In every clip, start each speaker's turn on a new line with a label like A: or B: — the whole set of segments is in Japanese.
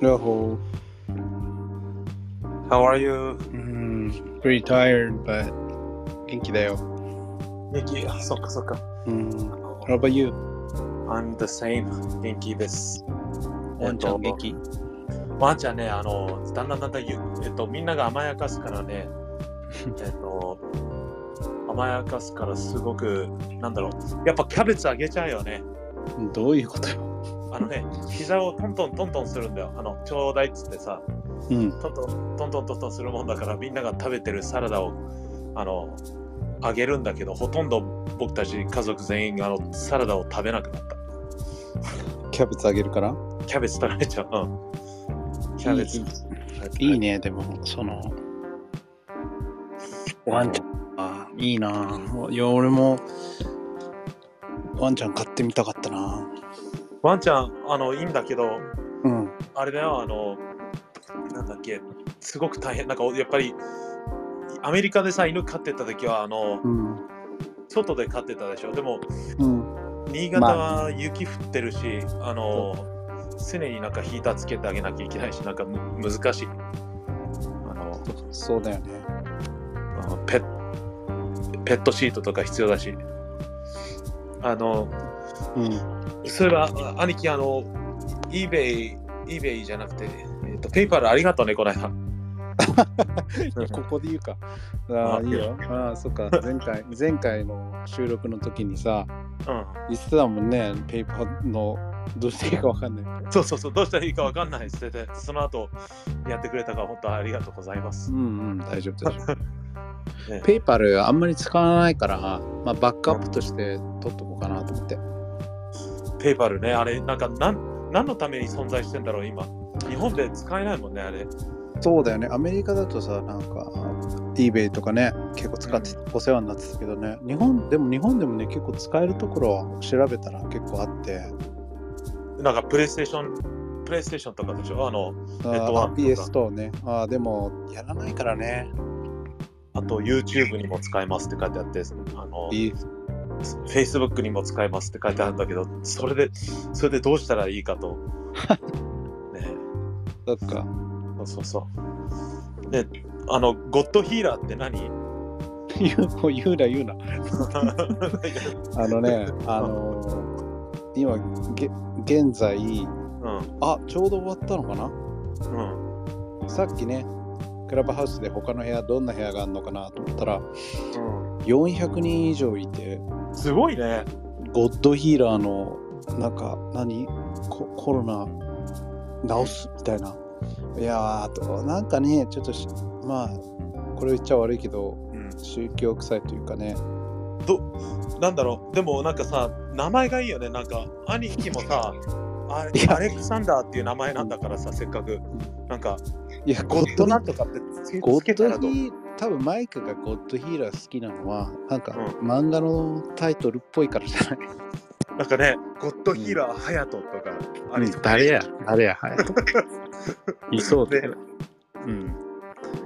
A: Oh,
B: No.
A: how are you?
B: Mm, pretty tired, but 元気だよ。
A: 元気あそっかそっか。
B: うん。How about you?
A: I'm the same. 元気です。
B: ワンちゃん元気
A: ワンちゃんね、あの、だんだんだんだんゆ、えっと、みんなが甘やかすからね、えっと、甘やかすからすごく、なんだろう、やっぱキャベツあげちゃうよね。
B: どういうことよ。
A: あのね、膝をトントントントンするんだよ。あの、ちょうだいっつってさ、
B: うん。
A: トントントントントントンするもんだから、みんなが食べてるサラダを、あの、あげるんだけど、ほとんど僕たち家族全員があのサラダを食べなくなった。
B: キャベツあげるから？
A: キャベツ食べちゃう。うん。キャベツ。
B: いいね、でも、その、ワンちゃん。あいいな。いや、俺も、ワンちゃん買ってみたかったな。
A: ワンちゃん、あの、いいんだけど、
B: うん。
A: あれだよ、あの、なんだっけ、すごく大変。なんか、やっぱり、アメリカでさ、犬飼ってた時は、あの、
B: うん。
A: 外で飼ってたでしょ。でも、
B: うん。
A: 新潟は雪降ってるし、あの、常になんかヒーターつけてあげなきゃいけないし、なんかむ難しい。あの、
B: そうだよね。
A: あのペッペットシートとか必要だし。あの、
B: うん。
A: そういえば、あ兄貴、あの、eBay、eBay じゃなくて、えっと、ペイパルありがとうね、この間。
B: ここで言うか。ああ、
A: あ
B: いいよ。ああ、そっか。前回、前回の収録の時にさ、
A: うん。
B: 言ってたもんね、ペーパーのどうしていいかわかんない。
A: そうそうそう、どうしたらいいかわかんないって言ってて、その後やってくれたから本当ありがとうございます
B: う。んうん、大丈夫、大丈夫。
A: ね
B: ペーパルあんまり使わないから、まあ、バックアップとして取っとこうかなと思って。
A: ペイパルね、あれ、なんか何何のために存在してんだろう、今。日本で使えないもんね、あれ。
B: そうだよね、アメリカだとさ、なんか、eBay とかね、結構使って、お世話になってたけどね、日本でも日本でもね、結構使えるところは調べたら結構あって、
A: なんかプレイステーション、プレイステーションとかでしょ？あの、
B: あ
A: ネットワー
B: PS とね、あーでもやらないからね、
A: あと YouTube にも使えますって書いてあって、あの、
B: いい
A: Facebook にも使えますって書いてあるんだけど、それで、それでどうしたらいいかと。ね
B: そっか。
A: そうそう。で、あの、ゴッドヒーラーって何？
B: う言うな言うな。あのね、あのー今げ、現在、
A: うん、
B: あちょうど終わったのかな？
A: うん、
B: さっきね、クラブハウスで他の部屋、どんな部屋があるのかなと思ったら、
A: うん。
B: 400人以上いて、
A: すごいね。
B: ゴッドヒーラーの、なんか、何？ココロナ治すみたいな。いやーあと、なんかね、ちょっとし、まあ、これ言っちゃ悪いけど、
A: うん、
B: 宗教臭いというかね、
A: なんだろう、でもなんかさ、名前がいいよね。なんか、兄貴もさ、アレクサンダーっていう名前なんだからさ、せっかく。なんか、
B: いや、
A: ゴッドなんとかってつけ
B: ゴ
A: つけたらどう？
B: ッドヒー多分マイクがゴッドヒーラー好きなのはなんか
A: う
B: 漫画のタイトルっぽいからじゃない、
A: なんかね、ゴッドヒーラー、ハヤトとか、ありそう
B: 誰や？誰やはい いそう
A: で
B: うん。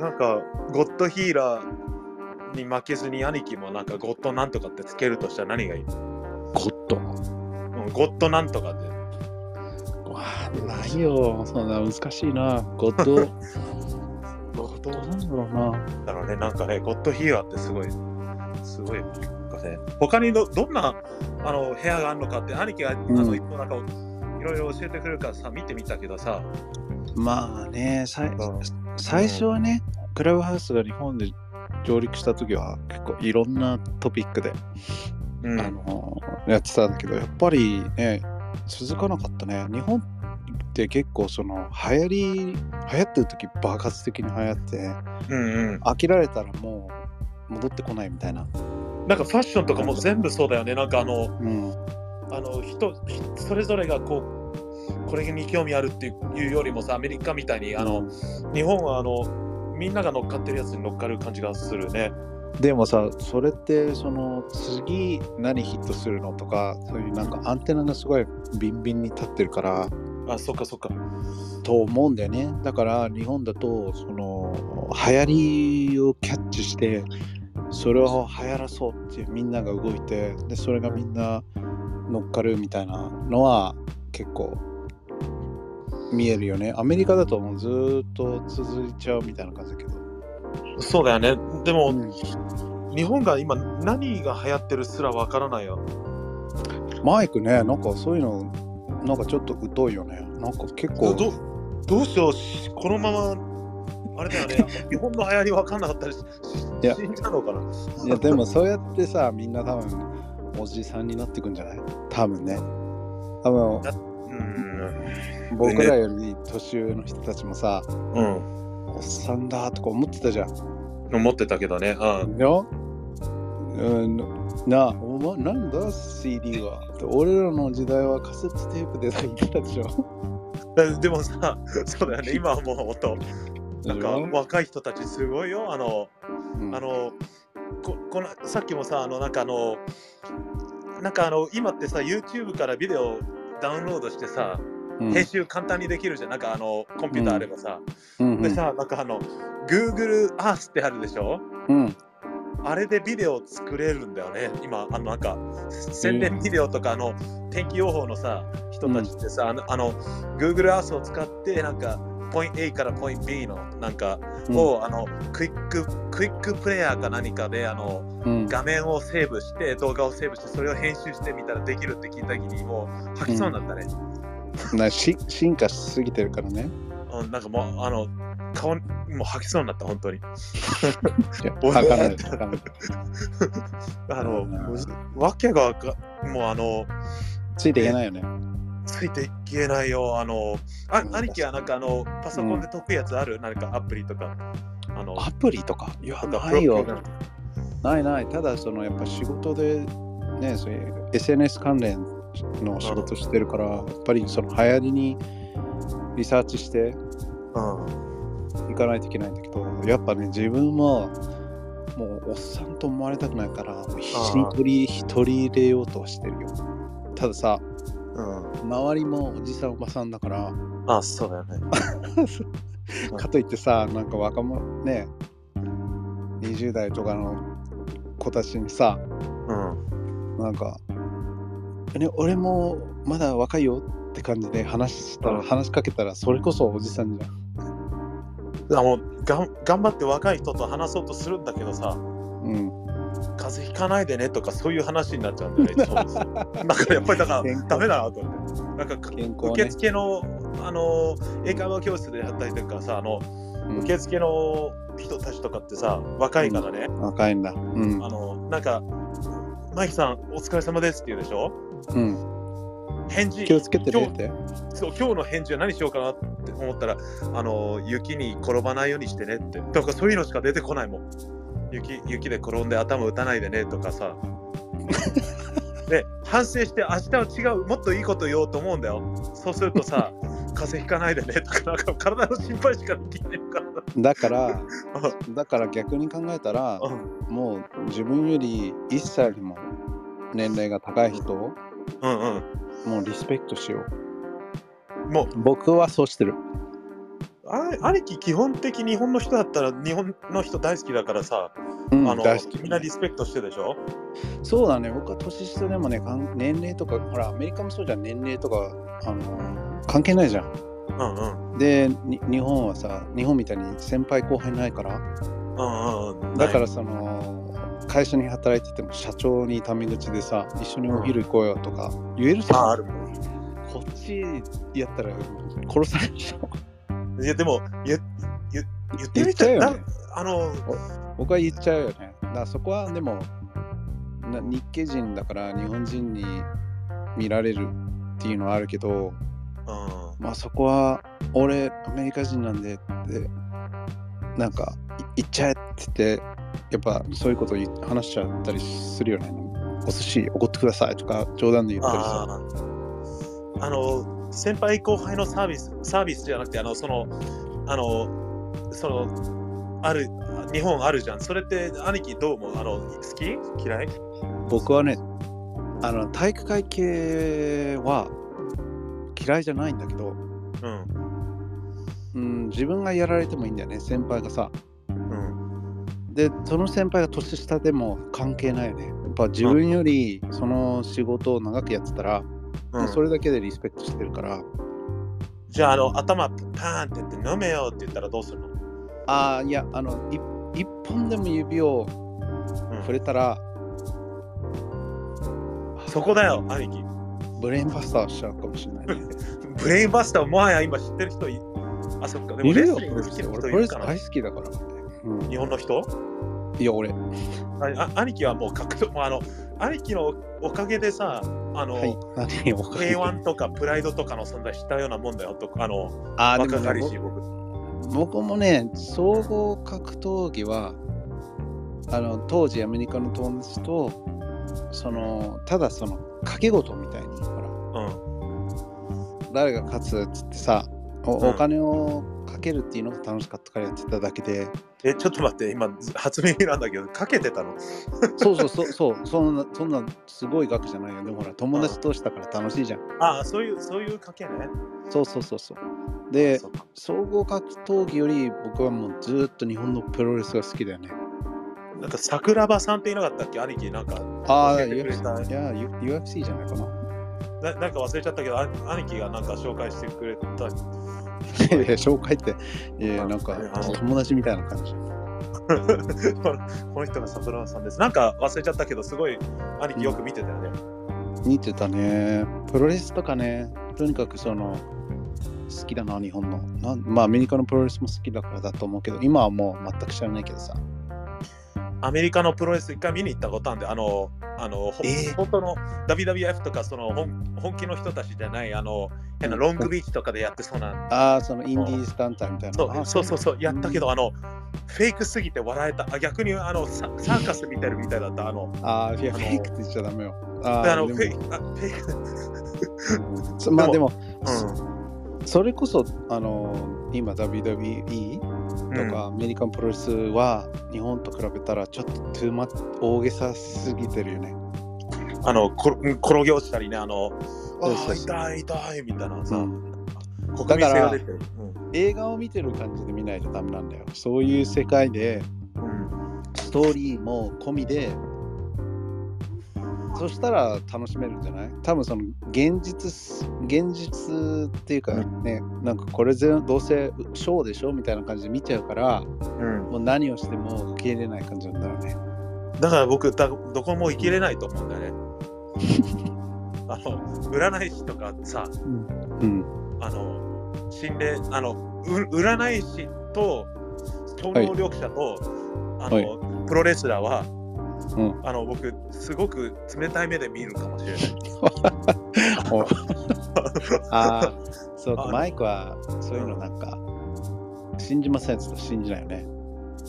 A: なんか、ゴッドヒーラーに負けずに兄貴もなんかゴッドなんとかってつけるとしたら何がいい、
B: ゴッド
A: うん、ゴッドなんとかって。
B: わあないよ。そんな難しいな。ゴッド。
A: ゴッド？
B: なんだろうな。
A: だろうね、なんかね、ゴッドヒーラーってすごい、すごい、なんかね、他にどどんなあの部屋があるのかって、兄貴が、あの、一個なんか、いろいろ教えてくれるからさ、見てみたけどさ、
B: まあねさい
A: うん。
B: 最初はねクラブハウスが日本で上陸した時は結構いろんなトピックで、
A: うん。
B: あのやってたんだけどやっぱりね続かなかったね。日本って結構その流行り流行ってる時爆発的に流行って
A: うんうん、
B: 飽きられたらもう戻ってこないみたいな、
A: なんかファッションとかも全部そうだよね、なんかあの、
B: うん、
A: あの人それぞれがこうこれに興味あるっていうよりもさアメリカみたいにあの、日本はあのみんなが乗っかってるやつに乗っかる感じがするね。
B: でもさそれってその次何ヒットするのとかそういうなんかアンテナがすごいビンビンに立ってるから
A: あそっかそっか。
B: と思うんだよねだから日本だとその流行りをキャッチしてそれを流行らそうってみんなが動いてでそれがみんな乗っかるみたいなのは結構見えるよね。アメリカだともうずーっと続いちゃうみたいな感じだけど。
A: そうだよね。でも、
B: うん
A: 日本が今何が流行ってるすらわからないよ。
B: マイクね、なんかそういうの、なんかちょっと疎いよね。なんか結構。
A: どどうしようし、このまま、あれだよね、日本の流行りわかんなかったりし死んじゃうのかな。
B: いや、でもそうやってさ、みんな多分、おじさんになってくんじゃない？多分ね。多分、
A: うん。
B: 僕らより年上の人たちもさ、
A: うん。
B: おっさんだとか思ってたじゃん。
A: 思ってたけどね。うん。
B: ようん、なあ、お前なんだ？CD は。俺らの時代はカセットテープでさ言ってたでしょ。
A: で でもさ、そうだよね、今はもう本当、なんか若い人たちすごいよ。あの、
B: うん
A: あの、ここのさっきもさ、あの、なんかあの、なんかあの、今ってさ、YouTube からビデオダウンロードしてさ、
B: うん
A: 編集簡単にできるじゃん。なんかあの、コンピューターあればさ。
B: うんうん
A: でさ、なんかあの、Google Earth ってあるでしょ？
B: うん
A: あれでビデオ作れるんだよね。今、あのなんか、宣伝ビデオとか、あの、天気予報のさ、人たちってさ、あのあの、Google Earth を使って、なんか、ポイント A からポイント B の、なんか、
B: うん
A: を、あの、クイック、クイックプレイヤーか何かで、あの、
B: うん
A: 画面をセーブして、動画をセーブして、それを編集してみたらできるって聞いた時に、もう、吐きそうになったね。
B: なし進化しすぎてるからね。
A: うん、なんかもう、あの、顔に、もう吐きそうになった、本当に。
B: いや、
A: 俺
B: 吐かない、吐かない。
A: あの、わけがわか、もうあの、
B: ついていけないよね。
A: ついていけないよ。あの、あ兄貴はなんかあの、パソコンで得意やつある、何かアプリとか。あの、
B: アプリとか？いや、
A: な
B: いよないない。ただ、そのやっぱ仕事で、ね、そういう SNS 関連の仕事してるから、やっぱりその流行りにリサーチして
A: ラム
B: いかないといけないんだけど、やっぱね、自分ももうおっさんと思われたくないから、必死に取り取り入れようとはしてるよ。たださ、
A: うん。うん。
B: 周りもおじさんおばさんだから、
A: あ、そうだよね。う ん
B: かといってさ、なんか若者ね、20代とかの子たちにさ、
A: うん。
B: なんか、ね、俺もまだ若いよって感じで話したら、
A: うん
B: 話しかけたら、それこそおじさんじゃん。
A: あもうがん頑張って若い人と話そうとするんだけどさ、
B: うん。
A: 風邪ひかないでねとかそういう話になっちゃうんだよね。なんかやっぱりだからダメだなと思って。なんか
B: ね
A: 受付のあの英会話教室で働いてるからさ、あの
B: うん
A: 受付の人たちとかってさ、若いからね、
B: 若いんだ。うん
A: あ。のなんか、マイキさん、お疲れ様ですって言うでしょ？
B: うん。
A: 返事
B: 気をつけてね
A: 今日
B: って。
A: そう今日の返事は何しようかなって思ったら、あの雪に転ばないようにしてねって。とかそういうのしか出てこないもん。雪雪で転んで頭打たないでねとかさ。で、反省して明日は違う、もっといいこと言おうと思うんだよ。そうするとさ、風邪ひかないでねとか、なんか体の心配しかできないから。
B: だから、だから逆に考えたら、
A: うん
B: もう自分より1歳よりも年齢が高い人を
A: うんうん。
B: もうリスペクトしよう。
A: もう、
B: 僕はそうしてる。
A: あ兄貴、基本的に日本の人だったら日本の人大好きだからさ、
B: うん
A: あの
B: 大好き
A: みんなリスペクトしてるでしょ？
B: そうだね、僕は年下でもね、かん年齢とか、ほら、アメリカもそうじゃん、年齢とか、あの関係ないじゃん。
A: うんうん。
B: で、に日本はさ、日本みたいに先輩後輩ないから、
A: うんうんうん。
B: だからその、会社に働いてても社長にタメ口でさ、一緒にお昼行こうよとか言えるじゃん。
A: あある。
B: こっちやったら殺されるでしょ。
A: いや、でも、言言言ってみ
B: 言っちゃうよね
A: なんあの、
B: 僕は言っちゃうよね。だからそこはでも、な日系人だから日本人に見られるっていうのはあるけど、
A: うん、
B: まあそこは俺アメリカ人なんでってなんかい言っちゃえって言ってやっぱそういうこと話しちゃったりするよね。お寿司おごってくださいとか冗談で言ったり
A: あ
B: さ。
A: ーあの、先輩後輩のサービス、サービスじゃなくて、あの、その、あの、その、ある、日本あるじゃん。それって、兄貴どう思う？あの、好き？嫌い？
B: 僕はねあの体育会系は嫌いじゃないんだけど、
A: うん。
B: うん、自分がやられてもいいんだよね先輩がさ。
A: うん。
B: でその先輩が年下でも関係ないよね。やっぱ自分よりその仕事を長くやってたら、
A: うん、
B: それだけでリスペクトしてるから、
A: じゃあ、あの、頭パーンって言って飲めよって言ったらどうするの？
B: ああ、いや、あの、い一本でも指を
A: うん
B: 触れたら、
A: そこだよ、兄貴。
B: ブレインバスターしちゃうかもしれないね。
A: ブレインバスター、もはや今知ってる人いあ、そっか。でもレスリング。好きな人いるかな
B: 大好きだから。うん、
A: 日本の人？
B: いや、俺、は
A: ああ兄貴はもう格闘、あの、兄貴のおかげでさ、あの、
B: い、何を
A: K1 とかプライドとかの存在知ったようなもんだよとあの
B: あ
A: 若かりし
B: ね
A: 僕。
B: 僕もね、総合格闘技は、あの当時アメリカの友達と、そのただその掛け事みたいに、ほら、
A: うん。
B: 誰が勝つっつってさ、お金をかけるっていうのが楽しかったからやってただけで、
A: えちょっと待って今初耳なんだけどかけてたの？
B: そうそうそう、そうそんな、そんなすごい額じゃないよ。でもほら、友達としたから楽しいじゃん。
A: ああそういうそういうかけね
B: そうそうそうそう。で、
A: そうか
B: 総合格闘技より僕はもうずーっと日本のプロレスが好きだよね。
A: なんか桜庭さんっていなかったっけ？兄貴なんか
B: ああ、UFC
A: た
B: いや、UFC じゃないかな。
A: ななんか忘れちゃったけどあ兄貴がなんか紹介してくれた
B: いやいや紹介って、いやなんか友達みたいな感じ。
A: この人が桜庭さんですなんか忘れちゃったけどすごい兄貴よく見てたよね、
B: 似てたね。プロレスとかね、とにかくその、好きだな、日本の。まあ、アメリカのプロレスも好きだからだと思うけど、今はもう全く知らないけどさ。
A: アメリカのプロレス一回見に行ったことあるんで、あの、あの、ほ
B: えー
A: 本当の WWF とかその本本気の人たちじゃない、あの、変なロングビーチとかでやってそうな、
B: ああ、そのインディース団体みたいな。
A: そう
B: あ
A: そうそうそう、やったけど、あの、フェイクすぎて笑えた。あ逆にあのササーカス見てるみたいだった。あの、
B: ああ、いや、フェイクって言っちゃダメよ。あ
A: あのフェイクあフェイ
B: まあでも、
A: う
B: それこそ、あの、今 WWE
A: ん、
B: とかアメリカンプロレスは日本と比べたらちょっとトゥーマ大げさすぎてるよね。
A: うん、あの、こ転げ落ちたりね、あの、あー痛い痛いみたいなさ、
B: うん
A: 国民性が出てる。
B: 映画を見てる感じで見ないとダメなんだよ。そういう世界で
A: うんうん
B: ストーリーも込みでそしたら楽しめるんじゃない？多分その現実す現実っていうかね、なんかこれぜどうせショーでしょみたいな感じで見ちゃうから
A: うん。
B: もう何をしても受け入れない感じなんだろうね。
A: だから僕だ、どこも生きれないと思うんだよね。あの、占い師とかさ、
B: うん。
A: あの、心霊、あの、う占い師と、超能力者と、あの、
B: はい。
A: プロレスラーは、
B: うん。
A: あの、僕、すごく冷たい目で見るかもしれない。
B: お ああ、そうか、マイクはそういうのなんか、信じませんって言ったら信じないよね。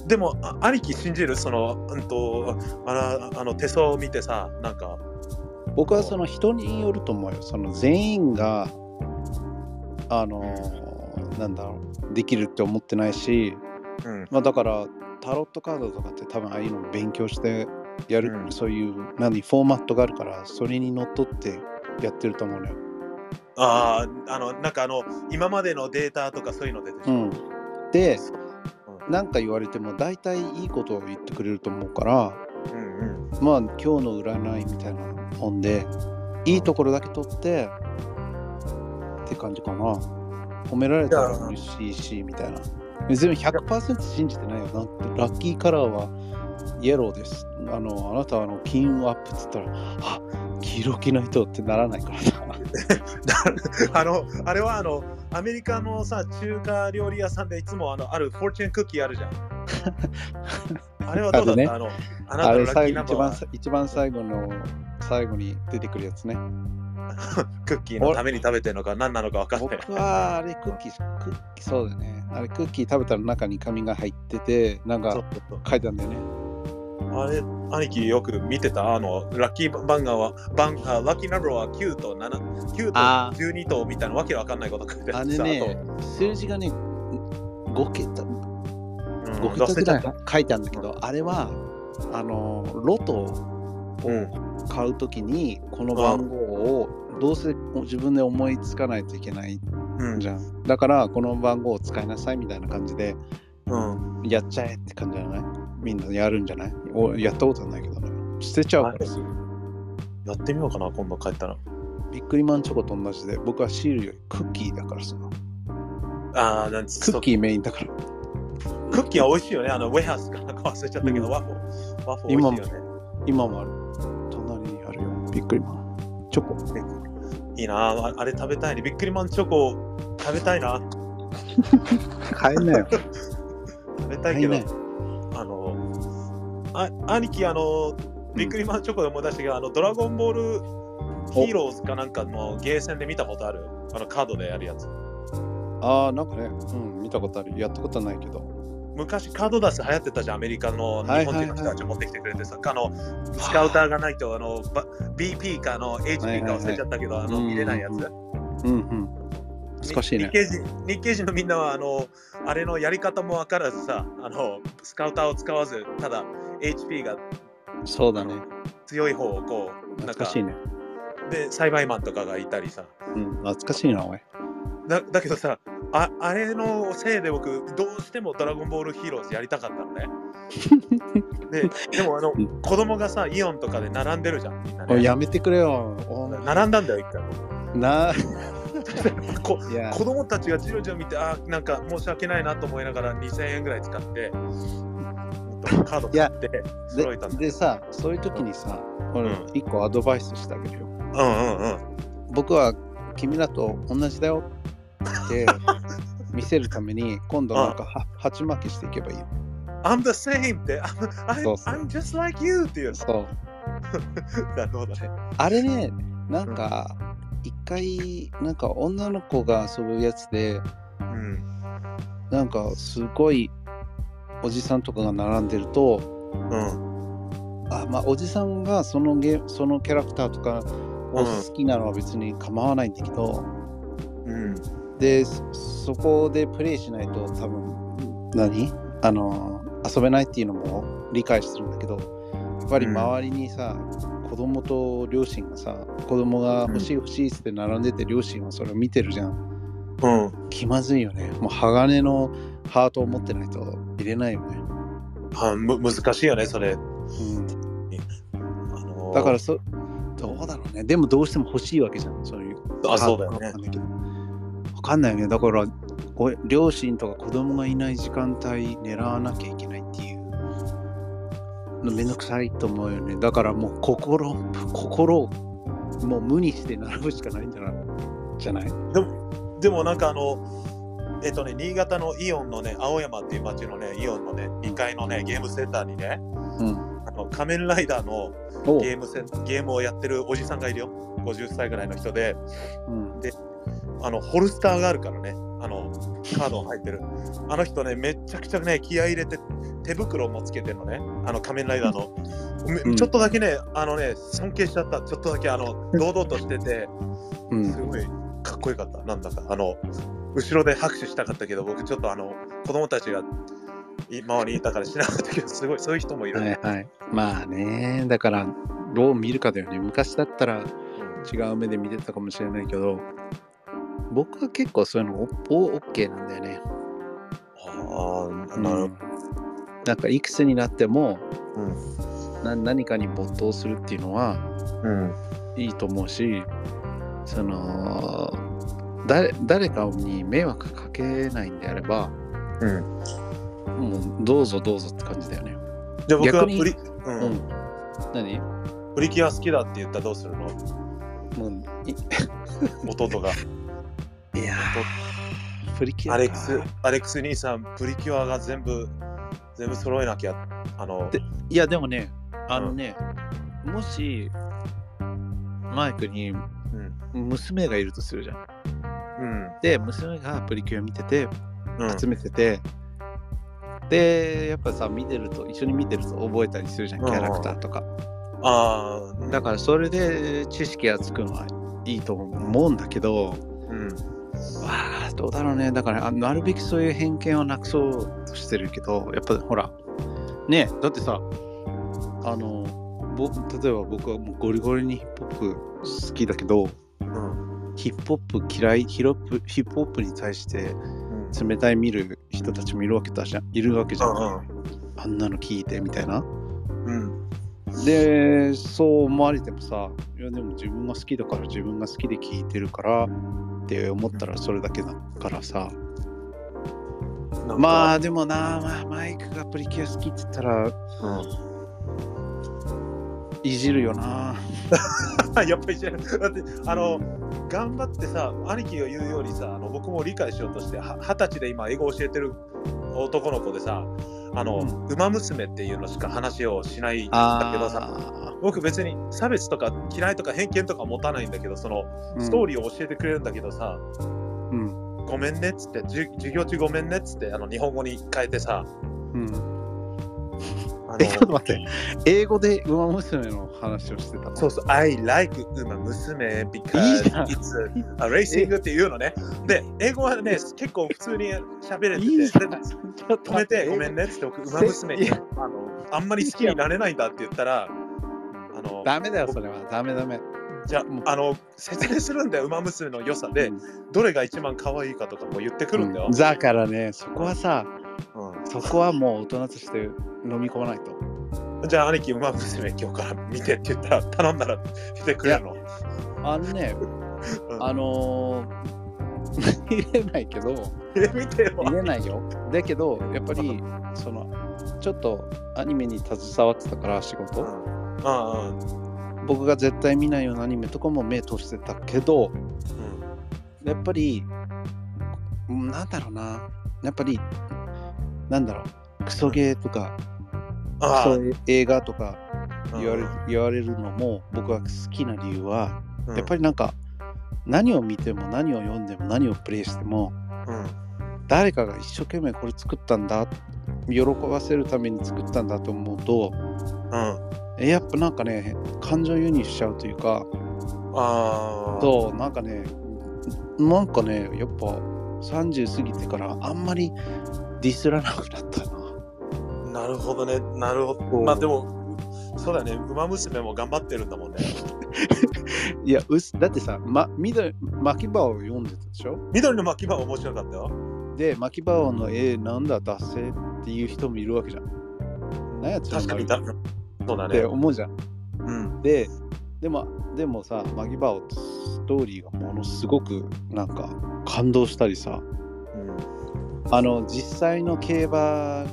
A: でも、あ兄貴信じる、その、うんと、あの、あの手相を見てさ、なんか、
B: 僕はその人によると思うよ。その全員が、あのーなんだろう、できるって思ってないし、
A: うん、
B: まあ、だからタロットカードとかって多分ああいうのを勉強してやる、
A: うん
B: そういう何フォーマットがあるからそれにのっとってやってると思うのよ。
A: ああ、あの、なんかあの、今までのデータとかそういうの出て
B: うん、で
A: そう
B: 何か言われても大体いいことを言ってくれると思うから
A: うんうん
B: まあ今日の占いみたいなもんでいいところだけ取ってって感じかな。褒められたら嬉しいしみたいな。別に100%信じてないよなって。ラッキーカラーはイエローです。あの、あなたはあの金運アップって言ったら、あ黄色着ないとってならないからな。
A: あの、あれはあの、アメリカのさ、中華料理屋さんでいつもあの、あるフォーチュンクッキーあるじゃん。あれはどうだった？あ,、
B: ね
A: の、あなたのラッキーナンバーは？
B: さ一番最後の最後に出てくるやつね。
A: クッキーのために食べてるのか何なのか分かんない。
B: 僕はあれクッキー、クッキーそうだよね。あれクッキー食べたら中に紙が入ってて、なんか書いてあるんだよね。
A: あれ、兄貴よく見てたあの、ラッキー番号は、番あラッキーナンバーは9と7、9と
B: あ
A: 12とみたいなわけわかんないこと書いて
B: あ
A: あってさ
B: れね、数字がね、5桁、
A: あとうん。
B: 5桁ぐらい。書いてあるんだけど、あれは、あの、ロト
A: うん。
B: を買うときに、この番号をどうせ自分で思いつかないといけない
A: うん
B: じゃん。だから、この番号を使いなさいみたいな感じで、
A: うん。
B: やっちゃえって感じじゃない？みんなやるんじゃない？おやったことはないけどね。捨てちゃうからすぐ。
A: やってみようかな、今度帰ったら。
B: ビックリマンチョコと同じで、僕はシールよりクッキーだからさ。
A: ああ、なん
B: クッキーメインだから。
A: ー。クッキーは美味しいよね。あの、ウェハースかなんか忘れちゃったけど、
B: うん
A: ワッフル。ワッフル美味しいよね。
B: 今もある。隣にあるよ。びっくりマン。チョコ。
A: いいなああれ食べたいね。ビックリマンチョコ食べたいな。
B: 買えなよ。
A: 食べたいけど、あ兄貴、あの、ビックリマンチョコで思い出したけど、あの、ドラゴンボールヒーローズかなんかのゲーセンで見たことある？あの、カードでやるやつ。
B: ああ、なんかね、うん、見たことある。やったことはないけど。
A: 昔カードダス流行ってたじゃん、アメリカの日本人の人たち持ってきてくれてさ、あの、スカウターがないと、あの、ば BP かあの HP か忘れちゃったけど、あの、
B: うん
A: 見れないやつ。
B: うんうん。しいね
A: 日。系人日系人のみんなはあのあれのやり方も分からずさあのスカウターを使わずただ HP が
B: そうだね。
A: 強い方をこう
B: 懐かしいね。
A: で栽培マンとかがいたりさ
B: うん、懐かしいな、おい。
A: だだけどさああれのせいで僕どうしてもドラゴンボールヒーローズやりたかったのね ででもあの
B: うん
A: 子供がさイオンとかで並んでるじゃんみん
B: やめてくれよ。お
A: 並んだんだよ一回
B: な、
A: こ子供たちがじろじろ見てあーなんか申し訳ないなと思いながら2000円ぐらい使ってカード買って揃えたんだ。
B: ででさ、そういう時にさ、俺
A: うん。
B: 一個アドバイスしてあげるよ。
A: うんうんうん。
B: 僕は君らと同じだよ。って 見せるために、今度なんかは鉢巻きしていけばいいよ。
A: I'm the same って I'm, I'm,
B: そうそう。
A: I'm just like you っていうの。
B: そう。
A: なるほどね。
B: あれね、なんか、一回、なんか女の子が遊ぶやつで、
A: うん。
B: なんかすごいおじさんとかが並んでると、
A: うん
B: あまあ、おじさんがそのゲそのキャラクターとかを好きなのは別に構わないんだけど、
A: うん。
B: でそそこでプレイしないと多分何？あの遊べないっていうのも理解してるんだけどやっぱり周りにさ、子供と両親がさ子供が欲しい欲しいって並んでて両親はそれを見てるじゃん。
A: うん。
B: 気まずいよね。もう鋼のハートを持ってないと入れないよね、
A: はむ難しいよねそれ。
B: うん、
A: あのー
B: だからそどうだろうね。でもどうしても欲しいわけじゃん。そういう
A: あそうだよね。
B: わかんないよね。だから両親とか子供がいない時間帯狙わなきゃいけないっていう。のめんどくさいと思うよね。だからもう心心をもう無にして並ぶしかないんじゃない？じゃない
A: でもなんかあのえっとね新潟のイオンのね青山っていう町のねイオンのね2階のねゲームセンターにね
B: うん。
A: あの仮面ライダーのゲームセンゲームをやってるおじさんがいるよ。50歳ぐらいの人で。
B: うん。
A: あのホルスターがあるからねあのカード入ってる。あの人ねめちゃくちゃね気合い入れて手袋もつけてるのねあの仮面ライダーの、め
B: うん。
A: ちょっとだけねあのね尊敬しちゃった。ちょっとだけあの堂々としてて
B: うん。
A: すごいかっこよかった。なんだかあの後ろで拍手したかったけど僕ちょっとあの子供たちがい周りにいたからしなかったけどすごいそういう人もいる、
B: はいはい。まあね。だからどう見るかだよね。昔だったら違う目で見てたかもしれないけど僕は結構そういうのおお OK なんだよね。
A: ああなるほ
B: うん。なんかいくつになっても
A: ど
B: な何かに没頭するっていうのは
A: うん。
B: いいと思うしその誰誰かに迷惑かけないんであれば
A: うん。
B: もうどうぞどうぞって感じだよね。
A: じゃあ僕は
B: 逆に
A: プリ,、うん。
B: うん。何？
A: プリキュア好きだって言ったらどうするの？
B: もうい
A: 弟が。
B: いやープリキュアか。
A: アレックスアレックス兄さんプリキュアが全部全部揃えなきゃあの
B: でいやでもねあのね、もしマイクに
A: うん。
B: 娘がいるとするじゃん。
A: うん。
B: で娘がプリキュア見てて
A: うん。
B: 集めてて、でやっぱさ見てると一緒に見てると覚えたりするじゃん
A: うん
B: キャラクターとか。
A: ああ
B: だからそれで知識がつくのはいいと思うんだけど、
A: うん。
B: わあどうだろうね。だからあなるべくそういう偏見をなくそうとしてるけどやっぱほらねだってさあのぼ例えば僕はもうゴリゴリにヒップホップ好きだけど
A: うん
B: ヒップホップ嫌いヒロップヒップホップに対して
A: うん。
B: 冷たい見る人たちもいるわけだじゃん。いるわけじゃん、
A: うん
B: あんなの聞いてみたいな。
A: うん。
B: でそう思われてもさいやでも自分が好きだから自分が好きで聞いてるからって思ったらそれだけだからさ。まあでもな、まあ、マイクがプリキュア好きって言ったら
A: うん
B: いじるよな。
A: やっぱり知らないだってあの頑張ってさ兄貴が言うようにさあの僕も理解しようとしては二十歳で今英語を教えてる男の子でさあの、
B: うん
A: ウマ娘っていうのしか話をしないんだけどさ
B: あ
A: 僕別に差別とか嫌いとか偏見とか持たないんだけどその
B: ー
A: ストーリーを教えてくれるんだけどさ、
B: うん。
A: ごめんねっつって授業中ごめんねっつってあの日本語に変えてさ
B: うん。え、ちょっと待って。英語でウマ娘の話をしてたの？
A: そうそう。I like ウマ娘 because it's a racing っていうのね。で英語はね結構普通に喋れてて。止めてごめ
B: ね。
A: んねって僕ウマ娘に。あのあんまり好きになれないんだって言ったらあの
B: ダメだよ、それは。ダメダメ。
A: じゃああの説明するんだよウマ娘の良さでどれが一番可愛いかとかも言ってくるんだよ、
B: うん。だからね、そこはさ、
A: うん
B: そこはもう大人として飲み込まないと。
A: じゃあ兄貴ウマ娘今日から見てって言ったら頼んだら見てくれるの？
B: あのね、
A: うん
B: あのー、入れないけど、
A: え見てよ
B: 入れないよ。だけど、やっぱり、その、ちょっとアニメに携わってたから、仕
A: うん
B: 事。
A: うんうん
B: 僕が絶対見ないようなアニメとかも目通してたけど、やっぱり、うんなんだろうな。やっぱり、なんだろう。クソゲーとか、ク
A: あ
B: ソ映画とか
A: あ
B: 言われ言われるのも僕が好きな理由は、
A: うん。
B: やっぱりなんか何を見ても何を読んでも何をプレイしても
A: うん。
B: 誰かが一生懸命これ作ったんだ喜ばせるために作ったんだと思うと
A: うん。
B: えやっぱなんかね感情輸入しちゃうというか
A: ああ
B: そうなんかねなんかねやっぱ30過ぎてからあんまりディスらなくなったな。
A: なるほどね。なるほど。まあでもそうだね。ウマ娘も頑張ってるんだもんね。
B: いやうすだってさ、ま、緑巻き場を読んでたでしょ？
A: 緑の巻き場面白かったよ。
B: で巻き場の絵なんだ脱線っていう人もいるわけじゃん。何やつ
A: 確かにだそうだ
B: って
A: ね
B: 思うじゃん。
A: うん。
B: ででもでもさマギバオストーリーがものすごくなんか感動したりさあの実際の競馬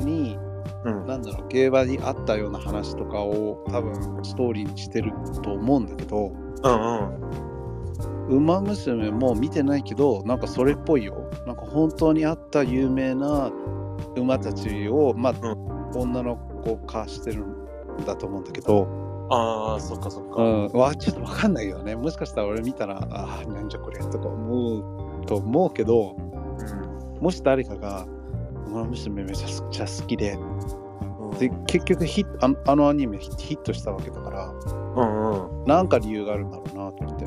B: に
A: うん。
B: なんだろう競馬にあったような話とかを多分ストーリーにしてると思うんだけど
A: うんうん「
B: ウマ娘」も見てないけどなんかそれっぽいよ。なんか本当にあった有名な馬たちをまあ、女の子化してるんだと思うんだけど。
A: ああそっかそっか。
B: うん、わちょっとわかんないよね。もしかしたら俺見たら、ああ、なんじゃこれとか思うと思うけど、
A: うん
B: もし誰かが、馬娘めちゃくちゃ好きで、
A: うん。
B: で結局ヒあのあのアニメヒヒットしたわけだから、
A: うんうん。
B: なんか理由があるんだろうなと思って。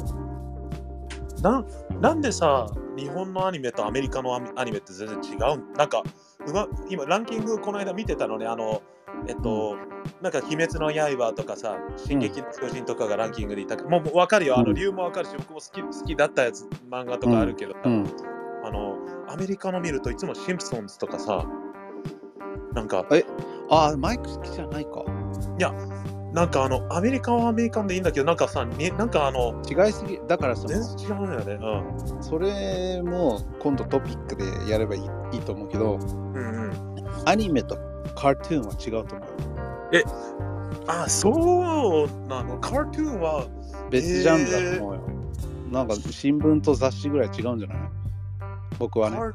A: ななんでさ日本のアニメとアメリカのアニメって全然違うん？なんかうま今ランキングこの間見てたのねあのえっと、なんか「鬼滅の刃」とかさ「進撃の巨人」とかがランキングでいたかもうもう分かるよ。あの
B: うん。
A: 理由も分かるし僕も好き好きだったやつ漫画とかあるけど、
B: うん。
A: あのアメリカの見るといつもシンプソンズとかさなんか
B: ああ、マイク好きじゃないか。
A: なんかあのアメリカはアメリカンでいいんだけどなんかさになんかあの
B: 違いすぎ。だからそ
A: 全
B: の、
A: 然違うんだよね
B: それも今度トピックでやればいいいいと思うけど、
A: うんうんうん
B: アニメとカートゥーンは違うと思うよ。
A: あそうなの？カートゥーンは
B: 別ジャンルだと思うよ。なんか新聞と雑誌ぐらい違うんじゃない？僕はね。
A: カー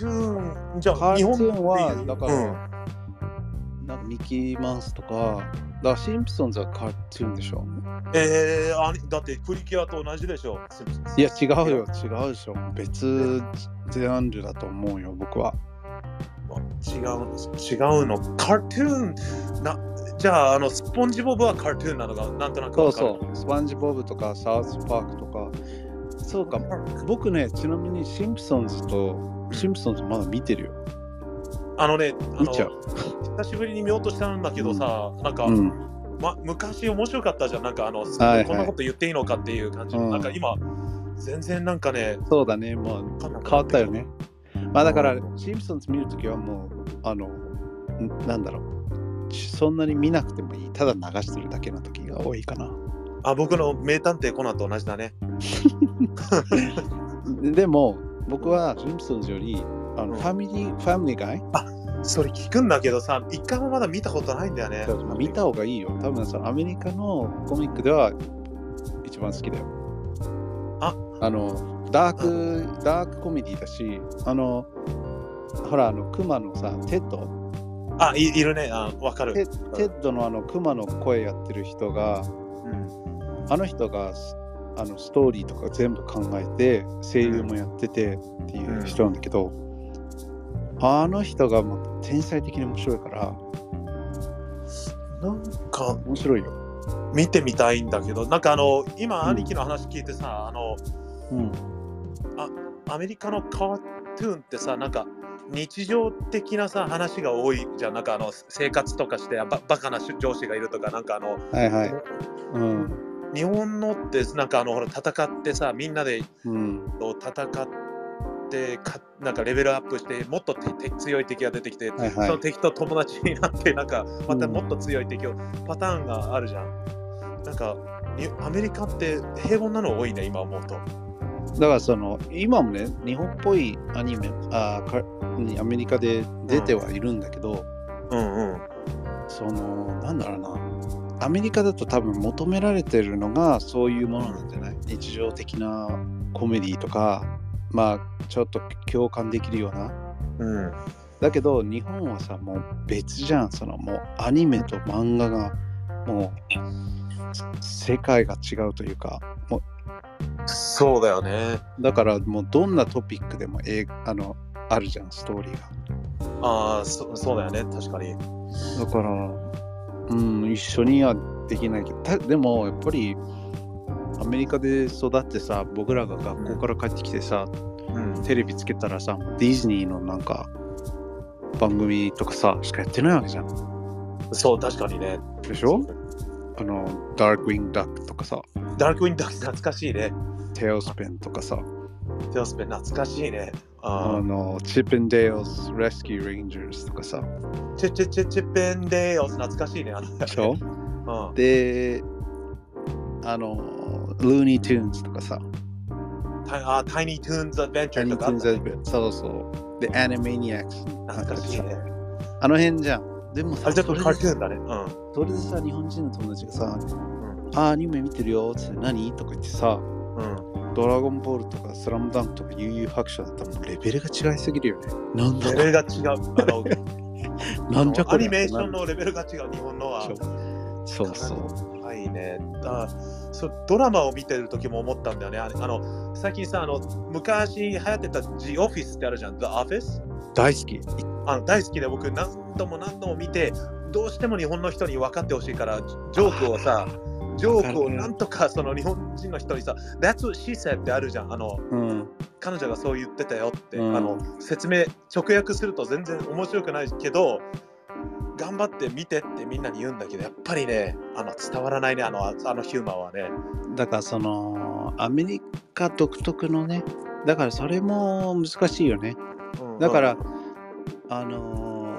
A: トゥーンじゃあ日本
B: はだから
A: うん。
B: なんかミキーマウスとか、だシンプソンズはカートゥーンでしょ。
A: えー、あだってプリキュアと同じでしょ。
B: いや違うよ、違うでしょ。別ジャンルだと思うよ、僕は。
A: 違う違うのカートゥーンなじゃああのスポンジボブはカートゥーンなのがなんとなく
B: そうそう、スパンジボブとかサウスパークとか。そうか、僕ね、ちなみにシンプソンズと、シンプソンズまだ見てるよ。
A: あのねあの
B: 見ちゃう。
A: 久しぶりに見ようとしたんだけどさ、なんか、
B: うん。
A: ま、昔面白かったじゃんなんかあの、
B: はいはい
A: こんなこと言っていいのかっていう感じの、
B: うん
A: なんか今全然なんかね
B: そうだね、もう
A: 変
B: 変わったよね。まあだから、シンプソンズ見るときはもう、あの、んなんだろう。そんなに見なくてもいい。ただ流してるだけの時が多いかな。
A: あ僕の名探偵コナンと同じだね
B: でも、僕はシンプソンズより、あの、
A: うん
B: ファミリー、ファミリーガイ？
A: それ聞くんだけどさ、一回もまだ見たことないんだよね。
B: 見た方がいいよ。多分そのアメリカのコミックでは一番好きだよ。
A: あ
B: あの、ダーク、ダークコメディだし、あの、ほら、あの、クマのさ、テッド、
A: あ、いいるね。あ、わかる。
B: テテッドのあの、クマの声やってる人が、
A: うん
B: あの人があのストーリーとか全部考えて声優もやっててっていう人なんだけど、あの人がもう天才的に面白いから
A: なんか
B: 面白いよ。
A: 見てみたいんだけど、なんかあの、今、兄貴の話聞いてさ、あの、
B: うん。
A: アメリカのカートゥーンってさ、なんか日常的なさ、話が多いじゃん。なんかあの、生活とかしてババカな上司がいるとか、なんかあの、
B: はいはい。うん。
A: 日本のってなんかあの、ほら、戦ってさ、みんなで
B: うん。
A: 戦ってか、なんかレベルアップして、もっと強い敵が出てきて、
B: はいはい
A: その。敵と友達になって、なんかまたもっと強い敵を、パターンがあるじゃん。なんか、にアメリカって平凡なの多いね、今思うと。
B: だからその今もね日本っぽいアニメあかアメリカで出てはいるんだけど、
A: うんうん。
B: そのなんだろうなアメリカだと多分求められてるのがそういうものなんじゃない？日常的なコメディとかまあちょっと共感できるような
A: うん。
B: だけど日本はさもう別じゃんそのもうアニメと漫画がもう世界が違うというかも
A: そうだよね。
B: うだからもうどんなトピックでも映画あのあるじゃんストーリーが
A: ああ、そそうだよね、確かに。
B: だからうん一緒にはできないけどたでもやっぱりアメリカで育ってさ僕らが学校から帰ってきてさ、
A: うん。
B: テレビつけたらさディズニーのなんか番組とかさしかやってないわけじゃん
A: そう、確かにね。
B: でしょ？あの Darkwing Duck とかさ
A: Darkwing Duck 懐かしいね。
B: TaleSpin とかさ
A: TaleSpin 懐かしいね。
B: あ
A: あ
B: の Chip 'n Dale's Rescue Rangers とかさ
A: ーチェチェチェ Chip 'n Dale's 懐かしいね。あの
B: でしょ？
A: うん
B: であの Looney Tunes とかさ
A: タ Tiny Toons Adventure とかね。
B: そうそう。で、 Animaniacs。
A: 懐かしいね。
B: あの辺じゃん。でもさ、
A: あれちょっとカートゥーンだね。うん。
B: それでさ、日本人の友達がさ、あ、アニメ見てるよって何？とか言ってさ、
A: うん。
B: ドラゴンボールとかスラムダンクとか幽遊白書だったらもうレベルが違いすぎるよね。なんだ
A: レベルが違う。あの
B: なんじゃこれ
A: アニメーションのレベルが違う、日本のは。
B: そうそう。
A: はいね。あそうドラマを見てる時も思ったんだよね。ああの最近さあの、昔流行ってた The Office ってあるじゃん。The Office?
B: 大好き。
A: あの大好きで僕何度も何度も見て、どうしても日本の人に分かってほしいから、ジョークをさ、ジョークをなんとかその日本人の人にさ、That's what she said ってあるじゃん。あの
B: うん。
A: 彼女がそう言ってたよって、
B: うん
A: あの説明、直訳すると全然面白くないけど、頑張って見てってみんなに言うんだけど、やっぱりね、あの伝わらないね、あのあのヒューマンはね。
B: だからその、アメリカ独特のね、だからそれも難しいよね。
A: うん
B: だから、あのー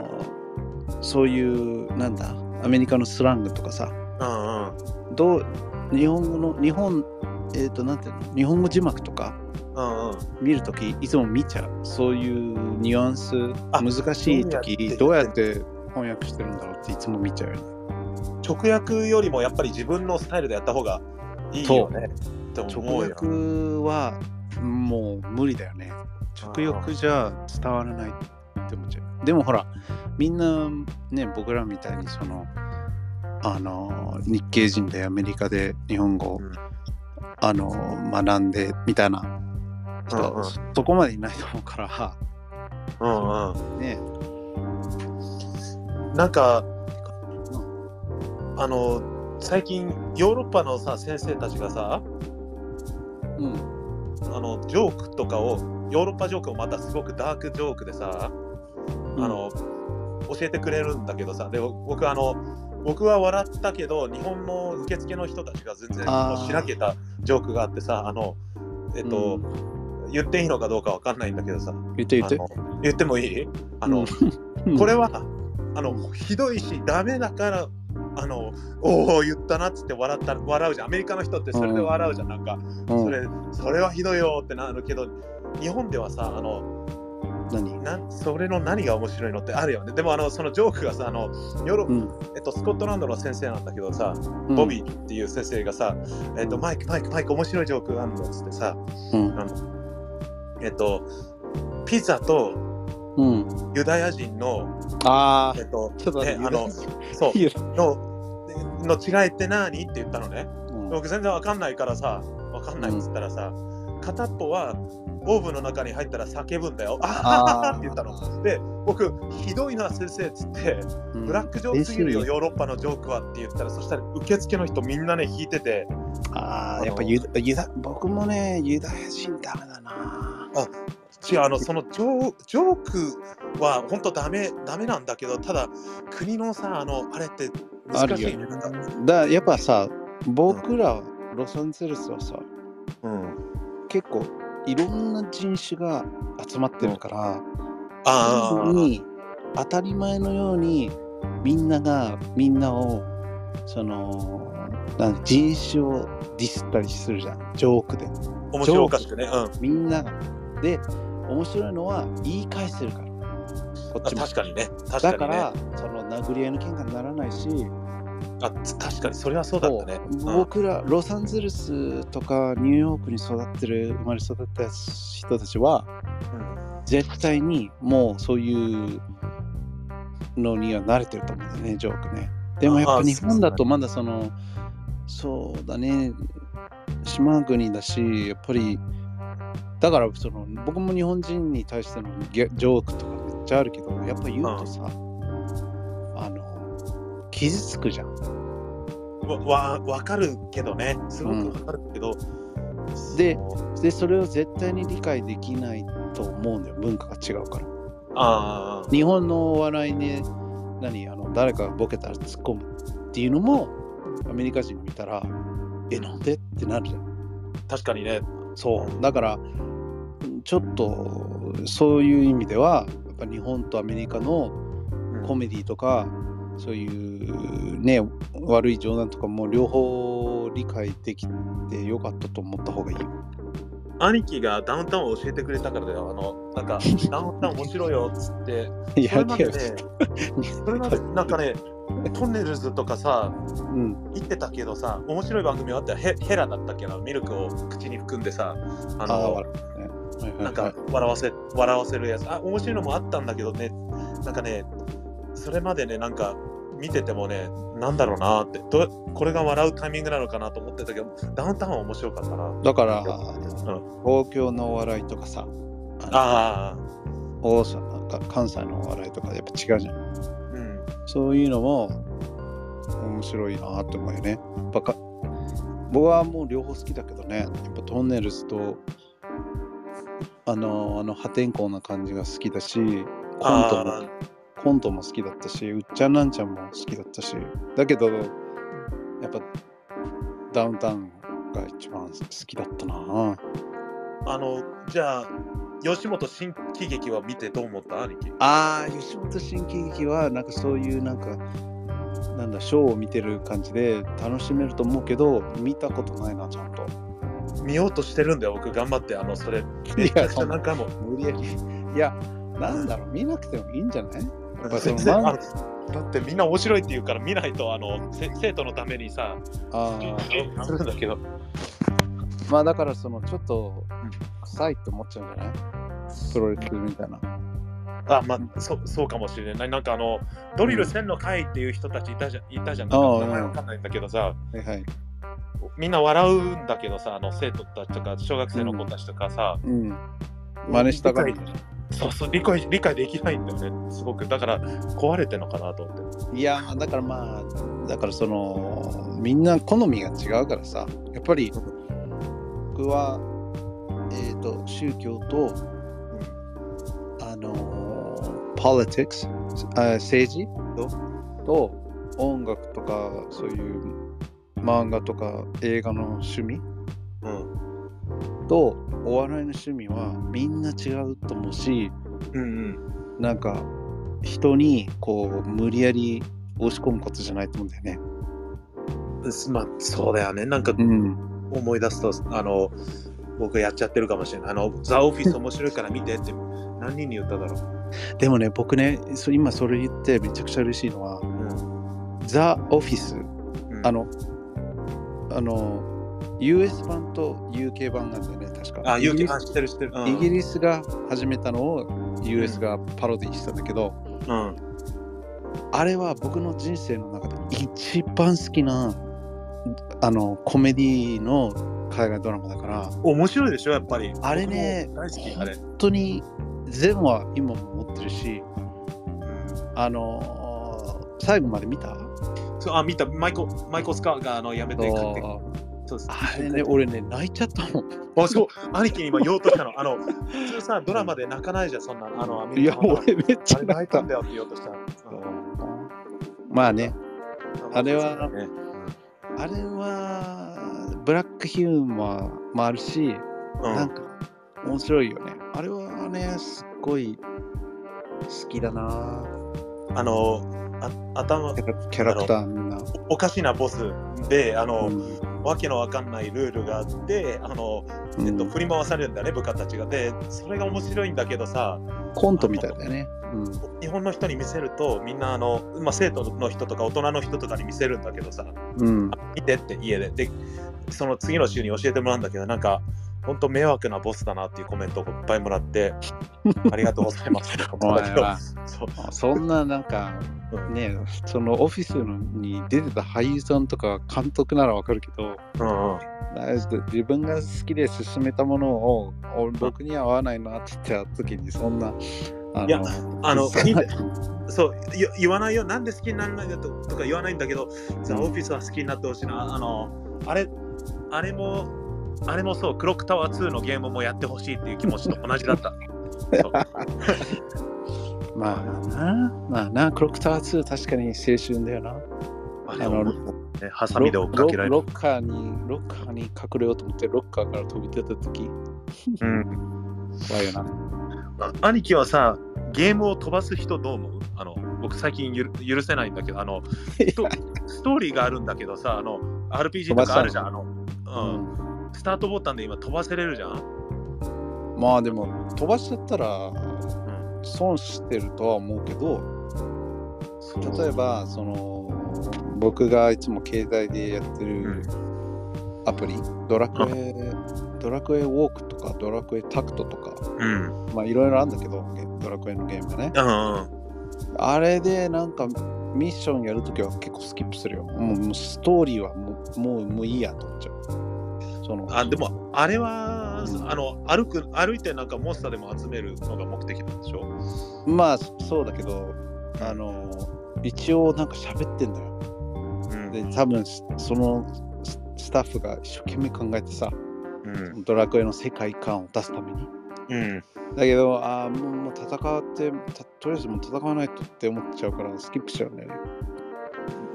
B: そういう、なんだ、アメリカのスラングとかさ、
A: うんうん
B: どう、日本語の、日本、えっ、と、なんていうの、日本語字幕とか
A: うんうん
B: 見るとき、いつも見ちゃう。そういうニュアンス、
A: あ
B: 難しいとき、
A: ど
B: どう
A: うやって
B: 翻訳してるんだろうっていつも見ちゃうよね。
A: 直訳よりもやっぱり自分のスタイルでやった方がいいよね。
B: 直訳はもう無理だよね。直訳じゃ伝わらないって思っちゃう。でもほら、みんなね、僕らみたいにその、あの、日系人でアメリカで日本語あの、学んでみたいな人、
A: うんうん。
B: そこまでいないと思うから、
A: うんうん。
B: ね、
A: なんか、あの、最近ヨーロッパのさ先生たちがさ、
B: うん、
A: あのジョークとかを、ヨーロッパジョークをまたすごくダークジョークでさ、あの、教えてくれるんだけどさ、で僕あの、僕は笑ったけど、日本の受付の人たちが全然しらけたジョークがあってさ、あの、えっと、
B: うん。
A: 言っていいのかどうかわかんないんだけどさ、
B: 言って言って。
A: 言ってもいい？あの、
B: うん。
A: これは、あの、ひどいし、ダメだから、あの、おお、言ったなっつって笑った笑うじゃん。アメリカの人ってそれで笑うじゃん。なんか、
B: うん。
A: それ、それはひどいよってなるけど、日本ではさ、あの、
B: 何？
A: なそれの何が面白いのってあるよね。でもあのそのジョークがさ、あのヨーロ
B: うん。
A: えっと、スコットランドの先生なんだけどさ、ボビーっていう先生がさ、えっと、マイク、マイク、マイク、面白いジョークがあるのっつってさ、
B: うん。
A: えっと、ピザと
B: うん。
A: ユダヤ人の、
B: あ
A: えっと、
B: ちょっと
A: ねあの、そう。の、の違いって何？って言ったのね。
B: うん。
A: 僕全然わかんないからさ、わかんないっつったらさ、片っぽはオーブンの中に入ったら叫ぶんだよ。あはははって言ったの。で、僕、ひどいな先生っつって、
B: うん
A: ブラックジョークすぎるよ、ヨーロッパのジョークはって言ったら、そしたら受付の人みんなね、引いてて、
B: ああ、やっぱユダユダ僕もね、ユダヤ人ダメだな。
A: 違う、あの、そのジョージョークは本当ダメ、ダメなんだけど、ただ、国のさ、あの、あれって難しいね。
B: だやっぱさ、僕らロサンゼルスはさ、
A: うん。
B: 結構いろんな人種が集まってるから、
A: ああ、
B: に当たり前のようにみんながみんなをそのなん人種をディスったりするじゃんジョークで
A: 面白おかしくね。うん。あ
B: みんながで面白いのは言い返せるからこっちも
A: 確かにね。確かにね。
B: だからその殴り合いの喧嘩にならないし
A: あ確かに、それはそうだったね。
B: 僕らロサンゼルスとかニューヨークに育ってる生まれ育った人たちは
A: うん
B: 絶対にもうそういうのには慣れてると思うんだよね、ジョークね。でもやっぱ日本だとまだその、そうだね、島国だし、やっぱり、だからその僕も日本人に対してのジョークとかめっちゃあるけど、やっぱ言うとさ、あの、傷つくじゃん。
A: わわわかるけどね。すごくわかるけど。
B: で
A: そう
B: で、それを絶対に理解できないと思うんだよ、文化が違うから。
A: ああ、
B: 日本のお笑いね、何あの誰かがボケたら突っ込むっていうのも、アメリカ人見たら、え、なんでってなるじゃん。
A: 確かにね。
B: そう。だから、ちょっとそういう意味では、やっぱ日本とアメリカのコメディとか、そういうね、悪い冗談とかも両方理解できてよかったと思った方がいいよ。
A: 兄貴がダウンタウンを教えてくれたからだよ。あの、なんか、ダウンタウン面白いよっつって。
B: い
A: それまでね、
B: ね、
A: それまでなんかね、トンネルズとかさ、
B: うん、
A: 言ってたけどさ、面白い番組あったらヘヘラだったっけな、ミルクを口に含んでさ、あ
B: あ
A: の、
B: あ、
A: なんか笑わせ笑わせるやつ。あ、面白いのもあったんだけどね、なんかね、それまでね、なんか見ててもね、なんだろうなってど、これが笑うタイミングなのかなと思ってたけど、ダウンタウンは面白かったな。
B: だから、
A: ん
B: 東京のお笑いとかさ、あの
A: ああ、
B: 大阪か関西のお笑いとかやっぱ違うじゃん。
A: うん。
B: そういうのも面白いなって思うよね。やっ僕はもう両方好きだけどね、やっぱトンネルズとあのあの破天荒な感じが好きだし、コントも
A: あ
B: コントも好きだったし、うっちゃんなんちゃんも好きだったし、だけどやっぱダウンタウンが一番好きだったな。
A: あ、あの、じゃあ、吉本新喜劇は見てどう思った？兄貴
B: ああ、吉本新喜劇は、なんかそういうなんか、なんだ、ショーを見てる感じで楽しめると思うけど、見たことないな、ちゃんと。
A: 見ようとしてるんだよ、僕頑張って、あの、それ。
B: い
A: めちゃ
B: や
A: くちゃ何回も。
B: 無理やり。いや、なんだろう、見なくてもいいんじゃない？やっぱその
A: 全然
B: ま
A: あのだってみんな面白いって言うから見ないとあのせ生徒のためにさ
B: あー。
A: するんだけど。
B: まあだから、そのちょっと臭いって思っちゃうんじゃない？プロレスみたいな。
A: あまあそそうかもしれない。なんかあのドリル1000の会っていう人たちいたじゃんいたじゃん。名前わかんないんだけどさ
B: はいはい。
A: みんな笑うんだけどさあの生徒たちとか小学生の子たちとかさ、
B: うん。真似したがる
A: そうそう理解理解できないんだよね。すごく。だから壊れてんのかなと思って。
B: いや、だからまあ、だからその、みんな好みが違うからさ、やっぱり僕は、えっ、と、宗教と、あのー、politics、あ政治とと音楽とか、そういう漫画とか映画の趣味
A: うん
B: とお笑いの趣味はみんな違うと思うし、
A: うんうん
B: なんか人にこう無理やり押し込むことじゃないと思うんだよね。
A: まあそうだよねなんか
B: うん。
A: 思い出すとあの僕やっちゃってるかもしれない。あの、ザ・オフィス面白いから見てって何人に言っただろう。
B: でもね、僕ね、そ今それ言ってめちゃくちゃ嬉しいのは、
A: うん。
B: ザ・オフィス、
A: うん
B: あの、あの、US 版と UK 版なんだよね、確か。
A: あ、
B: イギリス
A: 勇気あ、知ってる知ってる。うん
B: イギリスが始めたのを US がパロディしたんだけど、
A: うん。
B: あれは僕の人生の中で一番好きなあのコメディの海外ドラマだから
A: 面白いでしょ、やっぱり。
B: あれね
A: 大好き、あれ。
B: 本当に全部は今も持ってるし
A: うん
B: あのー最後まで見た？
A: そうあ、見た、マイコ、マイコスカーがあの辞めて帰ってそうです
B: あれね俺ね泣いちゃったもん。
A: あ、そう、兄貴に今言おうとしたの。あの、普通さ、ドラマで泣かないじゃん、そんな。あの、アメ
B: いや
A: リカの
B: 俺めっちゃ泣いた
A: んだよって言おうとした。
B: まあね
A: うん
B: あれは
A: ね。
B: あれはブラックヒューマーもあるし、
A: うん。
B: なんか面白いよね。あれはねすっごい好きだな。
A: あの、あ頭
B: キャラキャラクターみんな。
A: おかしなボスで、あの、
B: うん
A: わけのわかんないルールがあって、あの、えっと、振り回されるんだね、部下たちが。で、それが面白いんだけどさ、
B: コントみたいだよね。
A: 日本の人に見せると、みんな、あの、まあ、生徒の人とか大人の人とかに見せるんだけどさ、
B: うん。うん。
A: 見てって家で。で、その次の週に教えてもらうんだけど、なんか、本当迷惑なボスだなっていうコメントをいっぱいもらって、ありがとうございます。そう。
B: そんななんか
A: うん。
B: ね、そのオフィスに出てた俳優さんとか監督ならわかるけど、
A: うんうん。
B: 自分が好きで進めたものを俺僕には合わないなって言った時にそんな、あ
A: いやあのそう言言わないよ、なんで好きにならないんだととか言わないんだけど、ザ・
B: うん。
A: オフィスは好きになってほしいな。あの、あれ、あれも、あれもそう、クロックタワー2のゲームもやってほしいっていう気持ちと同じだった。
B: まあな、まあな、クロックタワー2確かに青春だよな。
A: あね、ハサミで追っかけられる。
B: ロロッカーに、ロッカーに隠れようと思って、ロッカーから飛び出た時
A: うん
B: 怖いよな。
A: あ兄貴はさ、ゲームを飛ばす人どう思う？あの僕最近ゆる許せないんだけど、あのストーリーがあるんだけどさ、あの RPG とかあるじゃん。あのうん、スタートボタンで今飛ばせれるじゃん？
B: まあでも、飛ばしちゃったら
A: うん
B: 損してるとは思うけど、例えば、その、僕がいつも携帯でやってるアプリ、ドラクエ、ドラクエウォークとか、ドラクエタクトとか、
A: うん。
B: まあいろいろあるんだけど、ゲドラクエのゲームがね。
A: うんうん。
B: あれでなんかミッションやるときは結構スキップするよ。もうもうストーリーはもうもうもういいやと思っちゃう。その
A: あでもあれは、
B: うん。
A: あの歩く歩いてなんかモンスターでも集めるのが目的なんでしょ？
B: まあそうだけど、あの一応なんか喋ってんだよ。
A: うん。
B: で、多分そのススタッフが一生懸命考えてさ、
A: うん。
B: ドラクエの世界観を出すために。
A: うん。
B: だけど、ああ、もう戦ってた、とりあえずもう戦わないとって思っちゃうからスキップしちゃうんだよね。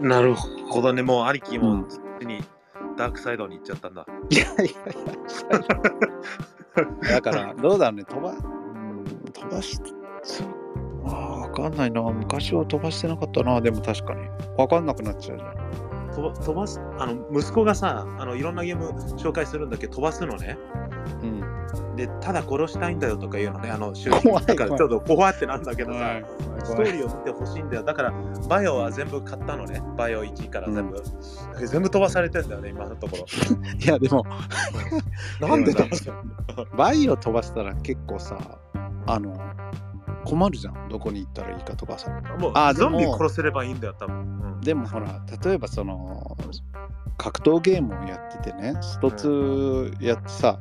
A: なるほどね。もう兄貴もにダークサイドに行っちゃったんだ、
B: いやいやいや、だから、どうだろうね、飛ば、うん、飛ばし、ああ、わかんないな。昔は飛ばしてなかったな。でも確かに。わかんなくなっちゃうじゃん。
A: 飛ば飛ばすあの息子がさあのいろんなゲーム紹介するんだけど飛ばすのね
B: うん。
A: でただ殺したいんだよとか言うのねあの 主
B: 怖い
A: だからちょっと怖ってなんだけどさ、
B: はい
A: ストーリーを見てほしいんだよ。だから、バイオは全部買ったのね。バイオ1から全部。全部飛ばされてんだよね、今のところ。
B: いや、でも、
A: なんでだ
B: バイオ飛ばしたら結構さ、あの、困るじゃん。どこに行ったらいいかとかさ。
A: もう
B: あ
A: ゾンビ殺せればいいんだよ、多分。うん
B: でもほら、例えばその、格闘ゲームをやっててね、一つやってさ、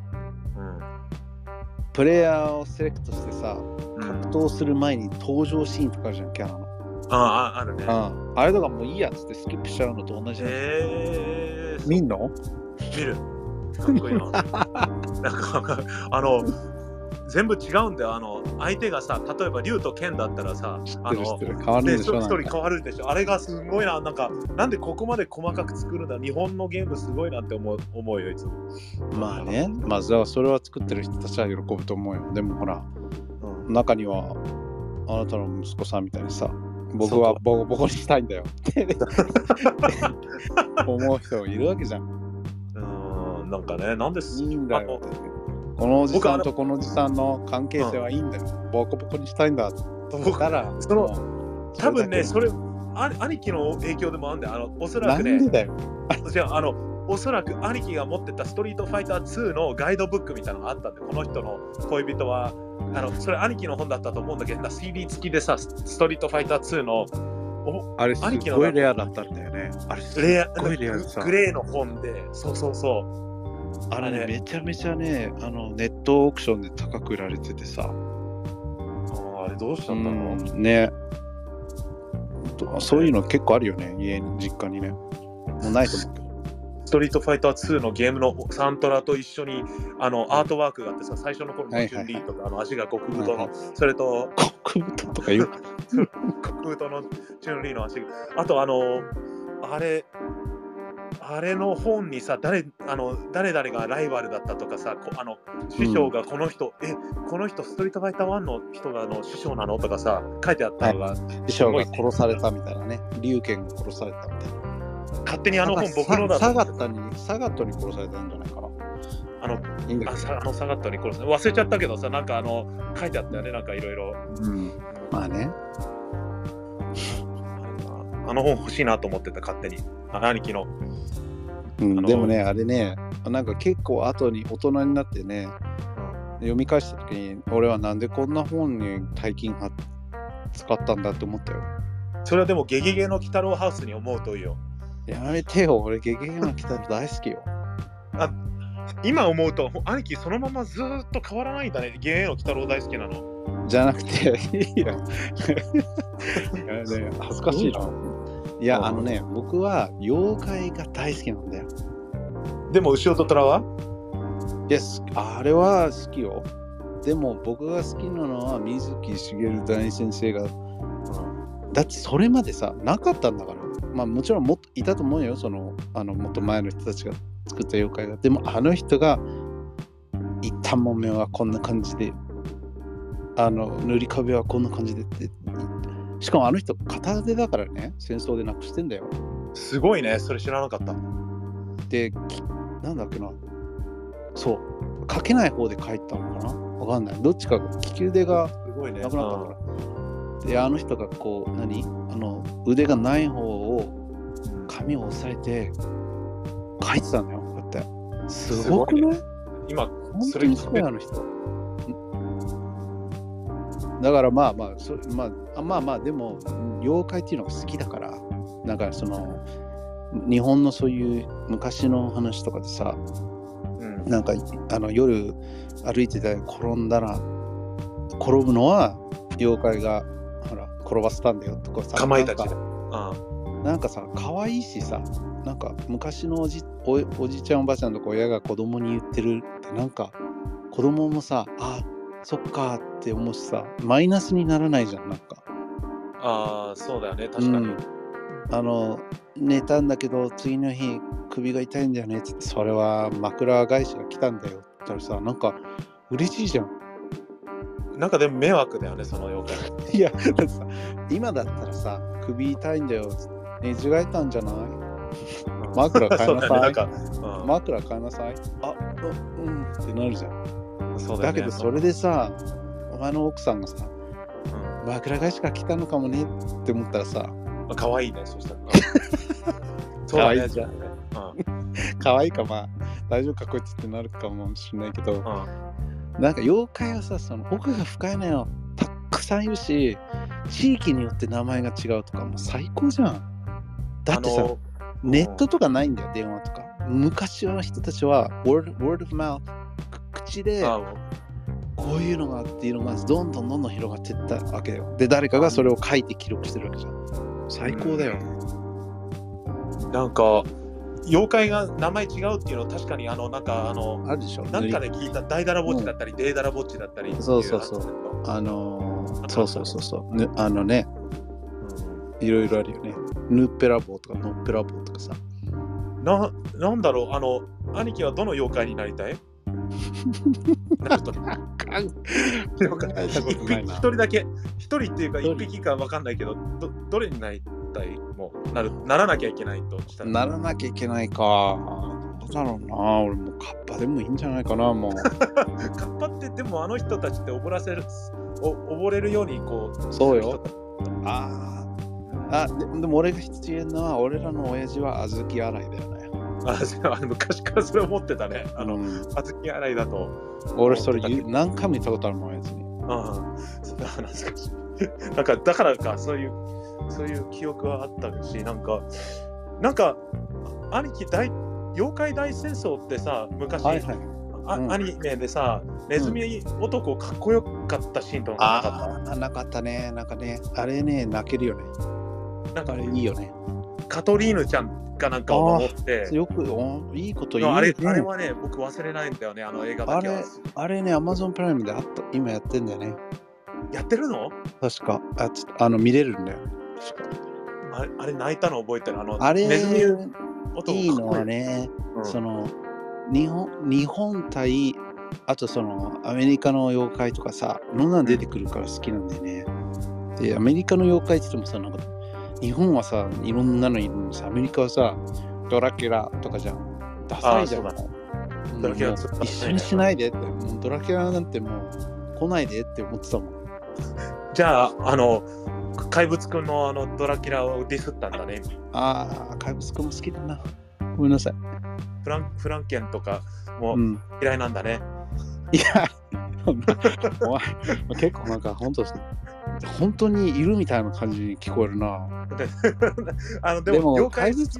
B: プレイヤーをセレクトしてさ、
A: うん
B: 格闘する前に登場シーンとかあるじゃん、キャラの。
A: ああ、あるね。
B: うん。あれとかもういいやっつってスキップしちゃうのと同じ。
A: えー、
B: 見んの？
A: 見る。かっこいいな。なんか、あの、全部違うんだよ。あの、相手がさ、例えば竜と剣だったらさ、あの
B: てる知って、る。変わるん
A: で、
B: でしょ
A: ストーリー変わるでしょ。あれがすごいな。なんか、なんでここまで細かく作るんだ。日本のゲームすごいなって思う思うよ、いつも。
B: まあね、まあそれは作ってる人たちは喜ぶと思うよ。でもほら、
A: うん。
B: 中にはあなたの息子さんみたいにさ、僕はボコボコにしたいんだよって 思う人いるわけじゃん。
A: うん、なんかね、なんです
B: いいんだよ。このおじさんとこのおじさんの関係性はいいんだよ。ボコボコにしたいんだと思ったら、
A: その多分ね、それ
B: だ、
A: あ兄貴の影響でもあるんだよ。あのおそらくね。じゃあ、あの、おそらく兄貴が持ってたストリートファイター2のガイドブックみたいなのがあったんで、この人の恋人は、あの、それ兄貴の本だったと思うんだけど、CD 付きでさ、ストリートファイター2のお
B: あれすごいレアだったんだよね。あれすごいレア
A: グ、レーの本で、そうそうそう。
B: あれね、めちゃめちゃね、あのネットオークションで高く売られててさ。
A: あーあれどうしたんだろう？
B: うんね。とそういうの結構あるよね、家に、実家にね。もうないと思うけど。
A: ストリートファイター2のゲームのサントラと一緒にあのアートワークがあってさ、最初の頃の
B: はい
A: チュンリーとか、あの足が極太の、
B: はい
A: それと
B: 国太とか言う。
A: 極太のチュンリーの足が、あとあの、あれ、あれの本にさ、誰あの誰々がライバルだったとかさ、こあの師匠がこの人、え、この人ストリートファイター1の人があの師匠なのとかさ、書いてあったのが、
B: 師匠が殺されたみたいなね。龍拳が殺されたみたいな。
A: 勝手にあの本僕のだ
B: サガッタに、サガットに殺されたんじゃないかな。
A: あの
B: いい
A: あさあのサガットに殺す忘れちゃったけどさ、なんかあの書いてあったよね、なんかいろいろ。
B: まあね。
A: あの本欲しいなと思ってた、勝手に。あ兄貴の。
B: うん、でもね、あれね、なんか結構後に大人になってね、読み返した時に、俺はなんでこんな本に大金は使ったんだって思ったよ。
A: それはでも、ゲゲゲの鬼太郎ハウスに思うといいよ。
B: やめてよ、俺、ゲゲゲの来たの大好きよ。
A: 今思うと、ほ兄貴そのままずーっと変わらないんだね。ゲゲゲの鬼太郎大好きなの。
B: じゃなくて、いや、いやね、恥ずかしいな。いや、あのね、僕は妖怪が大好きなんだよ。
A: でも、牛尾と虎は？い
B: や、すあれは好きよ。でも僕が好きなのは水木しげる大先生が、だってそれまでさ、なかったんだから。まあもちろんもっといたと思うよ、その、あの、もっと前の人たちが作った妖怪が。でもあの人が、一旦もめはこんな感じで、あの、塗り壁はこんな感じでって。しかもあの人、片手だからね、戦争でなくしてんだよ。
A: すごいね、それ知らなかった。
B: で、きなんだっけな。そう。書けない方で書いたのかなわかんない。どっちかが、利き腕が
A: すごいね。
B: なくなったから。で、あの人がこう、何？あの、腕がない方を紙を押さえて書いてたんだよ。こうやって。すごくない？
A: 今、
B: 本
A: それ
B: 当にすごい、あの人。だからまあまあ、そまあ、あまあまあ、でも、妖怪っていうのが好きだから、だからその、日本のそういう昔の話とかでさ、
A: うん
B: なんかあの夜歩いてて転んだら転ぶのは妖怪がほら転ばせたんだよとかさ
A: かまいたちで。
B: なんか
A: うん
B: なんかさ可愛いしさなんか昔のおじおおじちゃんおばあちゃんとか親が子供に言ってるってなんか子供もさあそっかって思うしさマイナスにならないじゃんなんか。
A: ああ、そうだよね、確かに。
B: うん。あの寝たんだけど次の日首が痛いんだよねっつってそれは枕返しが来たんだよって言ったらさなんか嬉しいじゃん。
A: なんかでも迷惑だよね、その妖怪。
B: いやだってさ今だったらさ首痛いんだよ寝違えたんじゃない？枕変えなさい
A: ね、なんか、うん。
B: 枕変えなさい？あううんってなるじゃん
A: そうだよね。
B: だけどそれでさお前の奥さんがさ
A: うん。
B: 枕返しが来たのかもねって思ったらさ
A: まあ可愛いね、そしたら。そう
B: いじゃ
A: ね。
B: 可愛いかまあ大丈夫かこいつってなるかもしれないけど
A: うん。うん
B: なんか妖怪はさその奥が深いのよ。たくさんいるし地域によって名前が違うとかもう最高じゃん。だってさ
A: あの
B: ネットとかないんだよ電話とか。昔の人たちは word, word of mouth く口で
A: あ
B: こういうのがっていうのがどんどんどんどん広がっていったわけよ。で誰かがそれを書いて記録してるわけじゃん。最高だよ、
A: なんか、妖怪が名前違うっていうのは確かにあの、なんかあの、
B: あるでしょ。
A: なんかで聞いた大だらぼっちだったり、デーダラぼっちだったり
B: そうそうそう。あのーそうそうそうそう、ね、あのねいろいろあるよね。ヌッペラボーとかノッペラボーとかさ。
A: な、なんだろう、あの、兄貴はどの妖怪になりたい？な一
B: ないな
A: 匹一人だけ、一人っていうか
B: 一
A: 匹かわかんないけど、どどれになりたいもうなるならなきゃいけないとしたら。
B: ならなきゃいけないかうだろうな。俺もうカッパでもいいんじゃないかな、もう。
A: カッパってでもあの人たちって溺らせるお溺れるようにこう
B: そうよ。ああ。あででも俺が必要なのは、俺らの親父は小豆洗いだよね。
A: あ昔からそれ思ってたねあの
B: うん
A: 小豆洗いだと
B: 俺それ何回も言ったことあるもん、親父に。
A: ああ懐かしい なんかだからかそういうそういう記憶はあったしなんかなんか兄貴大妖怪大戦争ってさ昔、
B: はいはい。
A: あ
B: うん
A: アニメでさネズミ男かっこよかったシーンとかなかっ
B: ああ、なかったね。なんかね、あれね、泣けるよね。
A: たなんか
B: あれいいよね。
A: カトリーヌちゃんかなんかを守って
B: よく、おいいこと言う
A: あれ
B: ね。
A: あれはね僕忘れないんだよねあの映画だけは
B: あれあれね、アマゾンプライムであった今やってんだよね。
A: やってるの？
B: 確か。あちあの見れるんだよ
A: あれあれ泣いたの覚えてる？あの
B: あれ、
A: ネズミ男
B: いいのはね、
A: こいい、
B: その日本日本対あとそのアメリカの妖怪とかさいろんなの出てくるから好きなんだよね。でアメリカの妖怪って言ってもさなんか日本はさいろんなのいるのにさアメリカはさドラキュラとかじゃん。ダサいじゃん。
A: ドラキュラ
B: 一緒にしないでってもうドラキュラなんてもう来ないでって思ってたもん。
A: じゃああの怪物くんのあのドラキュラをディスったんだね
B: ああ怪物くんも好きだな。ごめんなさい。
A: フランフランケンとかも
B: うん。
A: 嫌いなんだね、
B: いや、お前結構なんか本当本当にいるみたいな感じに聞こえるな。
A: で あので
B: でも
A: も妖怪
B: 怪物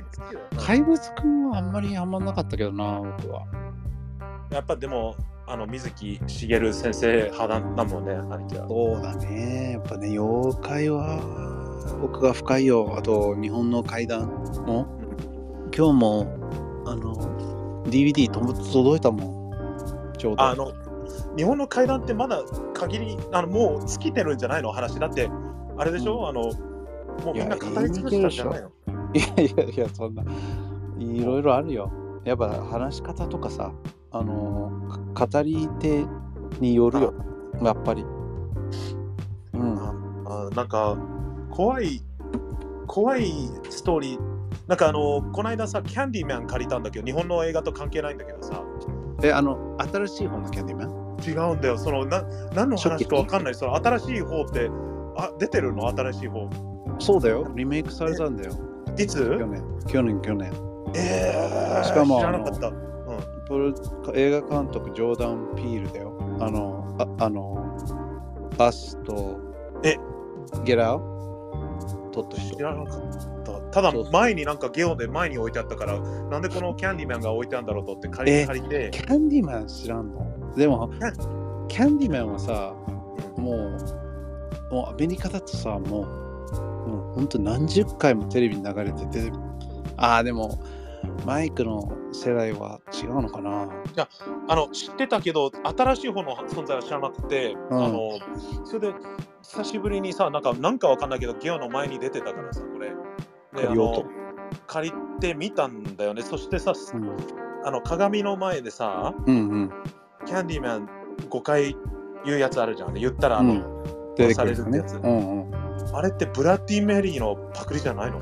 B: 怪物くんはあんまりハマんなかったけどな、僕は。
A: やっぱでもあの水木しげる先生派だだもんね兄貴は
B: そうだね。やっぱね、妖怪は奥が深いよ。あと、日本の怪談も。今日も、あの、DVD とも届いたもん。ちょうど。
A: あの日本の階段ってまだ限りあのもう尽きてるんじゃないの話だってあれでしょ、
B: うん
A: あのもうみんな語り尽くしたんじゃないの？
B: いやいやいや、そんな、いろいろあるよ。やっぱ話し方とかさ、あの、か語り手によるよ。やっぱり。うん。
A: あなんか怖い怖いストーリーなんかあのこの間さキャンディーマン借りたんだけど日本の映画と関係ないんだけどさ
B: え、あの、新しい方のキャンディーマン？
A: 違うんだよ。そのな何の話かわかんない。その新しい方ってあ出てるの？新しい方。
B: そうだよ。リメイクされたんだよ。
A: いつ？
B: 去年。去年、去年。
A: えー、
B: しかも
A: 知らなかった、うん、
B: プロ映画監督、ジョーダン・ピールだよ。あの、ああの、アスと、
A: え。
B: ゲラウ撮った人。
A: 知。らなかったただ前になんかゲオで前に置いてあったからなんでこの キャンディーマンが置いてあるんだろうとって借り
B: え
A: 借りて。
B: キャンディーマン知らんの？でも
A: え、
B: キャンディーマンはさ、もう、もうアメリカだとさ、もう、もうほんと何十回もテレビに流れてて、ああ、でも、マイクの世代は違うのかな？
A: あの知ってたけど新しい方の存在は知らなくて、
B: うん。
A: あのそれで久しぶりにさなんかなんかわかんないけどゲオの前に出てたからさこれ。で
B: 借りようと。
A: 借りてみたんだよね。そしてさ、
B: うん。
A: あの鏡の前でさ
B: うんうん。
A: キャンディーマン5回言うやつあるじゃん。言ったらあの、
B: 出てくる
A: 殺されるってやつ。
B: うんうん。
A: あれってブラッディ・メリーのパクリじゃないの？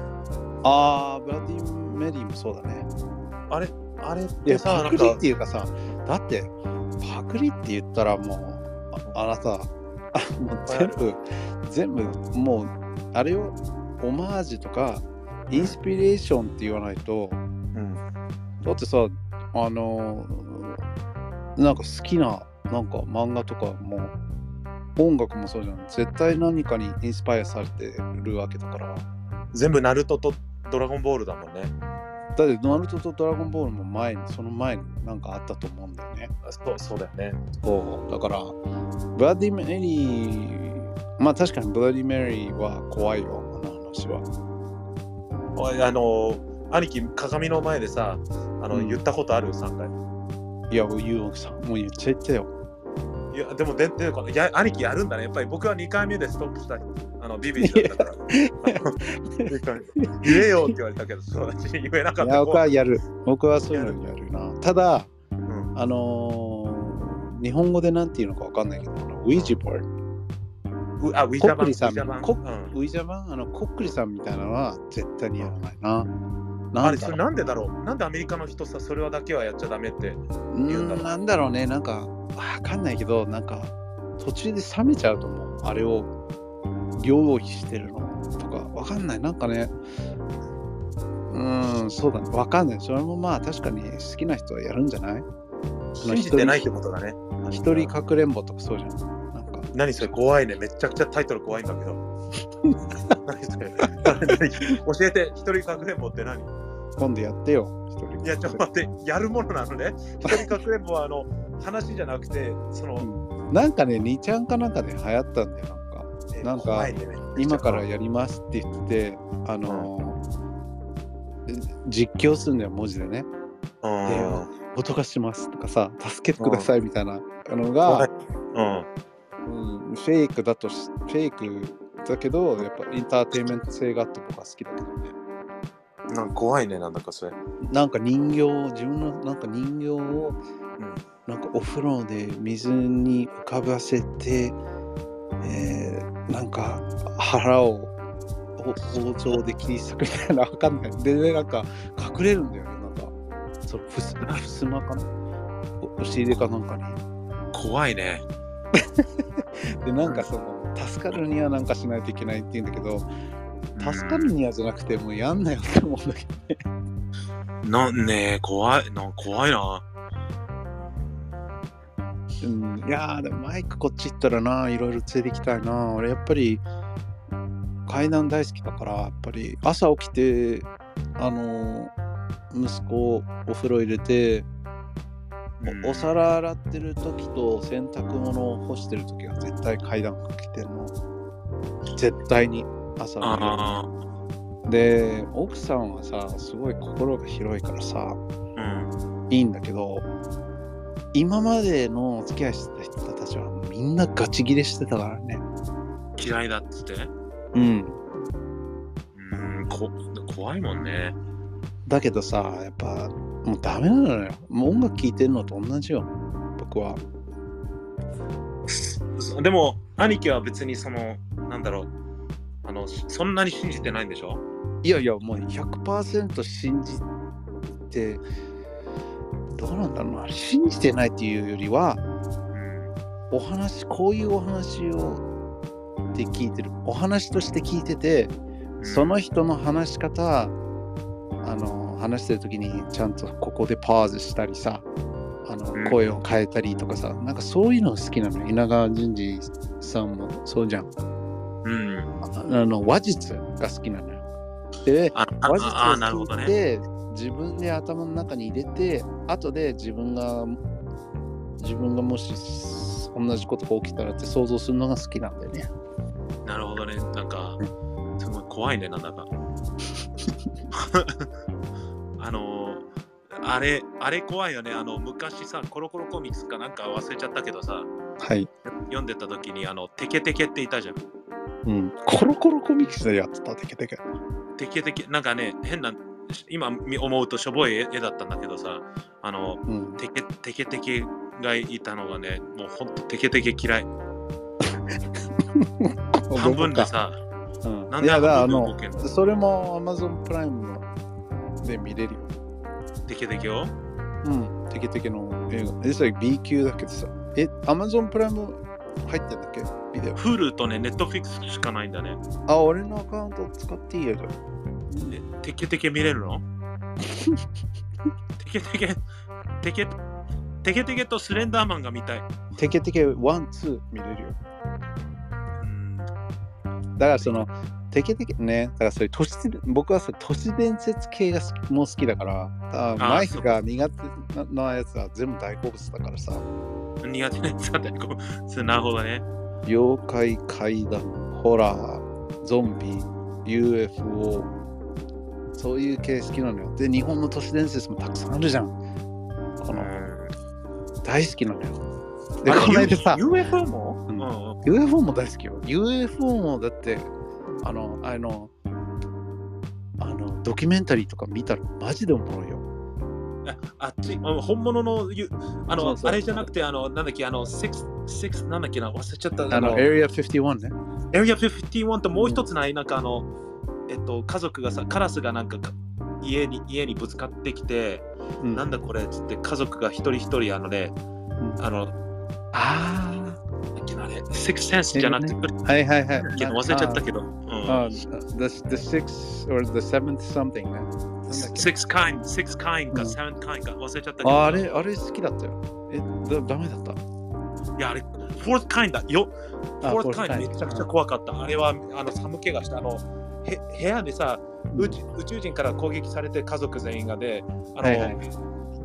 B: ああ、ブラディ・メリーもそうだね。
A: あれあれってさ
B: パクリっていうかさ、だって、パクリって言ったらもう、ああなた、あもう全部、全部、もう、あれを、オマージュとか、インスピレーションって言わないと、
A: うん
B: だってさ、あのーなんか好きな、なんか漫画とかも、音楽もそうじゃん。絶対何かにインスパイアされてるわけだから。
A: 全部ナルトとドラゴンボールだもんね
B: だって、ナルトとドラゴンボールも前に、その前になんかあったと思うんだよね。
A: そうそうだよね
B: そうだからブラディ・メリーまあ確かにブラディ・メリーは怖いよあの話は
A: あの兄貴鏡の前でさあの、
B: うん。
A: 言ったことある？3回。
B: いやユウさん。もう言っちゃったよ。
A: いやでもで出るかないや兄貴やるんだね。やっぱり僕は2回目でストップしたあのビビリだったから。言えよって言われたけどそうだし言えなかった。
B: 僕はやる。僕はそういうのやるな。ただ
A: うん。
B: あのー日本語でなんていうのかわかんないけどウィジボード
A: うあウィジャバン
B: コックリさん
A: ウィジャバン？
B: あのコックリさんみたいなのは絶対にやらないな
A: あれ、それ
B: なんだろ
A: なんでだろう？なんでアメリカの人さ、それはだけはやっちゃダメって。
B: う
A: 言うんだろう？
B: うんなんだろうね、なんか、わかんないけど、なんか、途中で冷めちゃうと思う。あれを用意してるのとか、わかんない。なんかね、うーん、そうだね。わかんない。それもまあ、確かに好きな人はやるんじゃない？
A: 信じてないってことだね。
B: 一人かくれんぼとかそうじゃん。なんか、
A: 何それ怖いね。めちゃくちゃタイトル怖いんだけど。何それ何教えて、一人かくれんぼって何？
B: 今度やってよ。一人
A: いや、ちょっと待って、やるものなのね？一人かくれんぼはあの話じゃなくて、その、
B: なんかね、2ちゃんかなんかで流行ったんだよ。なんか、
A: え
B: なんか
A: ね
B: 今からやりますって言って、あのー実況するんだよ、文字でね。
A: うん。
B: 音がしますとかさ、助けてくださいみたいなの
A: 怖
B: が
A: い、うん。
B: うん、フェイクだとし、フェイクだけど、やっぱエンターテインメント性があって僕は好きだけどね。
A: なんか怖いね、なんだかそれ。
B: なんか人形、自分のなんか人形を、
A: うん
B: なんかお風呂で水に浮かばせて、えーなんか腹をお包丁で切り裂くみたいなわかんない。で、ね、なんか隠れるんだよね。なんか、そのふすふすまかな？お押し入れかなんかに。
A: 怖いね。
B: で、なんかその、助かるにはなんかしないといけないって言うんだけど、助かるにはじゃなくて、もうやんなよって思うんだけどね。
A: なんね怖い、なん怖いな。
B: うん、いやーでもマイクこっち行ったらないろいろ連れて行きたいな俺やっぱり階段大好きだからやっぱり朝起きてあのー息子お風呂入れて
A: うん
B: おお皿洗ってる時と洗濯物を干してる時は絶対階段かけてるの絶対に朝起きる
A: あ
B: で奥さんはさすごい心が広いからさ
A: あ、うん。
B: いいんだけど今までのお付き合いしてた人たちはみんなガチギレしてたからね
A: 嫌いだっつって？
B: うん
A: うん、こ怖いもんね。
B: だけどさやっぱもうダメなのよ。もう音楽聴いてるのと同じよ。僕は。
A: でも、兄貴は別にその、なんだろう、あの、そんなに信じてないんでしょ？
B: いやいやもう100%信じてどうなんだろうな。信じてないっていうよりは
A: うん。
B: お話こういうお話をで聞いてる。お話として聞いててその人の話し方あの話してる時にちゃんとここでパーズしたりさあの
A: うん
B: 声を変えたりとかさ、なんかそういうのが好きなのよ稲川淳二さんもそうじゃん
A: うん。
B: ああの話術が好きなのよで話術。を聞いて、自分で頭の中に入れて後で自分が自分がもし同じことが起きたらって想像するのが好きなんだよね
A: なるほどね。なんか、すごい怖いね、なんだか。あれ、あれ怖いよね。あの、昔さ、コロコロコミックスかなんか忘れちゃったけどさ、
B: はい、
A: 読んでた時に、あの、テケテケっていたじゃん。
B: うん、コロコロコミックスでやってた？だけだけど
A: テケテケ、なんかね、変な、今見思うとしょぼい絵絵だったんだけどさ、あの、
B: うん。
A: テケテケテケがいたのがね、もうほんとテケテケ嫌い。半分でさ、
B: うん、
A: なんで
B: あの？それも Amazon プライムで見れるよ
A: テケテケを
B: うん。テケテケの映画。えそれ B 級だけどさ。え Amazon プライム入ってんだっけ？ビデオ。
A: Hulu とね、Netflix しかないんだね。
B: あ俺のアカウント使っていいよじゃあ。
A: えテケテケ見れるの？テケテケ、テケ、テケテケとスレンダーマンが見たい。
B: テケテケ1、2見れるよ。
A: うん。
B: だからそのテケテケねだからそれ都市僕はそれ都市伝説系がもう好きだからだからマイクが苦手ななやつは全部大好物だからさ。
A: 苦手なやつだって、こうそうなるほどね。
B: 妖怪怪談ホラーゾンビ UFO そういう系好きなのよ。で日本の都市伝説もたくさんあるじゃん。この大好きなのよ。でこの間さ
A: UFO も、
B: うん。UFO も大好きよ。UFO もだってあのあのあのドキュメンタリーとか見たらマジでおもろいよ。
A: ああっち、あ本物のゆ、あの、
B: そうそう。
A: あれじゃなくて、あの、なんだっけ、あの、6、6なんだっけな、忘れちゃった。
B: あの Area 51ね。
A: Area 51ともう一つない、なんかあの、えっと、家族がさ、カラスがなんかか家に家にぶつかってきて、
B: うん。
A: なんだこれっつって家族が一人一人あのね、
B: うん。
A: あの、
B: あ
A: なんだっけなあれ、Six Sense じゃなくて、
B: あ、はいはいはい。
A: 忘れちゃったけど、うん
B: ああ、the, the sixth or the seventh something ね。
A: Six Kind、Six Kind か
B: うん
A: Seven Kind か忘れちゃったけど、
B: ああれ、あれ好きだったよ。え、だダメだった？
A: いや、あれ、Fourth Kind だよ。
B: あ
A: Fourth Kind めちゃくちゃ怖かった。あれはあの寒気がした。あのへ部屋でさ宇宙、人から攻撃されて家族全員がで、あの、
B: はいはい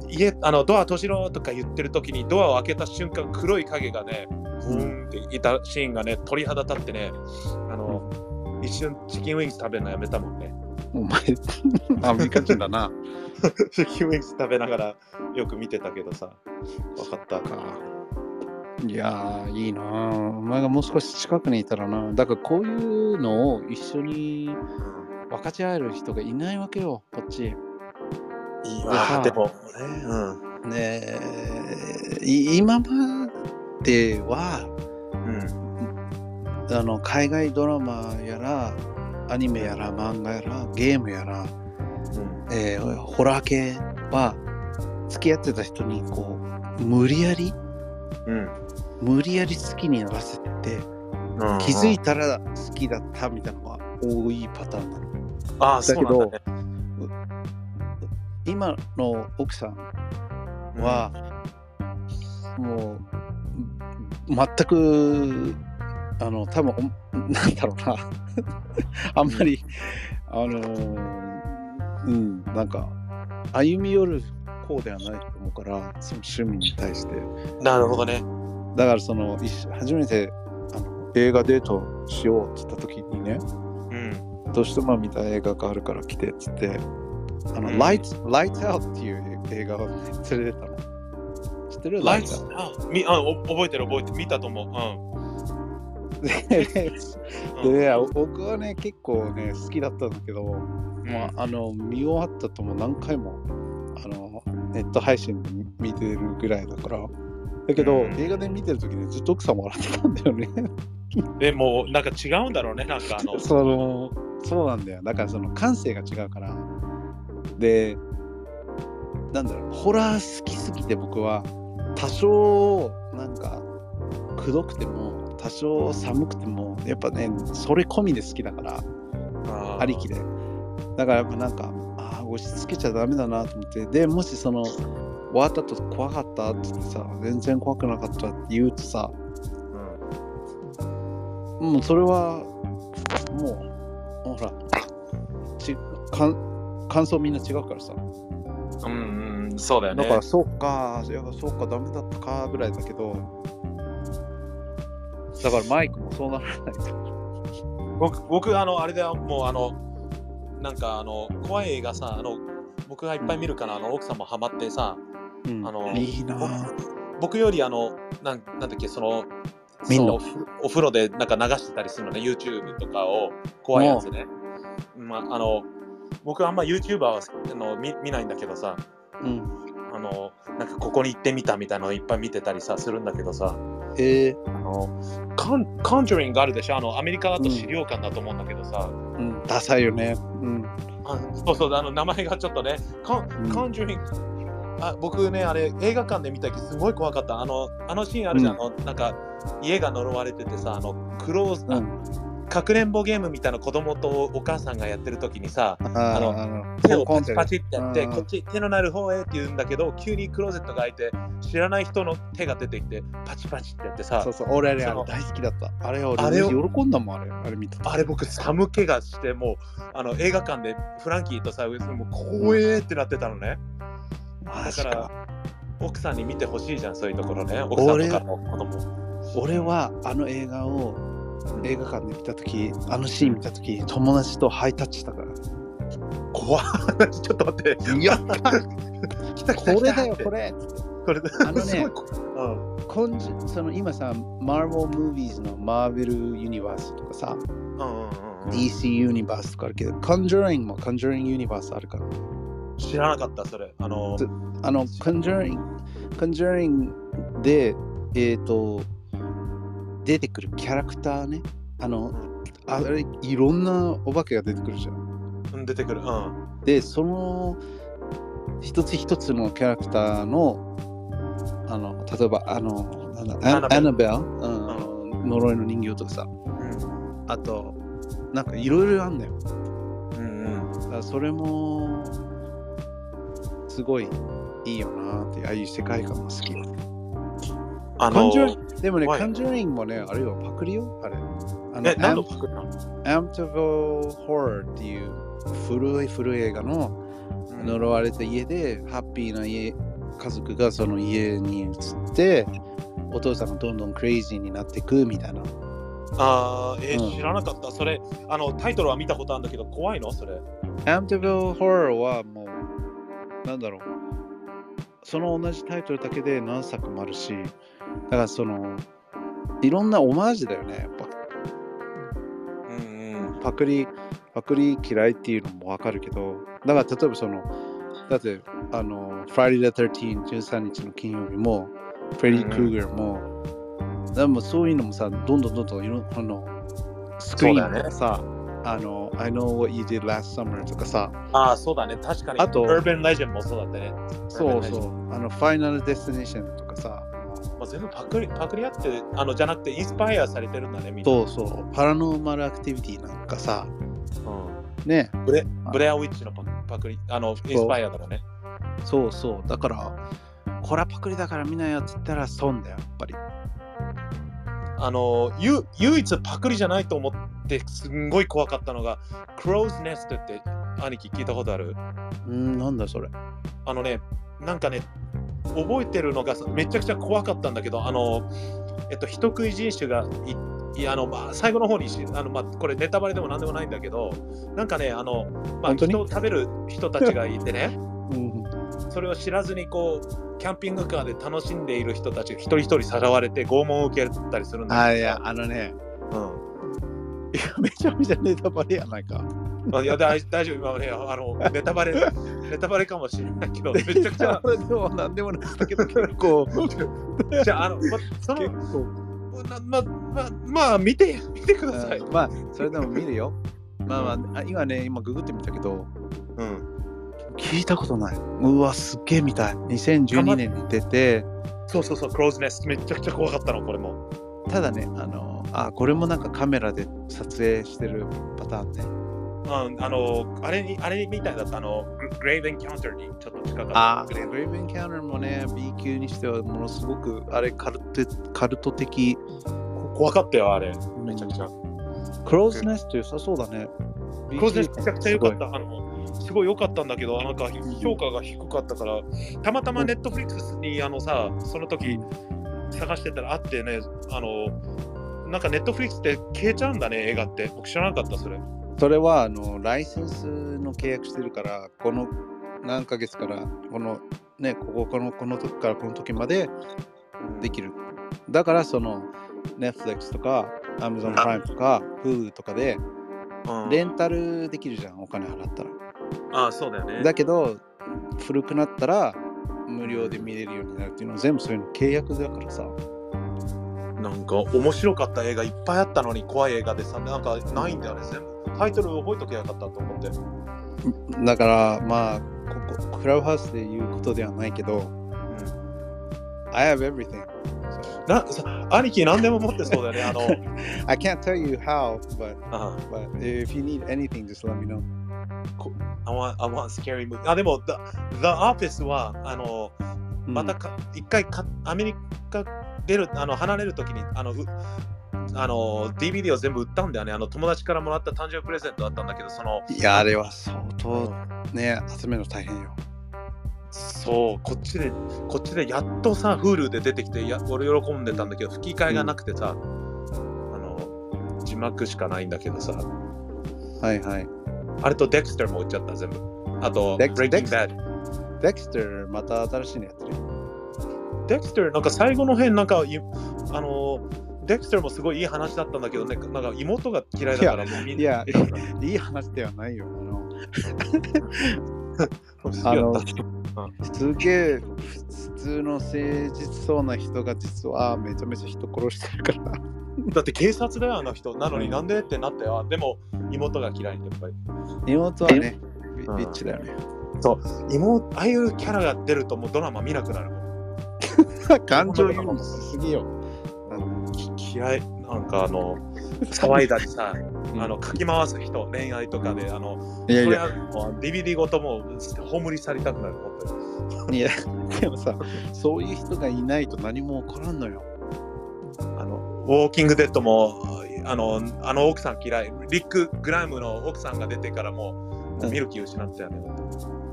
A: 家あのドア閉じろとか言ってる時にドアを開けた瞬間黒い影がね、ブーンっていたシーンがね、鳥肌立ってね、あの、一瞬チキンウィングス食べるのやめたもんね。
B: お前、アメリカ人だな。
A: チキンウィングス食べながらよく見てたけどさ、分かったか。
B: いやー、いいなーお前がもう少し近くにいたらな。だからこういうのを一緒に分かち合える人がいないわけよ、こっち。
A: いい
B: でさ
A: わ、でも、ね、うん。
B: ね今までは、
A: うん。
B: あの海外ドラマやら、アニメやら、漫画やら、ゲームやら、
A: うん
B: えーホラー系は、付き合ってた人にこう、無理やり、
A: うん。
B: 無理やり好きにならせて、
A: うん
B: 気づいたら好きだったみたいなのが多いパターンなの。
A: ああ、そうなんだ、ね。
B: 今の奥さんは、もう全くあの多分おなんだろうな あんまりあのーうんなんか歩み寄る方ではないと思うからその趣味に対して
A: うんなるほどね。
B: だからその初めてあの映画デートしようって言った時にね
A: うん。
B: どうしても見た映画があるから来てっつってあの、
A: うん。
B: Lights, Lights Out っていう映画を、ね、連れてたの。知ってる？
A: ライツみあお覚えてる覚えてる。見たと思う。
B: で
A: うん。
B: でね僕はね結構ね好きだったんだけど、
A: うん。
B: まあ、あの見終わったとも何回もあのネット配信で見てるぐらいだから。だけど、
A: うん。
B: 映画で見てる時にずっと奥さんも笑ってたんだよね。
A: でもなんか違うんだろうね、なんかあの。
B: そのそうなんだよ。だからその感性が違うからでなんだろうホラー好きすぎて僕は多少なんかくどくても多少寒くてもやっぱねそれ込みで好きだから
A: あ
B: りきで。だからやっぱなんかああ押し付けちゃダメだなと思ってでもしその終わった後怖かったって言ってさ全然怖くなかったって言うとさもうそれはもうほらちかん感想みんな違うからさ。
A: うん、うんうん、そうだよね。
B: だからそうかいやそうかダメだったかぐらいだけど。だからマイクもそうならない。と
A: 僕、僕、あの、あれだよ、もう、あの、なんか、あの、怖い映画さ、あの、僕がいっぱい見るから、あの、奥さんもハマってさ、
B: うん。
A: あの
B: いいな。ぁ
A: 僕より、あの、なんなんだっけ、その、
B: 見んの
A: そのお風呂でなんか流してたりするのね、YouTube とかを、怖いやつね。まあ、あの、僕あんま YouTuber はあの見見ないんだけどさ、
B: うん。
A: あの、なんかここに行ってみたみたいなのをいっぱい見てたりさ、するんだけどさ、
B: え。ー
A: あの、カンカンジュリングあるでしょ？あの、アメリカだと資料館だと思うんだけどさ、
B: うん、ダサいよね。うん。
A: あそうそう、あの、名前がちょっとね、カン
B: うん。
A: カンジュリング、あ僕ね、あれ、映画館で見た時すごい怖かった。あの、あのシーンあるじゃん、
B: う
A: あのなんか、家が呪われててさ、あの、クローズな、
B: うん、
A: かくれんぼゲームみたいな子供とお母さんがやってる時にさ、
B: あ
A: あの手をパチパチってやって、
B: うん
A: こっち手のなる方へって言うんだけど、急にクローゼットが開いて、知らない人の手が出てきて、パチパチってやってさ
B: そう、そう、俺あれあれ大好きだった。あれ俺
A: あれを
B: 喜んだもん、あれ。あれ見てた。
A: あれ僕寒気がしてもうあの映画館でフランキーとさもう怖えってなってたのねだから奥さんに見てほしいじゃんそういうところね奥さんとかの子供
B: 俺はあの映画を映画館で見たとき、あのシーン見たとき、友達とハイタッチしたから。
A: 怖っ。ちょっと待って。
B: や。った
A: 来た来た
B: これだよ、これ。
A: これ
B: あのね
A: う。ん
B: その今さ、マーベル・ムービーズのマーベル・ユニバースとかさ、
A: うんうんうんうん。
B: DC ユニバースとかあるけど、コンジュリングもコンジュリング・ユニバースあるから。
A: 知らなかったそれ。あの
B: ずあの、コンジュリング、コンジュリングで、えっ、と、出てくるキャラクターね。あの、あれ、いろんなお化けが出てくるじゃん。
A: うん出てくる。うん。
B: でその一つ一つのキャラクターのあの例えばあのなんだア
A: アナベル
B: アナベル、うん。呪いの人形とかさ。あとなんかいろいろあんだよ。
A: うんうん。
B: それもすごいいいよなってああいう世界観が好き。
A: あの
B: でもね、
A: はい
B: カンジュリングもね、あれよ、パクリよあれ。あの、
A: え、何の
B: ア
A: パクリなの？
B: ムトヴォ・ホラーっていう古い古い映画の呪われた家で、ハッピーな家、家族がその家に移って、お父さんがどんどんクレイジーになっていくみたいな。
A: あーえー
B: うん
A: 知らなかった。それ、あの、タイトルは見たことあるんだけど、怖いの？それ。
B: アムトヴォ・ホラーはもう、なんだろう。その同じタイトルだけで何作もあるし、だからその、いろんなオマージュだよね、やっぱ。
A: うんうん。
B: パクリ、パクリ嫌いっていうのもわかるけど、だから例えばその、だって、あの、Friday the 13、13日の金曜日も、フレディ・クルーガーも、でもそういうのもさ、どんどんどんどんいろんあの、スクリーンとかさ、あの、I know what you did last summer とかさ、
A: ああ、そうだね。確かに。
B: あと
A: Urban Legend もそうだったね。
B: そうそう、あの、Final Destination とかさ、
A: まあ、全部パクリパクリあって、あの、じゃなくてインスパイアされてるんだね、みんな。
B: そうそう、パラノーマルアクティビティなんかさ、
A: うん
B: ね、
A: ブレブレアウィッチのパパクリ、あの、インスパイアだからね。
B: そうそう、だから、これはパクリだから見ないよって言ったら損だよ、やっぱり。
A: あの、ゆ唯一パクリじゃないと思って、すんごい怖かったのが、Crow's Nest って兄貴聞いたことある？
B: うん、なんだそれ。
A: あのね、なんかね、覚えてるのがめちゃくちゃ怖かったんだけど、あの、えっと、人食い人種がいあの、まあ、最後の方にしあの、まあ、これネタバレでもなんでもないんだけど、なんかね、あの、まあ、人を食べる人たちがいてね、
B: うん、
A: それを知らずにこう、キャンピングカーで楽しんでいる人たちが一人一人さらわれて拷問を受けたりするんだ
B: あ、
A: けど
B: いや、あのね、
A: うん
B: いや、めちゃめちゃネタバレやないか。
A: あいや大大丈夫、今はね、あのネタバレ、ネタバレかもしれないけど、めちゃくちゃ、
B: でもなんでもないんだけど、結構、
A: じゃあ、あの、ま、その、
B: 結構。
A: ま、ま、ま、まあ、見て、見てください。
B: まあ、それでも見るよ。まあまあ、あ今ね、今ググってみたけど、
A: うん。
B: 聞いたことない。うわ、すっげえ見たい。2012年に出て、
A: そうそうそう、クローズネスト、めちゃくちゃ怖かったの、これも。
B: ただね、あの、あ、これもなんかカメラで撮影してるパターンね。
A: うん、あの、あれに、あれみたいだった、あの、グレイブエンカウンターにちょっと近かった。
B: あ、グレーブエンカウンターもね、B 級にしてはものすごく、あれカルト、カルト的。
A: 怖かったよ、あれ。めちゃくちゃ。
B: クローズネスト良さそうだね。
A: クローズネストめちゃくちゃ良かった。あの、すごい良かったんだけど、なんか評価が低かったから、たまたまネットフリックスに、あのさ、その時探してたらあってね、あの、なんかネットフリックスって消えちゃうんだね、映画って。僕知らなかった、それ。
B: それはあのライセンスの契約してるから、この何ヶ月から、このね、ここ、この、この時からこの時までできる。だからその Netflix とか Amazon プライムとか Hulu とかで
A: うん
B: レンタルできるじゃん、お金払ったら。
A: ああ、そうだよね。
B: だけど、古くなったら無料で見れるようになるっていうのは全部そういうの契約だからさ。
A: なんか面白かった映画いっぱいあったのに怖い映画でさ、なんかないんだよね、全部。タイトル覚えとけばよかったと思って。
B: だからまあ、ここクラブハウスで言うことではないけど、I have everything.
A: なさ兄貴何でも持ってそうだよね。あの
B: I can't tell you how, but
A: あ
B: but if you need anything, just let me know.
A: I want, I want scary movie. あ、でも、The, The Office は、あの、またか、一回かアメリカ出る、あの、離れるときに、あの、うあの、DVD を全部売ったんだよね。あの、友達からもらった誕生日プレゼントだったんだけど、その、
B: いや、あれは相当ね、集めるの大変よ。
A: そう、こっちで、こっちでやっとさ、Hulu で出てきて、や俺喜んでたんだけど、吹き替えがなくてさ、あの、字幕しかないんだけどさ、
B: はいはい。
A: あれと Dexter も売っちゃった、全部。あと、
B: Dex-
A: Breaking
B: Dex-
A: Bad。
B: Dexter また新しいのやってる。
A: Dexter、なんか最後の辺、なんか、いあの、Dexter もすごいいい話だったんだけどね、なんか妹が嫌いだから、もうみんな。
B: いやいい話ではないよ。あの、すげえ普通の誠実そうな人が実はめちゃめちゃ人殺してるから。
A: だって警察だよ、あの人。なのになんでってなって、あでも妹が嫌い、やっぱり。
B: 妹はね、
A: うん
B: ビビッチだよね。
A: 妹、ああいうキャラが出るともうドラマ見なくなるもん。
B: 感情移入しすぎよ。
A: き気合い、なんかあの、騒いだりさ、
B: うん
A: あの、かき回す人、恋愛とかで、あの、
B: いやいや、
A: それ DVD ごともう葬り去りたくなる、本当に。
B: いや、でもさ、そういう人がいないと何も起こらんのよ。
A: あの、ウォーキングデッドも、あの、あの奥さん嫌い。リック・グラムの奥さんが出てからもう、見る気失ったよね。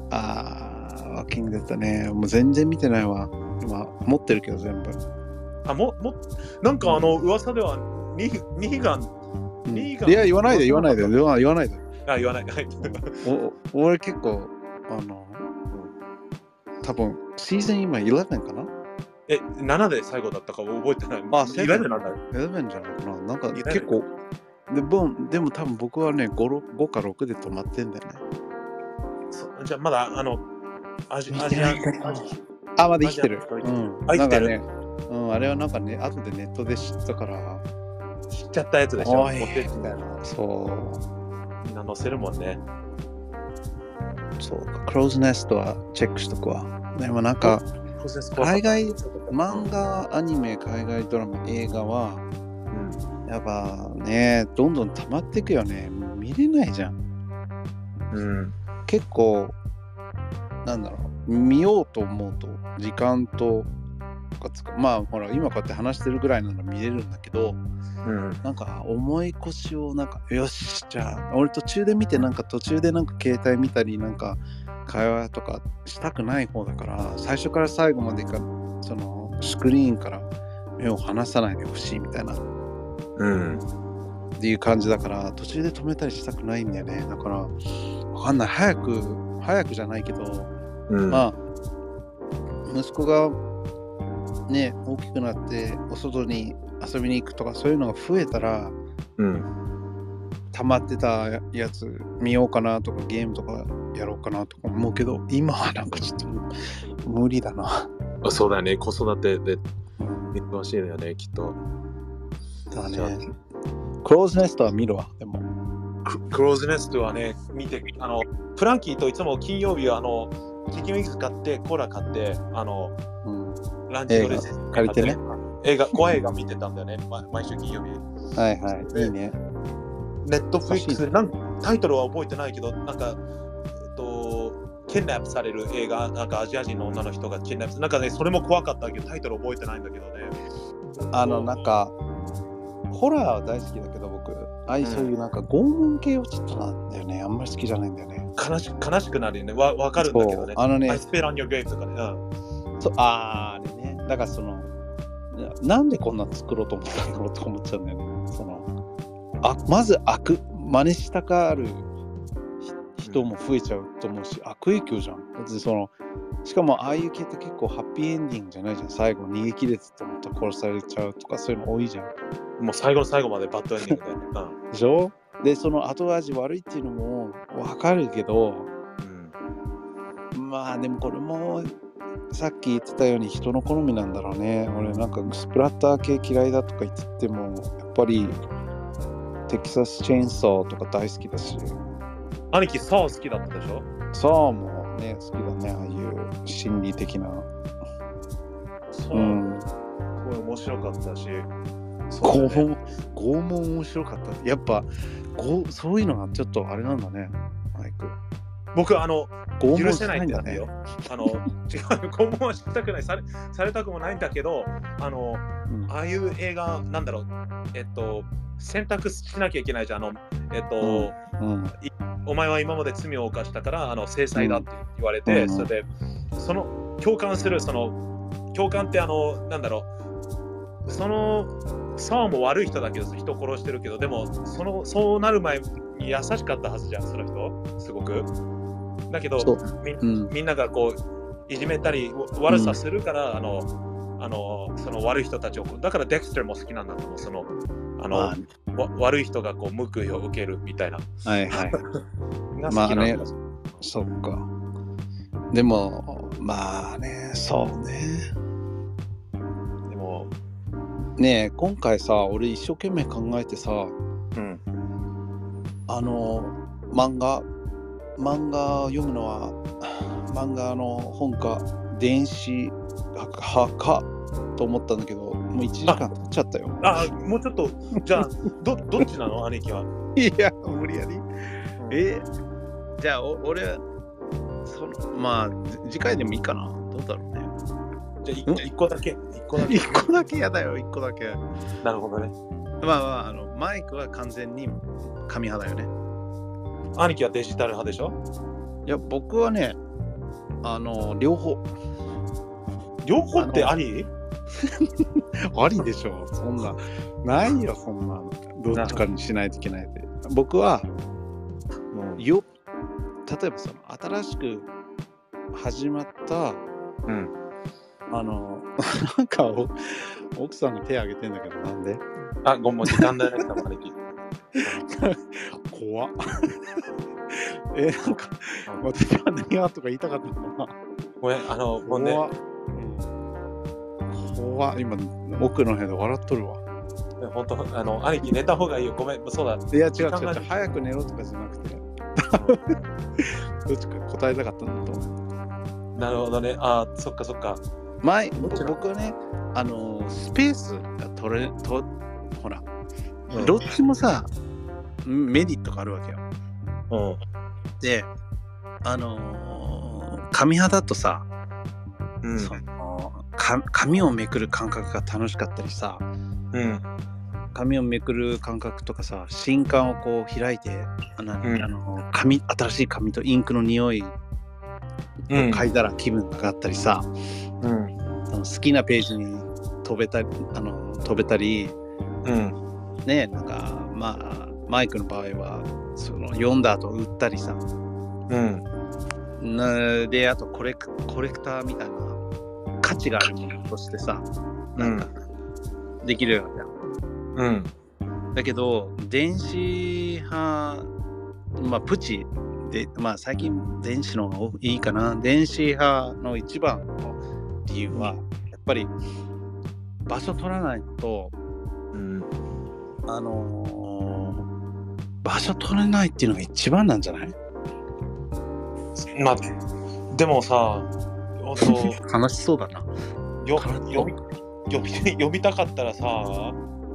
B: あー、ワーキングデッドね。もう全然見てないわ。今、持ってるけど全部。
A: あ、も、も、なんかあの、噂では、ニニーガン、
B: うん
A: リーガン
B: いや、言わないで、言わないで、言わ言わないで。
A: あ、言わない。はい。
B: お俺結構、あの、多分シーズン今11かな？
A: え、7で最後だったか覚えてない。
B: あ
A: 11なんだよ。
B: ?11 じゃないかななんか
A: 11
B: 結構、でボンでも多分僕はね5、ろ5か6で止まってんだよね。
A: そじゃあまだ、あの、アジ
B: 見
A: ア
B: あ、まだ生きてる。うん。
A: あ生きてる？
B: なんかね、うん、あれはなんかね、後でネットで知ったから、
A: 知っちゃったやつでしょ？
B: おい
A: 持ってみたいな。
B: そう、
A: みんな載せるもんね。
B: そうか、クローズネストはチェックしとくわ。でもなんか、海外漫画、アニメ、海外ドラマ、映画は、
A: うん
B: やっぱね、どんどん溜まっていくよね。もう見れないじゃん。
A: うん。
B: 結構、なんだろう、見ようと思うと、時間とまあ、ほら、今こうやって話してるぐらいなら見れるんだけど、
A: うん。
B: なんか重い腰をなんか、よし、じゃあ、俺途中で見て、なんか途中でなんか携帯見たり、なんか会話とかしたくない方だから、最初から最後までか、そのスクリーンから目を離さないでほしいみたいな、
A: うん。
B: っていう感じだから、途中で止めたりしたくないんだよね。だから、わかんない。早く、早くじゃないけど、
A: うん。
B: まあ、息子がね、大きくなって、お外に遊びに行くとか、そういうのが増えたら、
A: うん。
B: 溜まってたやつ見ようかなとかゲームとかやろうかなとか思うけど今はなんかちょっと無理だな。
A: あそうだよね。子育てで
B: うん
A: 忙しいのよね、きっと。
B: だね。クローズネストは見るわ。でも。
A: ククローズネストはね、見て、あの、フランキーといつも金曜日は、あの、チキンウィングス買って、コーラ買って、あの、
B: うん、
A: ランチドレス
B: 借りてね。
A: 映画、怖い映画見てたんだよね、ま毎週金曜日。
B: はいはい。いいね。
A: ネットフリックス、なんタイトルは覚えてないけど、なんか、えっと、キンナップされる映画、なんかアジア人の女の人がキンナップなんかね、それも怖かったけど、タイトル覚えてないんだけどね。
B: あの、なんか、ホラーは大好きだけど僕、ああいうそういうなんか拷問系をちょっとなんだよね。あんまり好きじゃないんだよね。
A: 悲し悲しくなるよね。わわかるんだけどね。
B: あのね
A: I spit on your grave とかね。うん
B: そうあーあれね。だからその、ななんでこんな作ろうと思ったんだろうと思っちゃうんだよね。あまず悪、真似したがるひ人も増えちゃうと思うし、悪影響じゃん。だってそのしかもああいう系って結構ハッピーエンディングじゃないじゃん。最後逃げ切れてと思ったら殺されちゃうとかそういうの多いじゃん。
A: もう最後の最後までバッドエンディングで。うん
B: でしょ？で、その後味悪いっていうのもわかるけど、
A: うん
B: まあでもこれもさっき言ってたように人の好みなんだろうね。俺なんかスプラッター系嫌いだとか言っててもやっぱりテキサスチェーンソーとか大好きだし、
A: 兄貴、サー好きだったでしょ？
B: ソーもね好きだね。ああいう心理的な。
A: そうう、
B: ん。
A: すごい面白かったし。
B: 拷問、拷問面白かった。やっぱごそういうのがちょっとあれなんだね。
A: 僕、あの、許せない
B: んだ
A: よ。。あの、違う、拷問はしたくないされ、されたくもないんだけど、あの、
B: うん
A: ああいう映画、なんだろう、えっと、選択しなきゃいけないじゃん。あの、えっと、
B: うん。
A: お前は今まで罪を犯したから、あの、制裁だって言われて、
B: うん
A: それで、その、共感する、その、共感って、あの、なんだろう、その、サーも悪い人だけど、人殺してるけど、でも、その、そうなる前に優しかったはずじゃん、その人、すごく。だけど。み
B: うん。
A: みんながこういじめたりわ悪さするから、あのあのその悪い人たちをだからデクスターも好きなんだと思うそのあの、
B: まあ
A: わ悪い人がこう報いを受けるみたいな
B: はいはい。まあねそっか。でも、まあね、そうね。
A: でも
B: ねえ、今回さ、俺一生懸命考えてさ、
A: うん
B: あの、漫画、漫画を読むのは漫画の本か電子派かと思ったんだけどもう1時間経っちゃったよ。
A: あ、もうちょっと、じゃあ、どどっちなの？兄貴は。
B: いや無理やり。え？じゃあお俺そのまあじ次回でもいいかな。どうだろうね。
A: じゃあ一一個だけ。一個だけ。
B: 1個だけやだよ1個だけ。
A: なるほどね。
B: まあまああのマイクは完全に紙派だよね
A: 兄貴はデジタル派でしょ？
B: いや僕はねあの両方。
A: 両方ってあり
B: ありでしょ？そんな。ないよそんなどっちかにしないといけないって。僕はよ例えばその新しく始まった
A: うん。
B: あの なんかお奥さんが手挙げてんだけどなんで？
A: あ、ごめん、時間だよ、兄貴。
B: 怖っ。えなんか私は何がとか言いたかったのかな。
A: ごめん、あの、もうね、
B: 怖っ、今奥の部屋で笑っとるわ。
A: 本当、あの、兄貴寝た方がいいよ。ごめん、そうだ。
B: いや違う違う違う。早く寝ろとかじゃなくて。どっちか答えたかったんだと思う。
A: なるほどね。あ、そっかそっか。
B: 前僕はねあのスペースが取れとほら、
A: うん。
B: どっちもさメリットがあるわけよ
A: うん。
B: であのー紙派だとさ、
A: うん。
B: そのか紙をめくる感覚が楽しかったりさ
A: うん。
B: 紙をめくる感覚とかさ新刊をこう開いてあの、
A: うん
B: あの紙新しい紙とインクの匂いを
A: うん。
B: 嗅いだら気分が上がったりさ、
A: うん。
B: その好きなページに飛べたりあの飛べたり
A: うん。
B: ねなんかまあマイクの場合はその読んだ後売ったりさ
A: うん。
B: なであとコレクコレクターみたいな価値があるものとしてさなんかできるわけだ、
A: うん。
B: だけど電子派まあプチでまあ最近電子の方がいいかな電子派の一番の理由はやっぱり場所取らないのと
A: うん。
B: あのー場所取れないっていうのが一番なんじゃない？
A: まあ、でもさ、本当
B: 悲しそうだな。
A: よ
B: 悲しそう
A: 読み読み読みたかったらさ、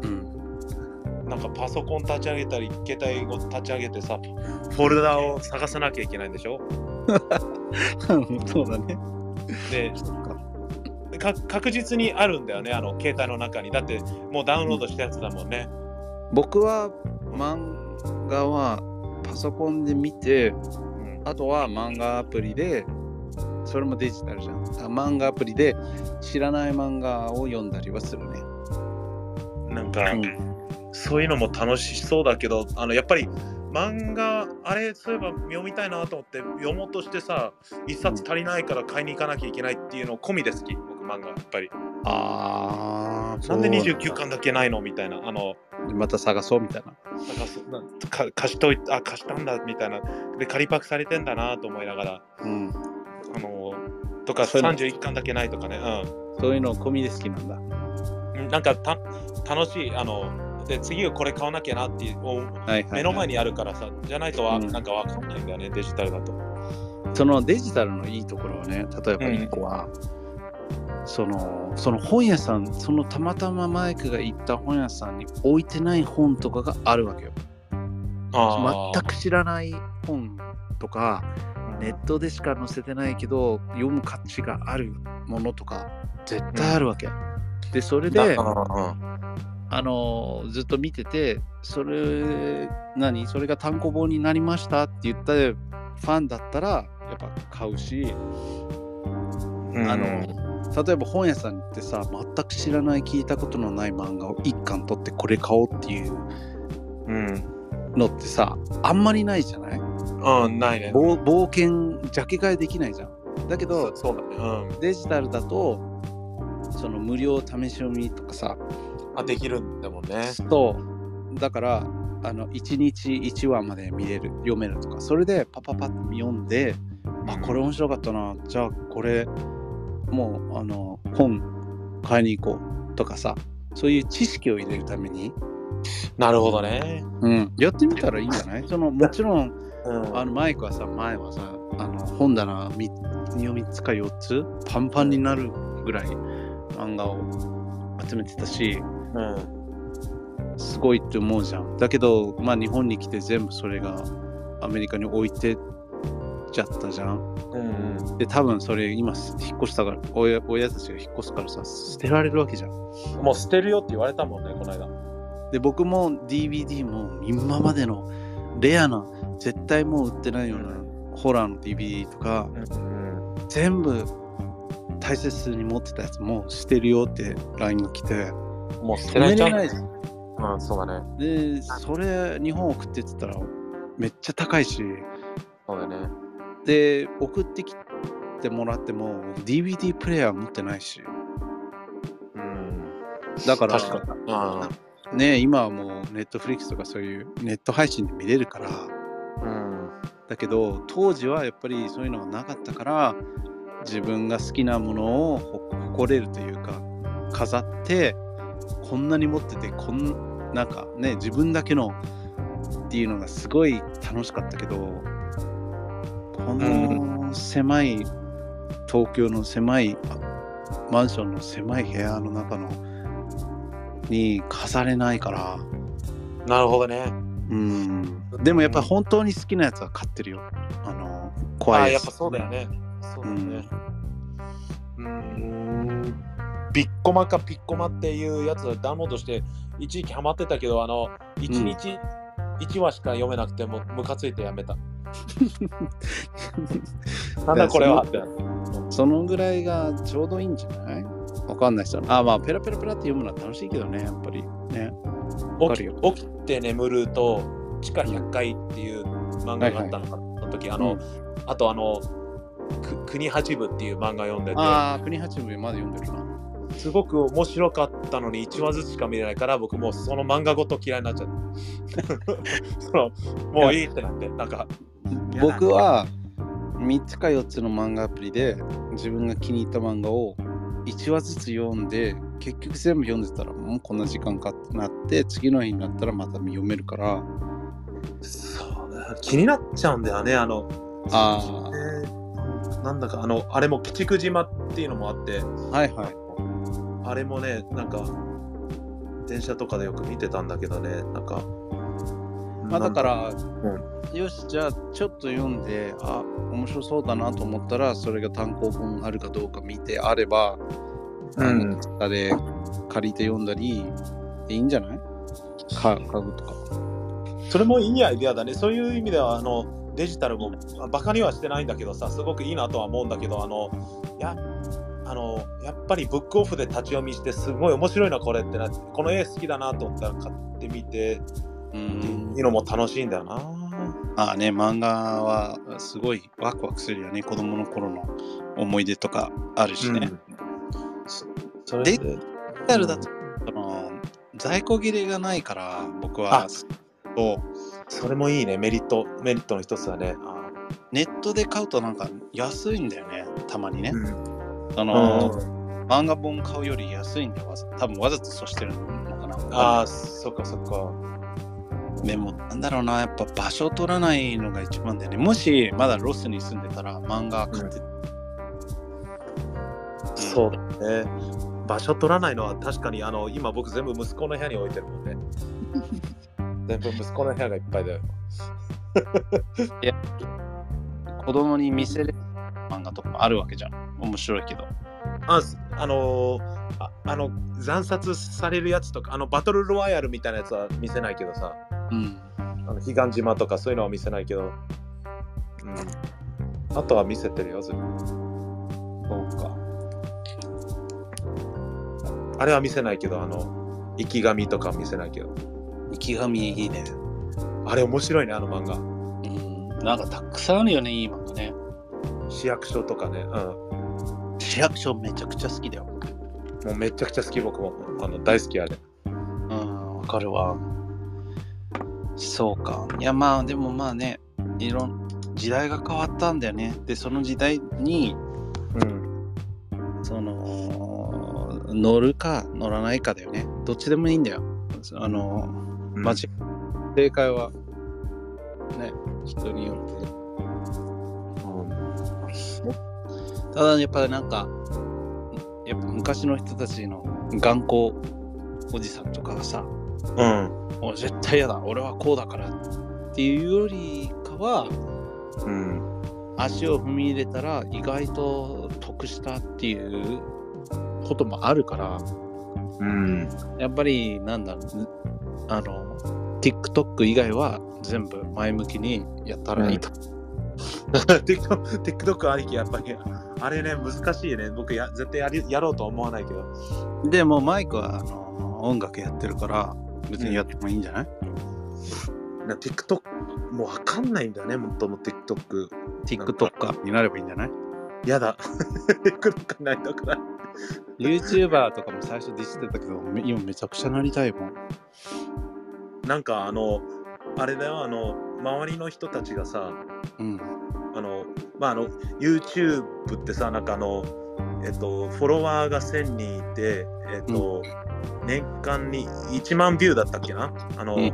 B: うん。
A: なんかパソコン立ち上げたり、携帯を立ち上げてさ、フォルダを探さなきゃいけないんでしょ？
B: そうだね。
A: で。
B: か
A: 確実にあるんだよね、あの携帯の中に。だってもうダウンロードしたやつだもんね。
B: 僕は漫画はパソコンで見て、
A: うん、
B: あとは漫画アプリで、それもデジタルじゃん。あ漫画アプリで知らない漫画を読んだりはするね。
A: なんか、
B: うん
A: そういうのも楽しそうだけど、あのやっぱり漫画、あれ、そういえば読みたいなと思って読もうとしてさ、一冊足りないから買いに行かなきゃいけないっていうの込みで好き、僕漫画、やっぱり。
B: あー、
A: なんで
B: そう
A: 29巻だけないの？みたいな。あの、
B: また探そうみたいな。
A: なんか貸しといあ、貸したんだみたいな。で、仮パクされてんだなと思いながら、
B: うん。
A: あの、とか
B: そういうの
A: 31巻だけないとかね。
B: そういうの込みで好きなんだ。
A: うん。なんかた楽しい、あの、で、次はこれ買わなきゃなっていう、お
B: はいはい、はい。
A: 目の前にあるからさ、じゃないとわ、
B: うん
A: なんかわかんないんだよね、デジタルだと。
B: そのデジタルのいいところはね、例えば一個は、そのその本屋さん、そのたまたまマイクが行った本屋さんに置いてない本とかがあるわけよ。
A: あ
B: 全く知らない本とか、
A: く
B: ネットでしか載せてないけど、読む価値があるものとか、絶対あるわけ。で、それで、あのずっと見てて、それ、何？それが単行本になりましたって言ったファンだったら、やっぱ買うし、あの例えば本屋さんってさ全く知らない聞いたことのない漫画を一巻取ってこれ買おうっていう
A: うん、
B: のってさあんまりないじゃない？
A: うん、ないね。
B: 冒冒険ジャケ買いできないじゃんだけど
A: そうだね。うん。
B: デジタルだとその無料試し読みとかさ
A: あ、できるんだもんね。
B: そうだからあの1日1話まで見れる読めるとかそれでパパパッと読んであこれ面白かったなじゃあこれもうあの本買いに行こうとかさそういう知識を入れるために
A: なるほどね。
B: うん。やってみたらいいんじゃない？そのもちろん、
A: うん。
B: あのマイクはさ、前はさ、あの本棚み3つか4つパンパンになるぐらい漫画を集めてたし、
A: うん。
B: すごいって思うじゃん。だけど、まあ日本に来て全部それがアメリカに置いてっちゃったじゃん。
A: うんうん。
B: で、多分それ今引っ越したから、親親たちが引っ越すからさ、捨てられるわけじゃん。
A: もう捨てるよって言われたもんね、この間。
B: で、僕も DVD も今までのレアな、絶対もう売ってないようなホラーの DVD とか、
A: うん。
B: 全部大切に持ってたやつも捨てるよって LINE が来て、
A: もう捨てられちゃう。うん、そうだね。
B: で、それ日本送ってってたらめっちゃ高いし、
A: そうだね。
B: で、送ってきてもらっても DVD プレイヤー持ってないし、
A: うん。
B: だから
A: 確か
B: ね、今はもう Netflix とかそういうネット配信で見れるから、
A: うん。
B: だけど当時はやっぱりそういうのがなかったから自分が好きなものをほ誇れるというか飾ってこんなに持っててこんなんかね自分だけのっていうのがすごい楽しかったけどこの狭い東京の狭いあマンションの狭い部屋の中のに飾れないから
A: なるほどね。
B: うんでもやっぱ本当に好きなやつは買ってるよ。あの、怖
A: ああ、
B: いやつ。
A: やっぱそうだよね。そうだよね。うーん。ピッコマかピッコマっていうやつをダウンロードして、一時期ハマってたけど、あの、一日1話しか読めなくても、ムカついてやめた。なんだこれはって。
B: そのぐらいがちょうどいいんじゃない？わかんない人あまあ、ペラペラペラって読むのは楽しいけどね、やっぱり。ね。
A: 起
B: よ
A: き起きて眠ると地下100階っていう漫画があったのかな、その時あの、
B: うん
A: あとあのく国八部っていう漫画読んで
B: ああ、国八部まで読んでるな。
A: てすごく面白かったのに1話ずつしか見れないから僕もうその漫画ごと嫌いになっちゃった そのもういいってなってなんか
B: 僕は3つか4つの漫画アプリで自分が気に入った漫画を1話ずつ読んで結局全部読んでたらもうこんな時間かってなって次の日になったらまた読めるから。
A: そうだ気になっちゃうんだよね。あの
B: あ
A: えーなんだかあのあれも鬼畜島っていうのもあって。
B: はいはい。
A: あれもねなんか電車とかでよく見てたんだけどね。なんか
B: まあだから、
A: う
B: よしじゃあちょっと読んであ面白そうだなと思ったらそれが単行本あるかどうか見てあれば、
A: うん。
B: あれ借りて読んだりいいんじゃない？か買うとか。
A: それもいいアイデアだね。そういう意味では、あの、デジタルもあバカにはしてないんだけどさ、すごくいいなとは思うんだけど、あの、や、あの、やっぱりブックオフで立ち読みして、すごい面白いな、これってなって、この絵好きだなと思ったら買ってみて、
B: う
A: っていうのも楽しいんだよな。
B: まあね漫画はすごいワクワクするよね。子供の頃の思い出とかあるしね、
A: そそれで。
B: デジタルだとその在庫切れがないから僕は
A: あ。
B: そう。
A: それもいいね、メリット、メリットの一つだね。あ
B: ネットで買うとなんか安いんだよね。たまにね、
A: うん。
B: その、漫画本買うより安いんだよ。わざ多分わざとそうしてるのかな。
A: ああ、そっかそっか。
B: でもなんだろうなやっぱ場所取らないのが一番だよね。もしまだロスに住んでたら漫画買って、
A: そうだね。場所取らないのは確かに、あの、今僕全部息子の部屋に置いてるもんね。全部息子の部屋がいっぱいだよ。
B: 子供に見せれる漫画とかもあるわけじゃん。面白いけど。
A: あすあのーああの惨殺されるやつとかあのバトルロワイヤルみたいなやつは見せないけどさ
B: うん。
A: あの彼岸島とかそういうのは見せないけど、うん、あとは見せてるよずっと。
B: そうか。
A: あれは見せないけどあの生き神とかは見せないけど。
B: 生き神いいね。
A: あれ面白いねあの漫画。
B: うん。なんかたくさんあるよねいい漫画ね。
A: 市役所とかね、うん。
B: 市役所めちゃくちゃ好きだよ
A: もうめちゃくちゃ好き僕も。あの大好きあれ。
B: うんわかるわそうか。いやまあでもまあねいろん時代が変わったんだよね。でその時代に
A: うん。
B: その乗るか乗らないかだよね。どっちでもいいんだよ。あの、
A: うん。
B: 間違正解は、ね、人によって。ただ、やっぱりなんか、やっぱ昔の人たちの頑固おじさんとかがさ、
A: うん。
B: もう絶対嫌だ、俺はこうだからっていうよりかは、
A: うん。
B: 足を踏み入れたら意外と得したっていうこともあるから、
A: うん。
B: やっぱりなんだろう、あの、TikTok 以外は全部前向きにやったらいいと。
A: TikTok TikTok ありき、やっぱり。あれね、難しいね。僕や、絶対やりやろうとは思わないけど。
B: でもマイクはあの音楽やってるから別にやってもいいんじゃない、
A: な TikTok、もうわかんないんだよね、もっとも TikTok。
B: ?TikToker になればいいんじゃない？
A: やだ。TikTok ないだから。
B: ?YouTuber とかも最初ディスってたけど、め今めちゃくちゃなりたいもん。
A: なんかあの、あれだよ、あの、周りの人たちがさ、
B: うん。
A: あの、まあ、あの、YouTube ってさ、なんかあの、えっと、フォロワーが1000人いて、えっと、年間に1万ビューだったっけな？あの、
B: うん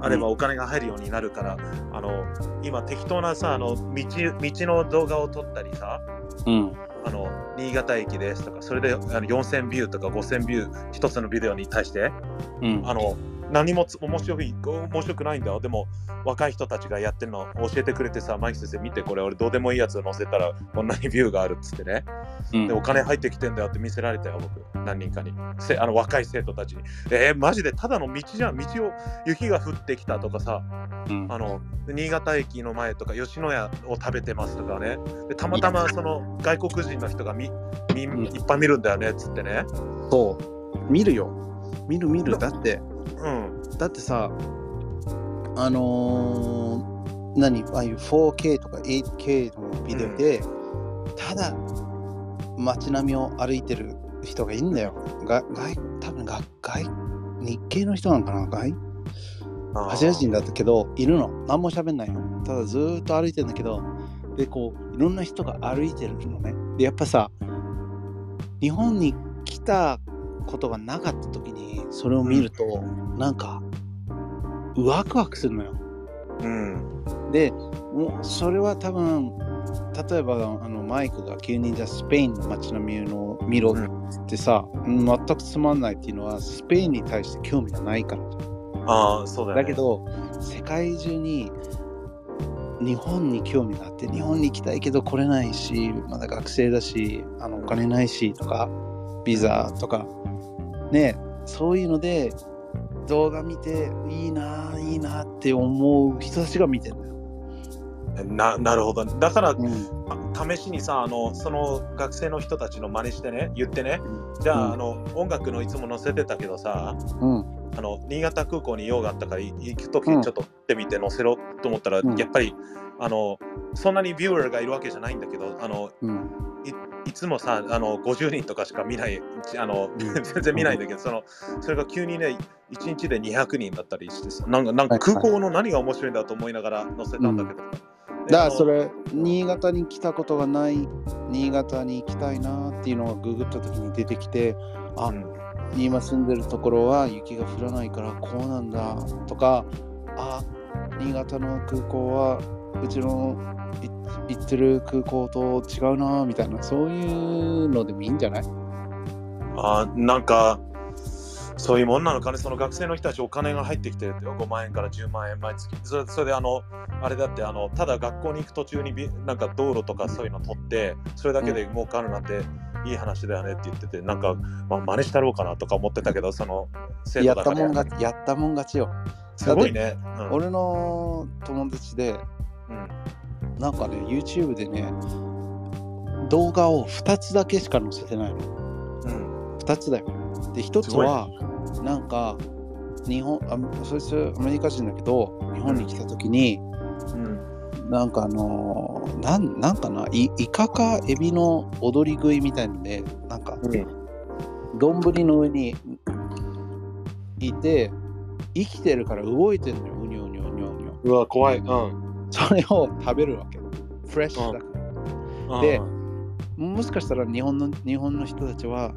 A: あればお金が入るようになるから、あの、今適当なさ、あの、道、道の動画を撮ったりさ、
B: うん。
A: あの、新潟駅ですとか、それであの4000ビューとか5000ビュー、一つのビデオに対して、
B: うん。
A: あの、何もつ面白い、面白くないんだよ。でも、若い人たちがやってるの教えてくれてさ、マイク先生見て、これ俺どうでもいいやつを載せたらこんなにビューがあるっつってね。
B: うん
A: で、お金入ってきてんだよって見せられたよ、僕。何人かに。せあの若い生徒たちに。えーマジでただの道じゃん。道を雪が降ってきたとかさ、
B: うん
A: あの、新潟駅の前とか吉野家を食べてますとかね。で、たまたまその外国人の人がみみ
B: ん
A: いっぱい見るんだよねっつってね。
B: そう。見るよ。見る見る。だって、
A: うん。
B: だってさ、あのー、何？ああいう 4K とか 8K のビデオで、ただ街並みを歩いてる人がいるんだよ。が外多分が外日系の人なのかな？外？
A: あー
B: アジア人だったけど、いるの。何も喋んないの。ただずーっと歩いてるんだけど、で、こう、いろんな人が歩いてるのね。で、やっぱさ、日本に来たことがなかった時に、それを見ると、なんか、ワクワクするのよ。
A: うん。
B: で、もうそれは多分、例えばあのマイクが急にじゃあスペインの街並みの見ろってさ、うん全くつまんないっていうのはスペインに対して興味がないからじゃん
A: ああ、そうだよ、ね。
B: だけど世界中に日本に興味があって日本に行きたいけど来れないしまだ学生だしあのお金ないしとかビザとかねそういうので動画見ていいなあいいなあって思う人たちが見てんだよ。
A: ななるほど。だから、
B: うん。
A: あ試しにさあの、その学生の人たちの真似してね、言ってね、じゃあ,、
B: うん。
A: あの音楽のいつも載せてたけどさ、
B: うん。
A: あの新潟空港に用があったからい行くとき
B: うん。
A: ちょっと撮ってみて載せろと思ったら、
B: うん。
A: やっぱりあのそんなにビューアーがいるわけじゃないんだけど、あの
B: うん。
A: いつもさあの50人とかしか見ない、あの
B: ん。
A: 全然見ないんだけど、そのそれが急にね、1日で200人だったりしてさ、なんかなんか空港の何が面白いんだと思いながら載せたんだけど。で
B: だからそれ新潟に来たことがない新潟に行きたいなっていうのがググった時に出てきてあ
A: うん。
B: 今住んでるところは雪が降らないからこうなんだとかあ新潟の空港はうちのい行ってる空港と違うなみたいなそういうのでもいいんじゃない？
A: あーなんかそういうもんなのかね、その学生の人たちお金が入ってきてるって5万円から10万円毎月。それそれであの、あれだってあの、ただ学校に行く途中にビなんか道路とかそういうの取って、それだけで儲かるなんていい話だよねって言ってて、なんか、まあ、真似したろうかなとか思ってたけど、その、生
B: やった
A: 徒だから
B: やったもん勝ちよ、
A: すごいね。うん。
B: 俺の友達で
A: うん
B: なんかね YouTube でね動画を2つだけしか載せてないの
A: うん
B: 2つだよ。で、1つは、なんか、日本あ、そいつアメリカ人だけど、日本に来た時に、
A: うん
B: なんかあのーなん、なんかな、イイカかエビの踊り食いみたいので、なんか、
A: うん
B: 丼の上にいて、生きてるから動いてんのよ、うにょうにょうにょうにょ。
A: うわ、怖い。うん。
B: それを食べるわけ。フレッシュだから。でもしかしたら日本の日本の人たちは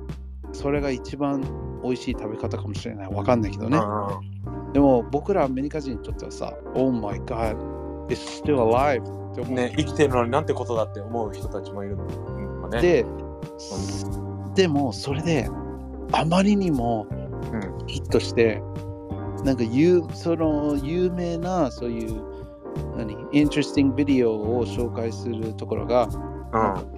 B: それが一番美味しい食べ方かもしれない。わかんないけどね。
A: う
B: でも僕らアメリカ人にとってはさ、Oh my god, it's still alive って思う。
A: んね、生きてるのになんてことだって思う人たちもいるの。うんね、
B: で、でもそれであまりにも
A: うん
B: ヒットして、なんか有その有名なそういう何？インテレスティングビデオを紹介するところが
A: うん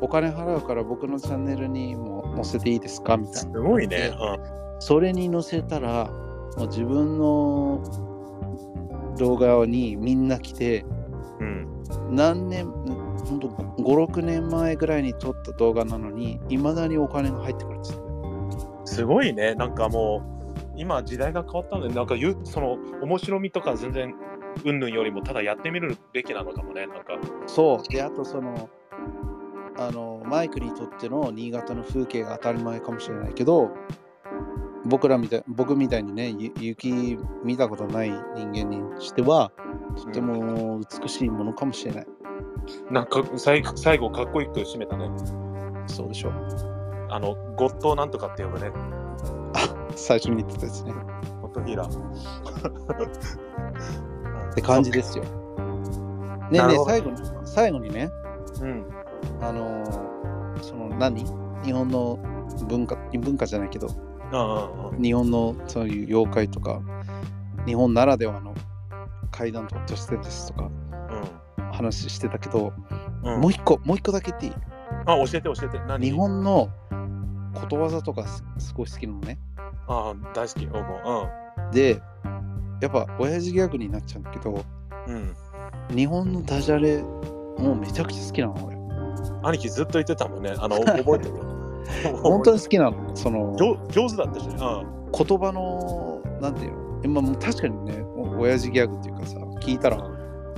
B: お金払うから僕のチャンネルにも載せていいですか？みたい
A: す
B: な。
A: ごいね。
B: それに載せたらもう自分の動画にみんな来て
A: うん。
B: 何年本当56年前ぐらいに撮った動画なのにいまだにお金が入ってくるんですよ。
A: すごいね。なんかもう、今時代が変わったんで、なんかゆその面白みとか全然、うんぬんよりもただやってみるべきなのかもね。なんか、
B: そう。で、あとその、あの、マイクにとっての新潟の風景が当たり前かもしれないけど、僕らみたい、僕みたいにね、ゆ雪見たことない人間にしては、とても美しいものかもしれない。
A: なんか最後最後かっこよく締めたね。
B: そうでしょう。
A: あの、ゴッドなんとかって呼ぶね。
B: 最初に言ってたですね。
A: ゴッドヒーラー。
B: って感じですよ。ねえね最後に、最後にね、
A: うん。
B: あのーその何？日本の文化、文化じゃないけど、
A: うんうんうん。
B: 日本のそういう妖怪とか、日本ならではの怪談とか都市伝説とか話してたけど、
A: うん。
B: もう一個、もう一個だけ言っていい？
A: あ、教えて教えて。何？
B: 日本のことわざとかすすごい好きなのね。
A: あ大好き。僕も。
B: で、やっぱ親父ギャグになっちゃうんだけど、
A: うん。うん。
B: 日本のダジャレもうめちゃくちゃ好きなの俺。
A: 兄貴ずっと言ってたもんね。あの、覚えてる？
B: 本当に好きなの。その
A: 上上手だったしね。
B: 言葉の、なんていうの？今もう確かにね、お親父ギャグっていうかさ、聞いたら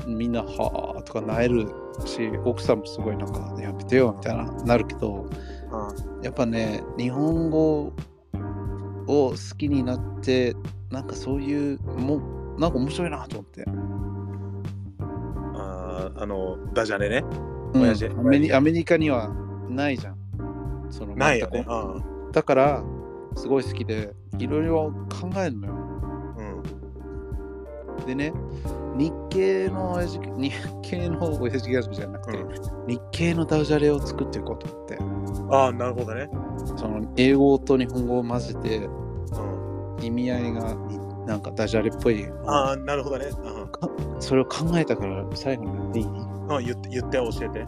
B: みんなはあとかなえるし、奥さんもすごいなんかやめてよみたいななるけど、
A: うん。
B: やっぱね、日本語を好きになって、なんかそういう、もうなんか面白いなと思って。
A: あーあの、ダジャレね。
B: うん
A: 親父
B: アメリアメリカにはないじゃん。その
A: ないよね。うん。
B: だから、すごい好きで、いろいろ考えるのよ。
A: うん。
B: でね、日系の親父、日系の親父ギャグじゃなくて、
A: うん
B: 日系のダジャレを作っていこうと思って、
A: ああ、なるほどね。
B: その英語と日本語を混ぜて、
A: うん。
B: 意味合いがになんかダジャレっぽい。
A: ああ、なるほどね。
B: それを考えたから最後に言っていい？
A: うん。うん、言って、言って教えて。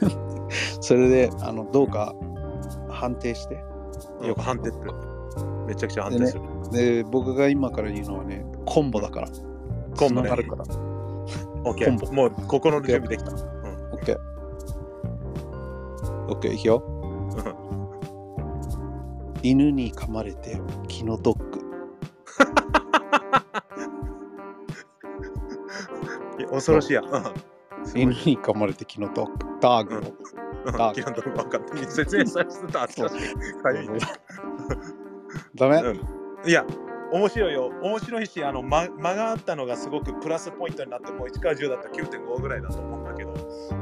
B: それで、あの、どうか判定して。
A: よく判定する。めちゃくちゃ判定する。
B: で、僕が今から言うのはね、コンボだから。
A: コンボね
B: 繋がるから。
A: オッケ
B: コンボ
A: ー。もう心の準備できた。うん。
B: オッケー。オッケー、いくよ。犬に噛まれて気の毒。
A: 恐ろしいや。うん。
B: 犬に噛まれて気の毒。ダーグの。
A: うん
B: あ
A: 基本的に分かった。説明させてた。
B: そう
A: かゆいね
B: ダメ、
A: うんいや、面白いよ。面白いし、あの間間があったのがすごくプラスポイントになって、もう1から10だったら9.5ぐらいだと思うんだけど、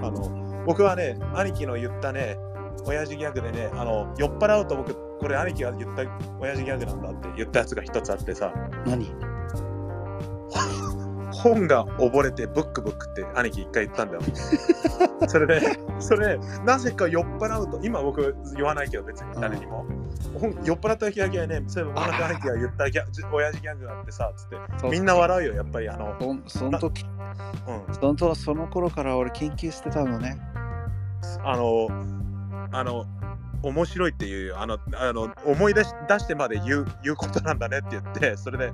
A: あの僕はね、兄貴の言ったね、親父ギャグでね、あの酔っ払うと僕、これ兄貴が言った親父ギャグなんだって言ったやつが一つあってさ、
B: 何？
A: 本が溺れてブックブックって兄貴一回言ったんだよ。それで、それ、なぜか酔っ払うと、今僕言わないけど別に誰にも。本酔っ払った時だけはね、そういえば、もなか兄貴が言ったギャじ親父ギャグがあってさ、つって、みんな笑うよ、やっぱりあの、
B: そその時、
A: うん、
B: そのとその頃から俺研究してたのね。
A: あの、あの、面白いっていうあのあの思い出し出してまで言う言うことなんだねって言ってそれで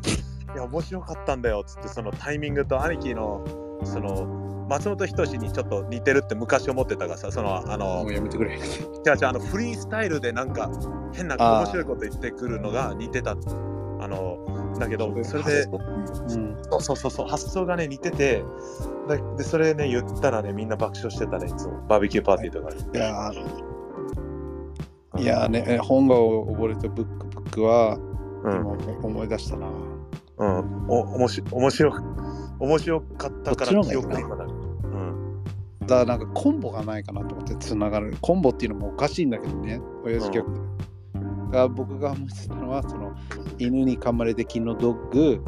A: いや面白かったんだよっつってそのタイミングと兄貴のその松本人志にちょっと似てるって昔思ってたがさそのあの
B: もうやめてくれ。
A: じゃあじゃああのフリースタイルでなんか変な面白いこと言ってくるのが似てたあのだけどそれで
B: うん、
A: そうそうそう発想がね似ててででそれね言ったらねみんな爆笑してたねいつも。バーベキューパーティーとかで、
B: いやーいやーね、え本が溺れたブックブックは、
A: うん
B: 今思い出したな。
A: うん、お、おもし、面白く、面白かったから記憶なる。うん。
B: だからなんかコンボがないかなと思ってつながる。コンボっていうのもおかしいんだけどね、親父ギャ。だから僕が思ってたのは、その犬に噛まれて気のドッグ、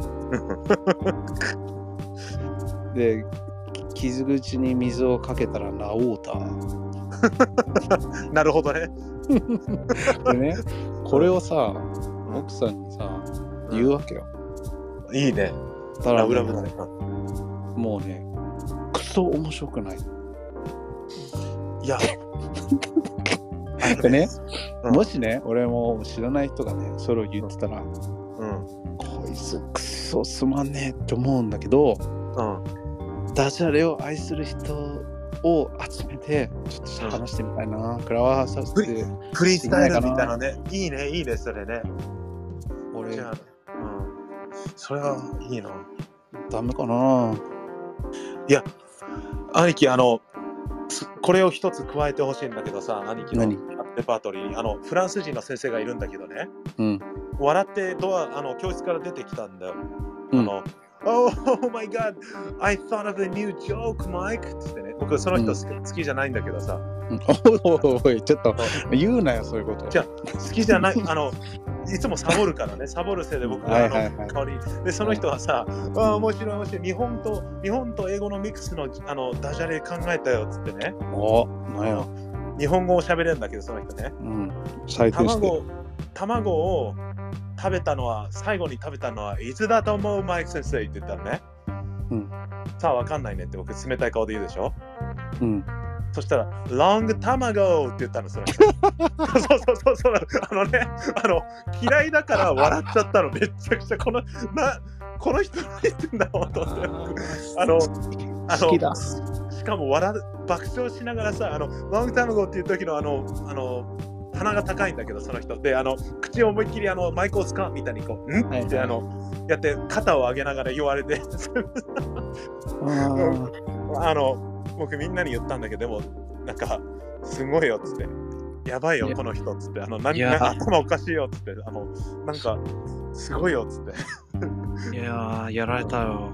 B: で、き傷口に水をかけたらナオーター。
A: なるほどね。
B: でね、これをさ、奥さんにさ、言うわけよ。
A: いいね。
B: だから
A: ラブラブだね。
B: もうね、クソ面白くない。
A: いや。
B: でね、
A: うん
B: もしね、俺も知らない人がね、それを言ってたら、
A: うん。
B: こいつクソすまんねえって思うんだけど、
A: うん。
B: ダジャレを愛する人を集めて、ちょっと話してみたいな。クラワーさせて、
A: フリースタイルみたいなね。いいね、いいね、それね。
B: 俺
A: じ、ゃあ、うん。それはいいな。
B: ダメかな。
A: 兄貴、あの、つこれを一つ加えてほしいんだけどさ、兄貴の
B: 何？
A: レパートリーに、あの、フランス人の先生がいるんだけどね、
B: うん。
A: 笑ってドア、あの、教室から出てきたんだよ。
B: うん
A: あの、Oh, oh my god, I thought of a new joke, Mike! つってね、僕その人好き,、好きじゃないんだけどさ、
B: おいおいおい、ちょっと言うなよ、そういうこと。
A: じゃ好きじゃない、あの、いつもサボるからね、サボるせいで僕があの、
B: はいはいはい
A: 代わりにで、その人はさ、ああ、面白い面白い、日本と、日本と英語のミックスのあのダジャレ考えたよっつってね、
B: お、なんや。
A: 日本語を喋れるんだけど、その人ね。
B: うん。採点して。
A: 卵卵を食べたのは、最後に食べたのは、いつだと思う、マイク先生？って言ったのね。
B: うん。
A: さあ、わかんないねって僕、冷たい顔で言うでしょ？
B: うん。
A: そしたら、ロング卵って言ったの、その人。そうそうそうそう、あのね、あの、嫌いだから笑っちゃったの、めっちゃくちゃ、この、な、この人何言ってんだろうと思って。あの、あの
B: 好きだ。
A: しかも笑う爆笑しながらさ、あの、ロングタイムゴーっていう時のあの、あの、鼻が高いんだけど、その人。で、あの、口を思いっきりあの、マイクを使うみたいにこう、ん？
B: はい
A: ってあの、やって肩を上げながら言われて、
B: あ
A: あの、僕みんなに言ったんだけど、でも、なんか、すごいよっつって。やばいよこの人っつって。あの、何頭おかしいよっつって。あの、なんか、すごいよっつって。
B: ーいやー、やられたよ。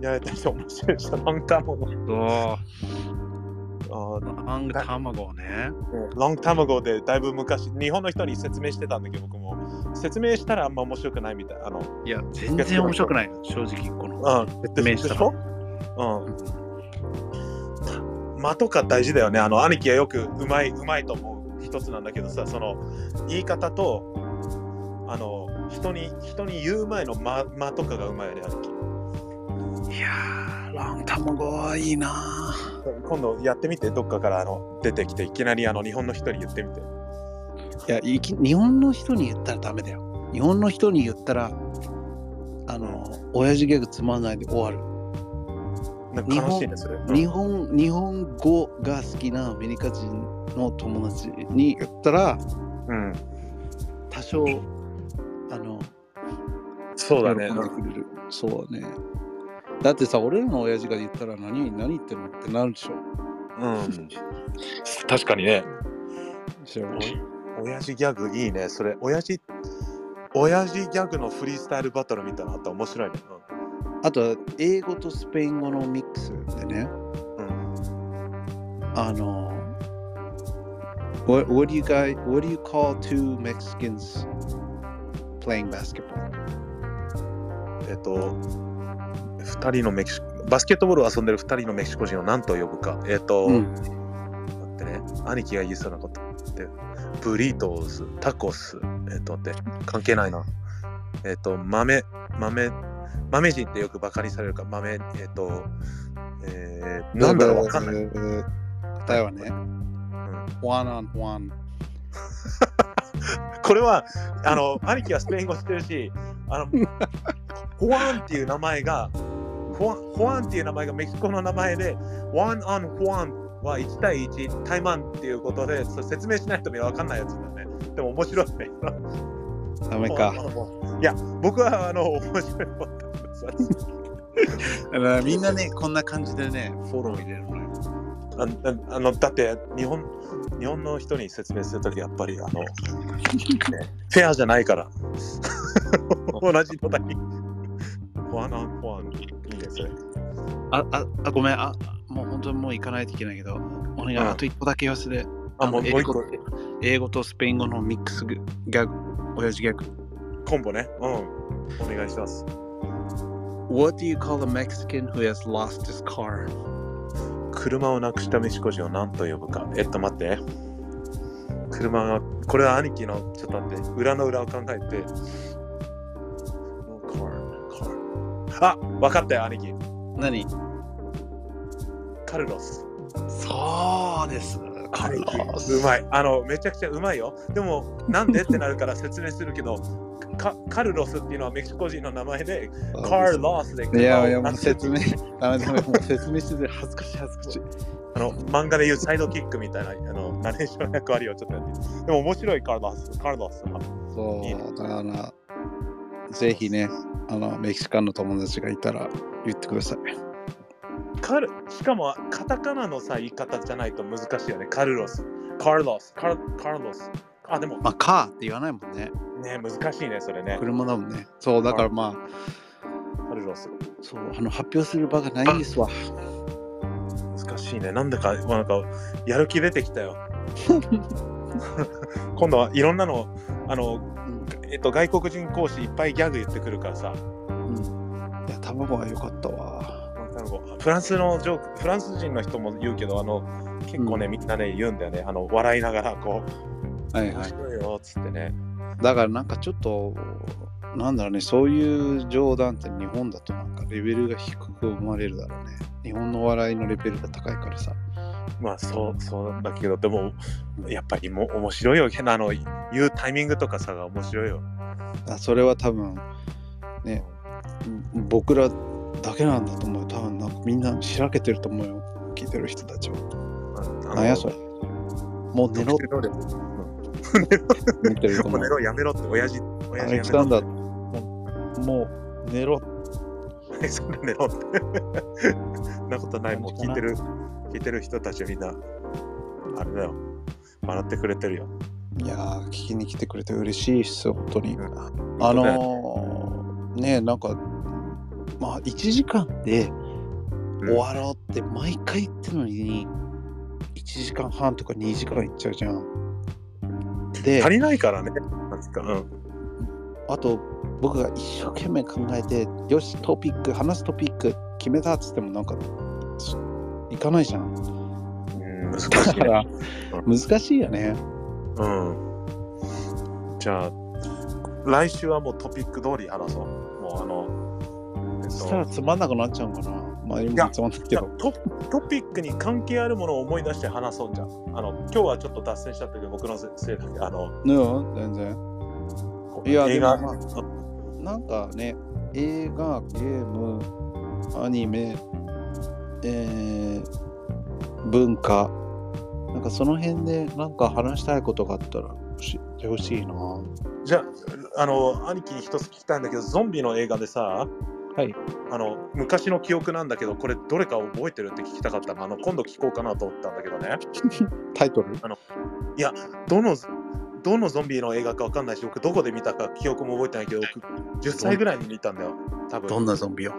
A: やれた人面白い人、ロングタイムゴー。
B: そう。
A: あー
B: ハング卵ね。
A: ロングタマゴでだいぶ昔、日本の人に説明してたんだけど、僕も。説明したらあんま面白くないみたい。あの、
B: いや、全然面白くない。正直、この。
A: うん、
B: 説明したら
A: うん。間とか大事だよね。あの、兄貴はよくうまい、うまいと思う一つなんだけどさ、その、言い方と、あの、人に、人に言う前の間間とかがうまいよね、兄貴。
B: いやー、ラン卵はいいな
A: 今度やってみて、どっかからあの出てきて、いきなりあの日本の人に言ってみて。
B: いやいき、日本の人に言ったらダメだよ。日本の人に言ったら、あの、親父ギャグつまんないで終わる。
A: なんか悲しいね、それ。うん
B: 日本日本語が好きなアメリカ人の友達に言ったら
A: うん。
B: 多少あの
A: そうだね。
B: 喜んでくれるそうだねだってさ俺らの親父が言ったら何何言ってんのってなるでしょ
A: うん。確かにね。
B: でしょ
A: お親父ギャグいいね。それ、親父、親父ギャグのフリースタイルバトルみたいなのあったら面白いね。
B: あとは英語とスペイン語のミックスでね
A: うん。
B: あの what, what do you guys what do you call two Mexicans playing basketball?
A: えっと、二人のメキシコ、バスケットボールを遊んでる二人のメキシコ人を何と呼ぶか。えっと、
B: うん。
A: 待ってね、兄貴が言いそうなことって、ブリトーズ、タコス、えっと待って、関係ないな。えっと、豆、豆、豆人ってよくバカにされるから、豆、えっと、えー、なんだろう、わかんない。
B: い答えはね。
A: うん、
B: one on one
A: これは、あの、兄貴はスペイン語知ってるし、あの、ホアンっていう名前が、ホアンホアンっていう名前がメキシコの名前で、one on ホアンは1対1、タイマンっていうことで、説明しないとわかんないやつだよね。でも面白いね。
B: ダメか。
A: いや、僕はあの面白いと思ったんです
B: みんなね、こんな感じでね、フォロー入れるのよ。
A: あああのだって日本日本の人に説明するときやっぱりあの、ね、フェアじゃないから 同じのだにフォアナンフォアンいいですね
B: あ、あ、あごめん、あ、もう本本当にもう行かないといけないけど、お願い、
A: うん
B: あと一個だけ言わせて。
A: あ、もうもう
B: 英語
A: 一個
B: 英語とスペイン語のミックスギャグ、親父ギャグ。
A: コンボね。うん。お願いします。
B: What do you call a Mexican who has lost his car?
A: 車をなくしたメシコ人を何と呼ぶか。えっと、待って。車が、これは兄貴の、ちょっと待って、裏の裏を考えて。あ、わかったよ、兄貴。
B: 何？
A: カルロス。
B: そうです。カルロス。
A: うまい。あの、めちゃくちゃうまいよ。でも、なんでってなるから説明するけど、カカルロスっていうのはメキシコ人の名前で、カーロスで
B: いやいや、もう説明。ダメダメ、もう説明してて恥ずかしい恥ずかしい。
A: あの漫画でいうサイドキックみたいなあのナレーション役割をちょっとやって。でも面白いカルロス。カルロス。
B: そ
A: いいね
B: う、だから、ぜひね、あの、メキシカンの友達がいたら言ってください。
A: カルしかもカタカナのさ言い方じゃないと難しいよね。カルロス。カルロス。カルカルロス。あ、でも
B: まあ、カーって言わないもんね。
A: ね、難しいね、それね。
B: 車だもんね。そう、だからまあ、
A: カルロス。
B: そう、あの、発表する場がないんですわ。
A: 難しいね。なんだか、もうなんか、やる気出てきたよ。今度はいろんなの、あの、えっと、外国人講師いっぱいギャグ言ってくるからさ、
B: うん。いや、卵は良かったわ。
A: フランスのジョーク、フランス人の人も言うけど、あの、結構ね、みんなね、言うんだよね。あの、笑いながら、こう、面
B: はいはい。
A: 白いよ、つってね。
B: だからなんかちょっと、なんだろうね、そういう冗談って日本だとなんかレベルが低く生まれるだろうね。日本の笑いのレベルが高いからさ。
A: まあ、そう、そうだけど、でも、やっぱりも面白いよ。あの、言うタイミングとかさが面白いよ。
B: あそれは多分、ね、うん僕らだけなんだと思うよ。多分なんかみんなしらけてると思うよ。聞いてる人たちは。なんやそれ。もう寝ろって
A: 特殊能力
B: 思ってると思う
A: もう寝。ろ、やめろって、親父、
B: ア
A: 親父やめろって
B: ー、もう寝ろ。
A: え そんな寝ろって。そんなことない。もう聞いてる、聞いてる人たちみんな、あれだよ。笑ってくれてるよ。
B: いやー、聞きに来てくれて嬉しいっすよ、本当に。
A: うん
B: あのー、ねなんか、まあ、1時間で終わろうって毎回言ってるのに、1時間半とか2時間いっちゃうじゃん。で
A: 足、りないからね。なんか、うん。
B: あと、僕が一生懸命考えて、よし、トピック、話すトピック決めたっつっても、なんか、すいかないじゃん。
A: うん難しいね。
B: だから、難しいよね。
A: うん。じゃあ、来週はもうトピック通り話そう。もうあの、えっ
B: そしたら
A: と、
B: つまんなくなっちゃうのかな。まあ、今もつまんないけど。
A: トトピックに関係あるものを思い出して話そうじゃん。あの、今日はちょっと脱線しちゃったけど、僕のせせいだけど、あの、
B: うん、全然。いや
A: 映画、
B: なんかね、映画、ゲーム、アニメ、えー、文化、なんかその辺でなんか話したいことがあったら教えてほしいな。
A: じゃあ、あの、兄貴に一つ聞きたいんだけど、ゾンビの映画でさ、
B: はい。
A: あの、昔の記憶なんだけど、これどれか覚えてるって聞きたかったの。あの、今度聞こうかなと思ったんだけどね。
B: タイトル？
A: いや、どの、どのゾンビの映画かわかんないし、僕どこで見たか記憶も覚えてないけど、僕10歳ぐらいに見たんだよ、多分。
B: どんなゾンビよ。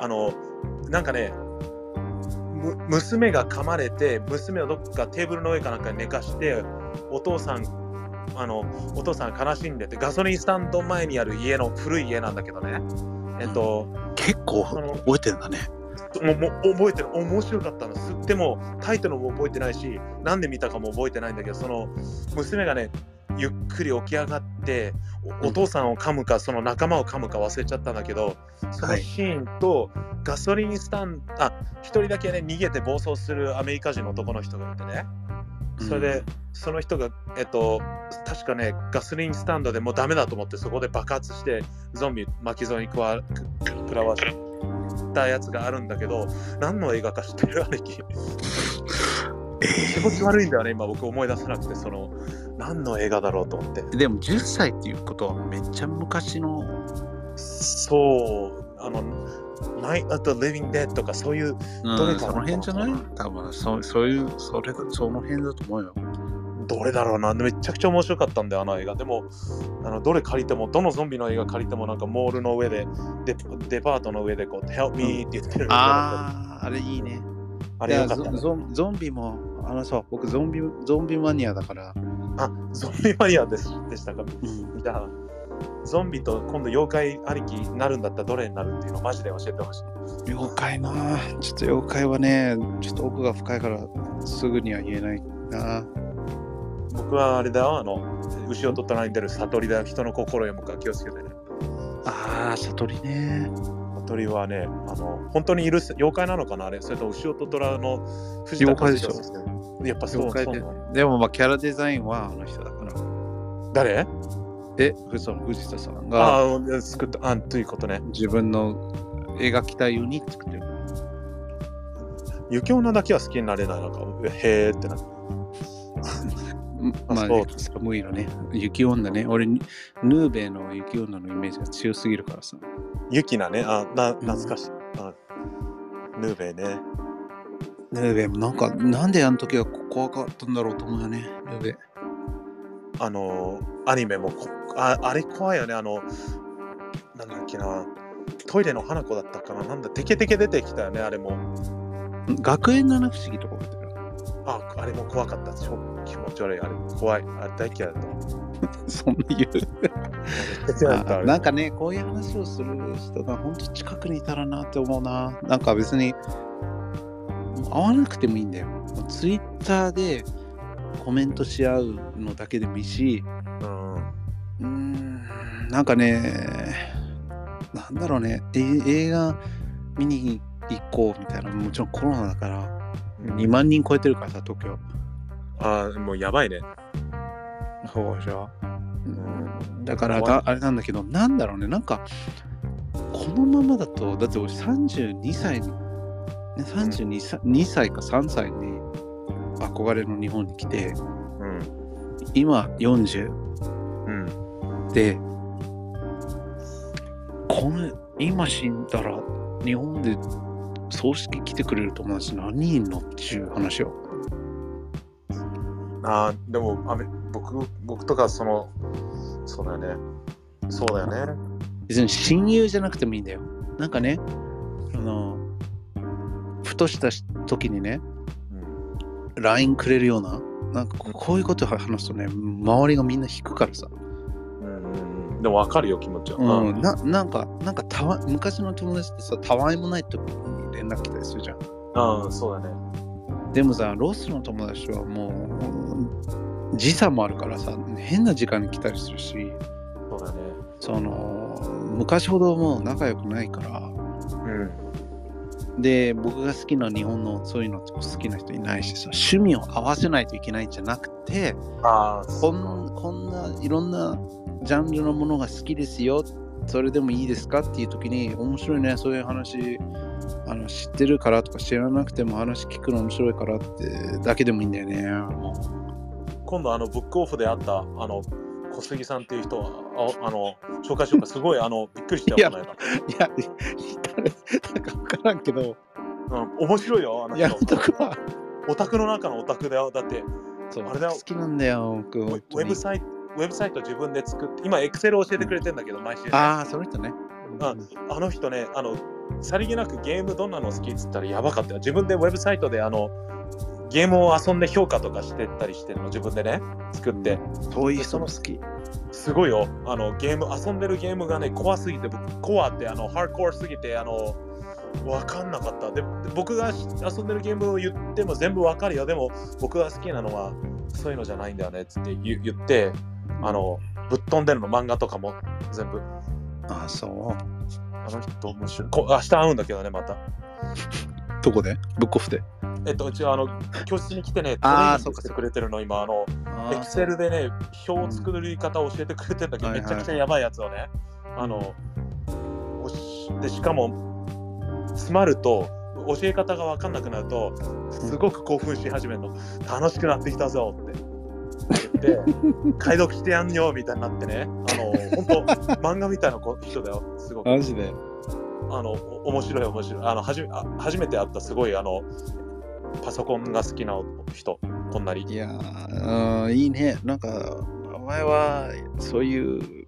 A: あの、なんかね、む娘が噛まれて、娘をどっかテーブルの上かなんかに寝かして、お父さん、あの、お父さん悲しんでて、ガソリンスタンド前にある家の古い家なんだけどね。えっと、
B: 結構覚えてんだね。
A: もうもう覚えてる面白かったのすでもタイトルも覚えてないしなんで見たかも覚えてないんだけどその娘がねゆっくり起き上がっておお父さんを噛むかその仲間を噛むか忘れちゃったんだけどそのシーンとガソリンスタンド、あ一人だけね逃げて暴走するアメリカ人の男の人がいてね。それで、その人がえっと確かねガソリンスタンドでもうダメだと思ってそこで爆発してゾンビ巻き添えに食わく食らわしたやつがあるんだけど何の映画か知ってる？兄貴 気持ち悪いんだよね今僕思い出せなくてその何の映画だろうと思って
B: でも10歳っていうことはめっちゃ昔の。
A: そうあの「Night of the Living Dead」とかそういうどれか
B: その辺じゃない？多分そうそういう、それだその辺だと思うよ。
A: どれだろうなめちゃくちゃ面白かったんだよあの映画でもあのどれ借りてもどのゾンビの映画借りてもなんかモールの上でデデパートの上でこう「Help me」って言ってる映画だったり
B: ああ、あれいいね。
A: あれよかったね。
B: ゾンビも、あのそう、僕ゾンビ、ゾンビマニアだから、
A: あ、ゾンビマニアでしでしたか？
B: うん、
A: じゃあ、ゾンビと今度妖怪ありきになるんだったらどれになるっていうのをマジで教えてほしい。
B: 妖怪なちょっと妖怪はね、ちょっと奥が深いからすぐには言えないな
A: 僕はあれだよ、あの、牛音虎に出る悟りだよ。人の心読むから気をつけてね。
B: ああ、悟りね。
A: 悟りはね、あの、本当にいる妖怪なのかなあれ？それと牛音虎の藤田
B: 妖怪でしょ
A: やっぱそうそうなの
B: でもまあキャラデザインはあの人だから。
A: 誰？
B: で、その藤田さん
A: あ
B: が
A: あ、作った。あということね。
B: 自分の描きたいように作ってる。
A: 雪女だけは好きになれない。なんか、へーってなって。
B: まあ、
A: そう
B: ね、寒いのね。雪女ね。俺、ヌーベイの雪女のイメージが強すぎるからさ。
A: ユキナね。あ、な懐かしい。あヌーベイね。
B: ヌーベなんか、なんであの時は怖かったんだろうと思うよね。ヌーベイ。
A: あの、アニメもこあ、あれ怖いよね。あの、なんだっけな。トイレの花子だったかな。なんだ、テケテケ出てきたよね、あれも。
B: 学園七不思議とか覚えてる？
A: あ、あれも怖かった。超気持ち悪い。あれ、怖い。あれ大嫌いだった。
B: そんな言う？なんかね、こういう話をする人が本当近くにいたらなって思うな。なんか別に、会わなくてもいいんだよ。ツイッターでコメントし合うのだけでもいいし、
A: うん。
B: うーん、なんかね、なんだろうね、え映画見に行こうみたいな、もちろんコロナだから、2万人超えてるからさ、東京。
A: あーもうやばいね。
B: そうでしょ。うん、だからだ、あれなんだけど、なんだろうね、なんか、このままだと、だって俺32歳に、ね、32歳 ,2 歳か3歳に憧れの日本に来て、
A: うん。
B: 今40
A: うん。
B: で、この今死んだら日本で葬式来てくれる友達何人のっていう話よ。
A: あーでもあめ僕僕とかそのそうだよねそうだよね
B: 別に親友じゃなくてもいいんだよ。なんかね、あの、ふとした時にね、
A: うん。
B: LINE くれるような、なんかこういうことを話すとね、周りがみんな引くからさ。
A: うんでも分かるよ気持ちは、
B: うん、ななんか、なんかたわ昔の友達ってさ、たわいもない時に連絡来たりするじゃん。
A: うん、うん、そうだね。
B: でもさ、ロスの友達はもう、時差もあるからさ、変な時間に来たりするし、
A: そうだね。
B: その、昔ほどもう仲良くないから、
A: うん
B: で、僕が好きな日本のそういうの好きな人いないしさ、趣味を合わせないといけないんじゃなくて、
A: ああ
B: こんこんないろんなジャンルのものが好きですよ、それでもいいですかっていう時に、面白いね、そういう話あの知ってるからとか知らなくても話聞くの面白いからってだけでもいいんだよね。も
A: 今度あのブックオフで会ったあの小杉さんっていう人はああの紹介しようかすごいあの びっくりした
B: いや
A: よこの間
B: ういや、誰なんか分からんけど、
A: うん、面白いよあの
B: やめ
A: 人
B: とくわ。
A: オタクの中のオタクだよだって
B: そう
A: あれだよ
B: 好きなんだよ、僕。
A: ウェブサイトウェブサイト自分で作って今エクセル教えてくれてんだけど毎週ね、
B: ああ、その人ね。
A: ああの人ね、あの、さりげなくゲームどんなの好きっつったらやばかったよ。自分でウェブサイトであの、ゲームを遊んで評価とかしてったりしてるの、自分でね、作って。
B: そういう人も好き。
A: すごいよ。あの、ゲーム、遊んでるゲームがね、怖すぎて、僕コアって、あの、ハードコアすぎて、あの、わかんなかった。で、僕がし遊んでるゲームを言っても全部わかるよ。でも、僕が好きなのは、そういうのじゃないんだよね、つって言言って、あの、ぶっ飛んでるの、漫画とかも全部。
B: ああ、そう。
A: あの人面白い。こ明日会うんだけどね、また。
B: どこで？ブックオフで。
A: えっと、うちはあの教室に来てね、トレ
B: あー
A: ーニングしてくれてるの、今、あの、エクセルでね、表を作る方を教えてくれてるんだけど、
B: うん
A: めちゃくちゃやばいやつをね、あの、でしかも、詰まると、教え方が分かんなくなると、すごく興奮し始めるの。楽しくなってきたぞって言って、解読してやんよみたいになってね、あの、本当漫画みたいな子人だよ、すごく。
B: マジで。
A: あの、お面白い面白い。あの、はじめあ初めて会ったすごい、あの、パソコンが好きな人、こんなに。
B: いやー、うんいいね。なんか、お前はそういう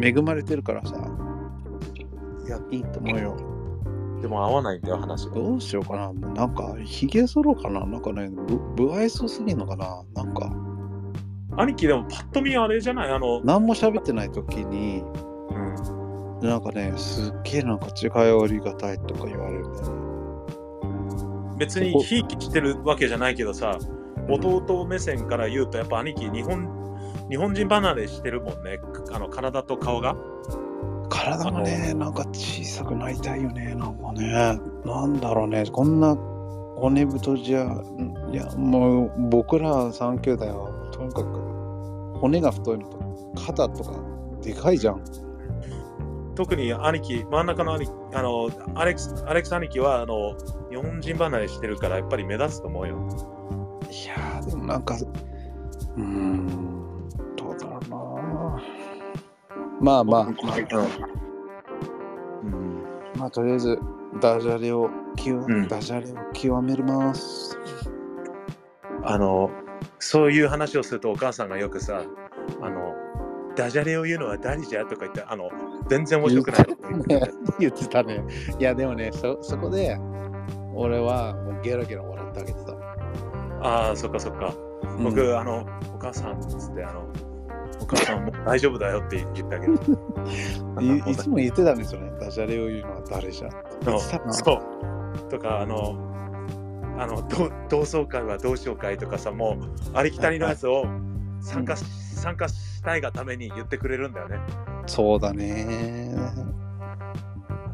B: 恵まれてるからさ、
A: いや
B: いいと思うよ。
A: でも合わないんだよ、話が。
B: どうしようかな。なんか、ひげ剃ろうかな。なんかね、ぶ、不愛想すぎんのかな。なんか、
A: 兄貴でもパッと見あれじゃない？あの、
B: 何も喋ってない時に、
A: うん、
B: なんかね、すっげえなんか近寄りがたいとか言われるんだよね。
A: 別にひいきしてるわけじゃないけどさ、弟目線から言うと、やっぱ兄貴、日本日本人離れしてるもんね、あの体と顔が。
B: 体もね、なんか小さくなりたいよね。なんかね、なんだろうね、こんな骨太じゃ、いや、もう僕ら三兄弟は、とにかく骨が太いのと肩とかでかいじゃん。
A: 特に兄貴、真ん中の兄貴、あの、アレックス、アレックス兄貴は、あの、日本人離れしてるから、やっぱり目立つと思うよ。
B: いやー、でもなんか、うーん、どうだろうな。まあまあ、まあ、
A: うん、
B: まあ、とりあえず、ダジャレを極、
A: うん
B: ダジャレを極めます。
A: あの、そういう話をすると、お母さんがよくさ、あの、ダジャレを言うのは誰じゃ？とか言って、あの、全然面白くない
B: 言ってたね。いや、でもね、そ、そこで、俺はもうゲラゲラ笑ってあげてた。
A: ああ、そっかそっか。
B: うん
A: 僕、あの、お母さんっつって、あの、お母さんもう大丈夫だよって言ってあげる。
B: いいつも言ってたんですよね。ダジャレを言うのは誰じゃって言ってたな。
A: そう。とか、あの、あの同同窓会はどうしよう会とかさ、もうありきたりのやつを参加し,、参加したいがために言ってくれるんだよね。
B: そうだね。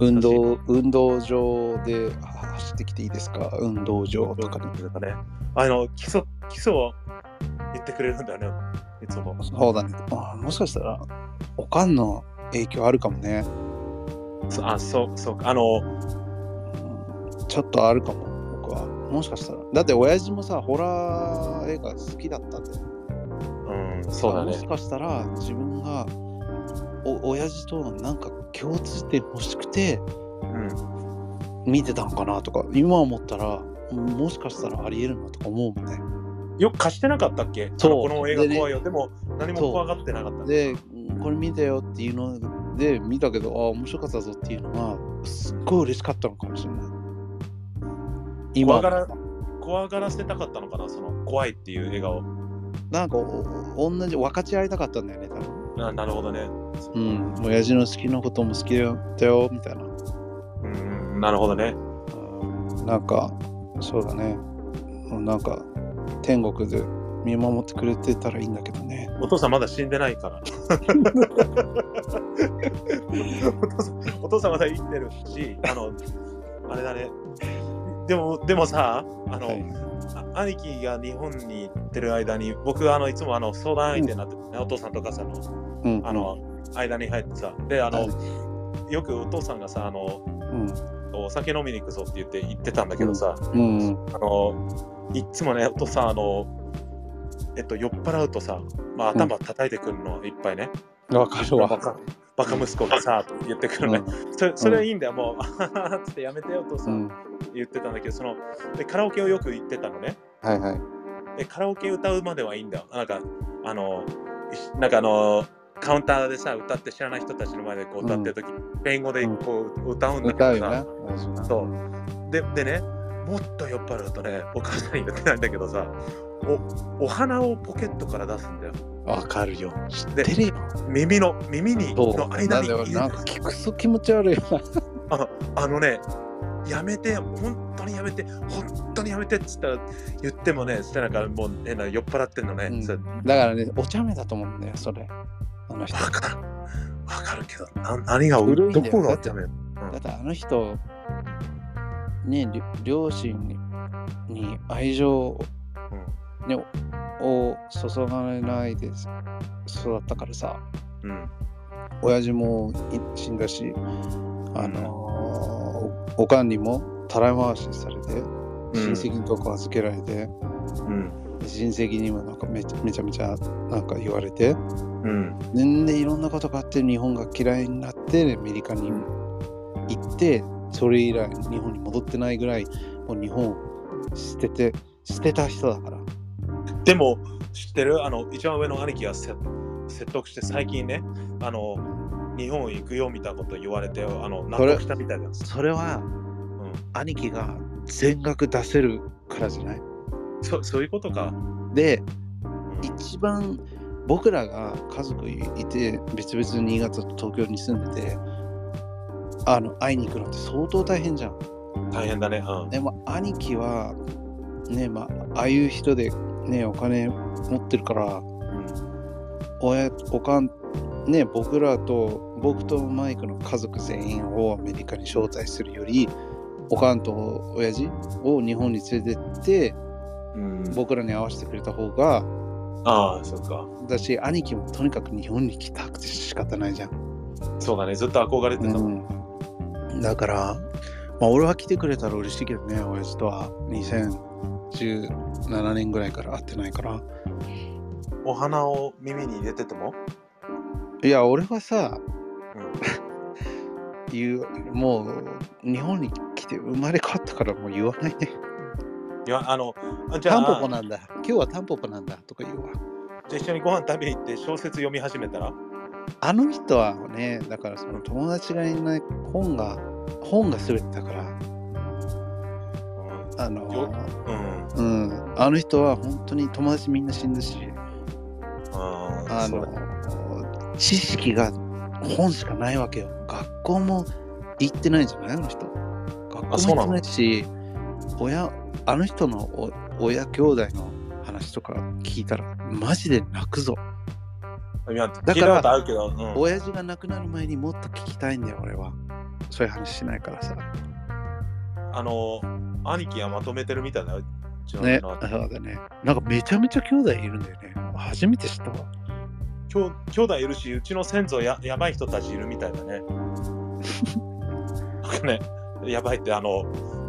B: 運動、運動場であ走ってきていいですか？運動場とかね。
A: とかね。あの、基礎、基礎を言ってくれるんだよね。いつも。
B: そうだね。あもしかしたら、おかんの影響あるかもね。
A: そあ、そう、そうか。あの、
B: うんちょっとあるかも、僕は。もしかしたら。だって、親父もさ、ホラー映画好きだったんだよ。
A: うん、そうだね
B: もし。かしたら、自分が、お親父となんか共通点欲しくて
A: うん。
B: 見てたんかなとか、今思ったら、もしかしたらありえるなとか思うもんね。
A: よく貸してなかったっけ？
B: そう
A: この映画怖いよ。でも、何も怖がってなかった。
B: で、これ見たよっていうので見たけど、ああ、面白かったぞっていうのが、すっごい嬉しかったのかもしれない。今
A: 怖がら、怖がらせたかったのかな？その、怖いっていう笑顔。
B: なんかお同じ分かち合いたかったんだよね、多分。
A: あなるほどね。
B: うん、親父の好きなことも好きだよ、みたいな。
A: うん、なるほどね。
B: うんなんか、そうだね。なんか、天国で見守ってくれてたらいいんだけどね。
A: お父さんまだ死んでないから。お父さんお父さんまだ生きてるし、あの、あれだね。でも、でもさ、あの、
B: はい。
A: あ兄貴が日本に行ってる間に、僕、あの、いつもあの相談相手になっててね、お父さんとお母さんの、
B: うん、
A: あの、間に入ってさ、で、あの、
B: はい。
A: よくお父さんがさ、あの、
B: うん、
A: お酒飲みに行くぞって言って言ってたんだけどさ、
B: うん、うん、
A: あの、いっつもね、お父さん、あの、えっと、酔っ払うとさ、まあ、頭叩いてくるの、いっぱいね。
B: わかるわ。
A: バカバカ息子がさ、と言ってくるね。それそれはいいんだよ、もう、あははってやめてよ、お父さ
B: うんん、
A: 言ってたんだけど、その、でカラオケをよく行ってたのね。
B: はいはい。
A: で、カラオケ歌うまではいいんだよ。なんか、あの、いなんかあの、カウンターでさ、歌って知らない人たちの前でこう歌ってる時、スペイン語でこう歌うんだけどさ、
B: 歌うよね。
A: そうででね、もっと酔っ払うとね、お母さんに言ってないんだけどさ、おお花をポケットから出すんだよ。
B: わかるよ。知っ
A: で
B: てるよ。
A: 耳の、耳に。の間に入れて
B: なんか聞くそ気持ち悪いな。
A: ああのね、やめて、本当にやめて、本当にやめてっつったら言ってもね、そしたらなんかもう変な酔っ払ってんのね。
B: うんだからね、お茶目だと思うんだよ、それ。あの人。
A: わかる。わかるけど、な何が、どこがダメ
B: だってあの人、ね、り両親にに愛情を,、ね、を注がれないで育ったからさ、
A: うん。うん。
B: 親父もい死んだし、あのーおかんにもたらい回しされて、親戚のとこ預けられて、
A: うん。
B: 親戚にもなんかめちゃめちゃめちゃなんか言われて、
A: うん。
B: 全然いろんなことがあって日本が嫌いになってアメリカに行ってそれ以来日本に戻ってないぐらいもう日本を捨てて捨てた人だから。
A: でも、知ってる？あの、一番上の兄貴がせ説得して最近ね、あの、日本行くよみたいなこと言われて、あの、納得したみたいだよ。
B: それは兄貴が全額出せるからじゃない？
A: そそういうことか。
B: で、
A: うん。
B: 一番僕らが家族いて別々に新潟と東京に住んでてあの会いに行くのって相当大変じゃん。
A: 大変だね。うん。
B: でも兄貴はねまあああいう人でねお金持ってるから
A: うん
B: 親おかんね僕らと僕とマイクの家族全員をアメリカに招待するよりおかんと親父を日本に連れてって
A: うん、
B: 僕らに会わせてくれた方が
A: ああ、そっか。
B: だし兄貴もとにかく日本に来たくて仕方ないじゃん。
A: そうだね。ずっと憧れてたもん。
B: うん、だから、まあ、俺は来てくれたら嬉しいけどね親父とは。2017年ぐらいから会ってないから。
A: お花を耳に入れてても、
B: いや俺はさ
A: うん、
B: 言うもう日本に来て生まれ変わったからもう言わないね。
A: いや、あの、あじゃ
B: タンポポ
A: あ、
B: なんだ。今日はタンポポなんだとか言うわ。
A: じゃあ一緒にご飯食べに行って小説読み始めたら？
B: あの人はねだからその友達がいない本が本が全てだから。あの
A: ようん。
B: うん。あの人は本当に友達みんな死んだし。
A: あ
B: あの知識が本しかないわけよ。学校も行ってないんじゃない？あの人。学校も行って
A: な
B: いし親あの人のお親兄弟の話とか聞いたらマジで泣くぞ。
A: いや、
B: から
A: うん、
B: 親父が亡くなる前にもっと聞きたいんだよ俺はそういう話しないからさ
A: あの、兄貴はまとめてるみたいだよ。うちの
B: ねそうだねなんかめちゃめちゃ兄弟いるんだよね初めて知ったわ
A: きょ兄弟いるし、うちの先祖ややばい人たちいるみたいだね。なんかね、やばいって、あの、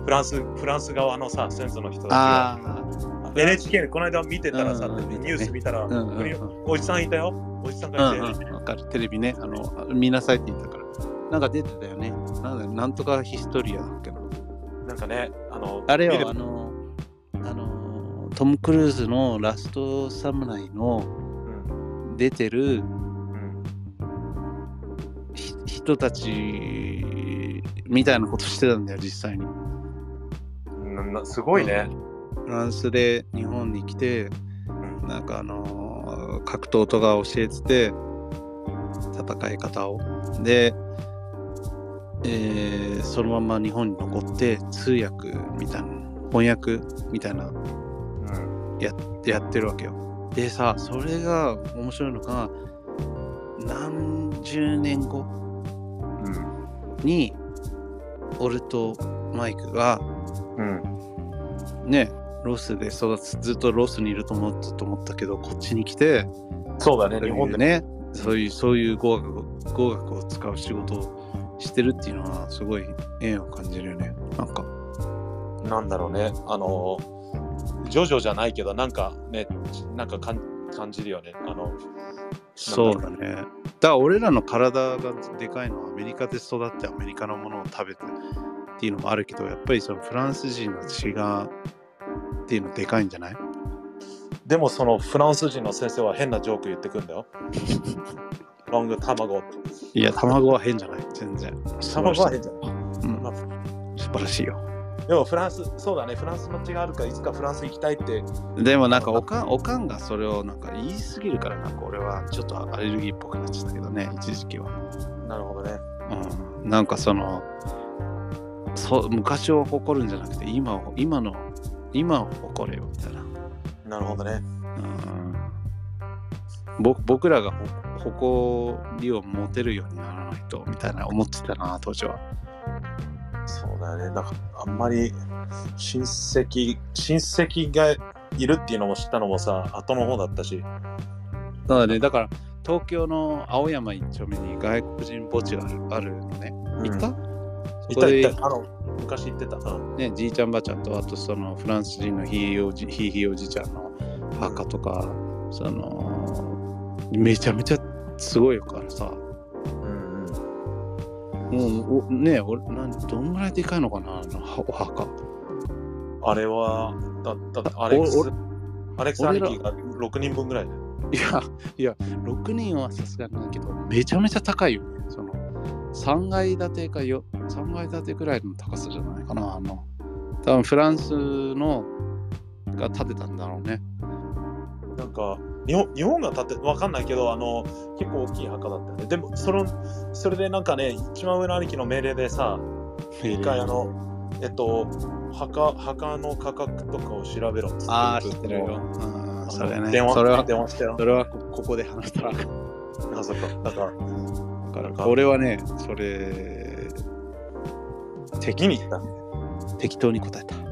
A: フランス、フランス側のさ、先祖の人たちが、
B: あ
A: NHK でこの間見てたらさ、
B: うんうん
A: ニュース見たら、
B: あうんうんうん
A: おじさんいたよ。おじさん
B: う
A: がいて、
B: んうん、わかる。テレビね、あの、見なさいって言ったから。なんか出てたよね。なんだなんとかヒストリアだっけな。
A: なんかね、あの、
B: あれよ、
A: 見れ
B: あの、あの、トム・クルーズのラストサムライの
A: うん
B: 出てる
A: うん
B: ひ人たちみたいなことしてたんだよ、実際に。
A: すごいね。
B: フランスで日本に来て、
A: うん
B: なんかあのー格闘とか教えてて戦い方をで、えーそのまま日本に残って通訳みたいな翻訳みたいな
A: うん。
B: やってるわけよ。でさそれが面白いのが何十年後
A: うん。
B: に俺とマイクが
A: うん。
B: ねロスで育つずっとロスにいると思ったと思ったけどこっちに来て
A: そうだね、日本でね。
B: ね。そういうそういう語学を語学を使う仕事をしてるっていうのはすごい縁を感じるよね。なんか。
A: なんだろうね、あの、ジョジョじゃないけど、なんかね、なんか感じるよね。あの、
B: そうだね。だから俺らの体がでかいのはアメリカで育ってアメリカのものを食べてっていうのもあるけどやっぱりそのフランス人の血がっていうのでかいんじゃない？
A: でもそのフランス人の先生は変なジョーク言ってくんだよ。ロング卵。
B: いや卵は変じゃない。全然。
A: 卵は変じゃない。
B: うん。
A: まあ
B: 素晴らしいよ。
A: でもフランス、そうだね、フランスの血があるからいつかフランス行きたいって。
B: でもなんかおかんおかんがそれをなんか言い過ぎるからなんか俺はちょっとアレルギーっぽくなっちゃったけどね一時期は。
A: なるほどね。
B: うん、なんかそのそう昔を誇るんじゃなくて今を今の今を誇れよみたいな、
A: なるほどね。
B: うん、ぼ僕らがほ誇りを持てるようにならないとみたいな思ってたな当時は
A: そうだよね。なんかあんまり親戚、親戚がいるっていうのも知ったのもさ、後の方だったし。
B: だからねだから東京の青山一丁目に外国人墓地があるあるのね行った、
A: うん
B: そこで
A: いたいた。あの、昔行ってた。うん。
B: ね、じいちゃんばあちゃんとあとそのフランス人のひいひいひいおじちゃんの墓とか、そのめちゃめちゃすごいからさ。
A: うんうん。
B: もうおね俺なんどんぐらいでかいのかなあお墓。
A: あれは、だだアレックス
B: お、
A: アレックス兄貴が6人分ぐらいで。
B: いやいや6人はさすがにないけどめちゃめちゃ高いよね。その3階建てかよ3階建てくらいの高さじゃないかなあの。多分フランスのが建てたんだろうね。
A: なんか日本日本が建てわかんないけどあの結構大きい墓だったよね。でもそのそれでなんかね一番上の兄貴の命令でさ一回あのえっと墓墓の価格とかを調べろっつって。
B: ああ知ってるよ、それね。
A: 電話
B: それは
A: 電話してよ。
B: それはこここで話したら。あ
A: そっか。なんか
B: だから俺はねそれ
A: 敵に行った
B: 適当に答えた。
A: あ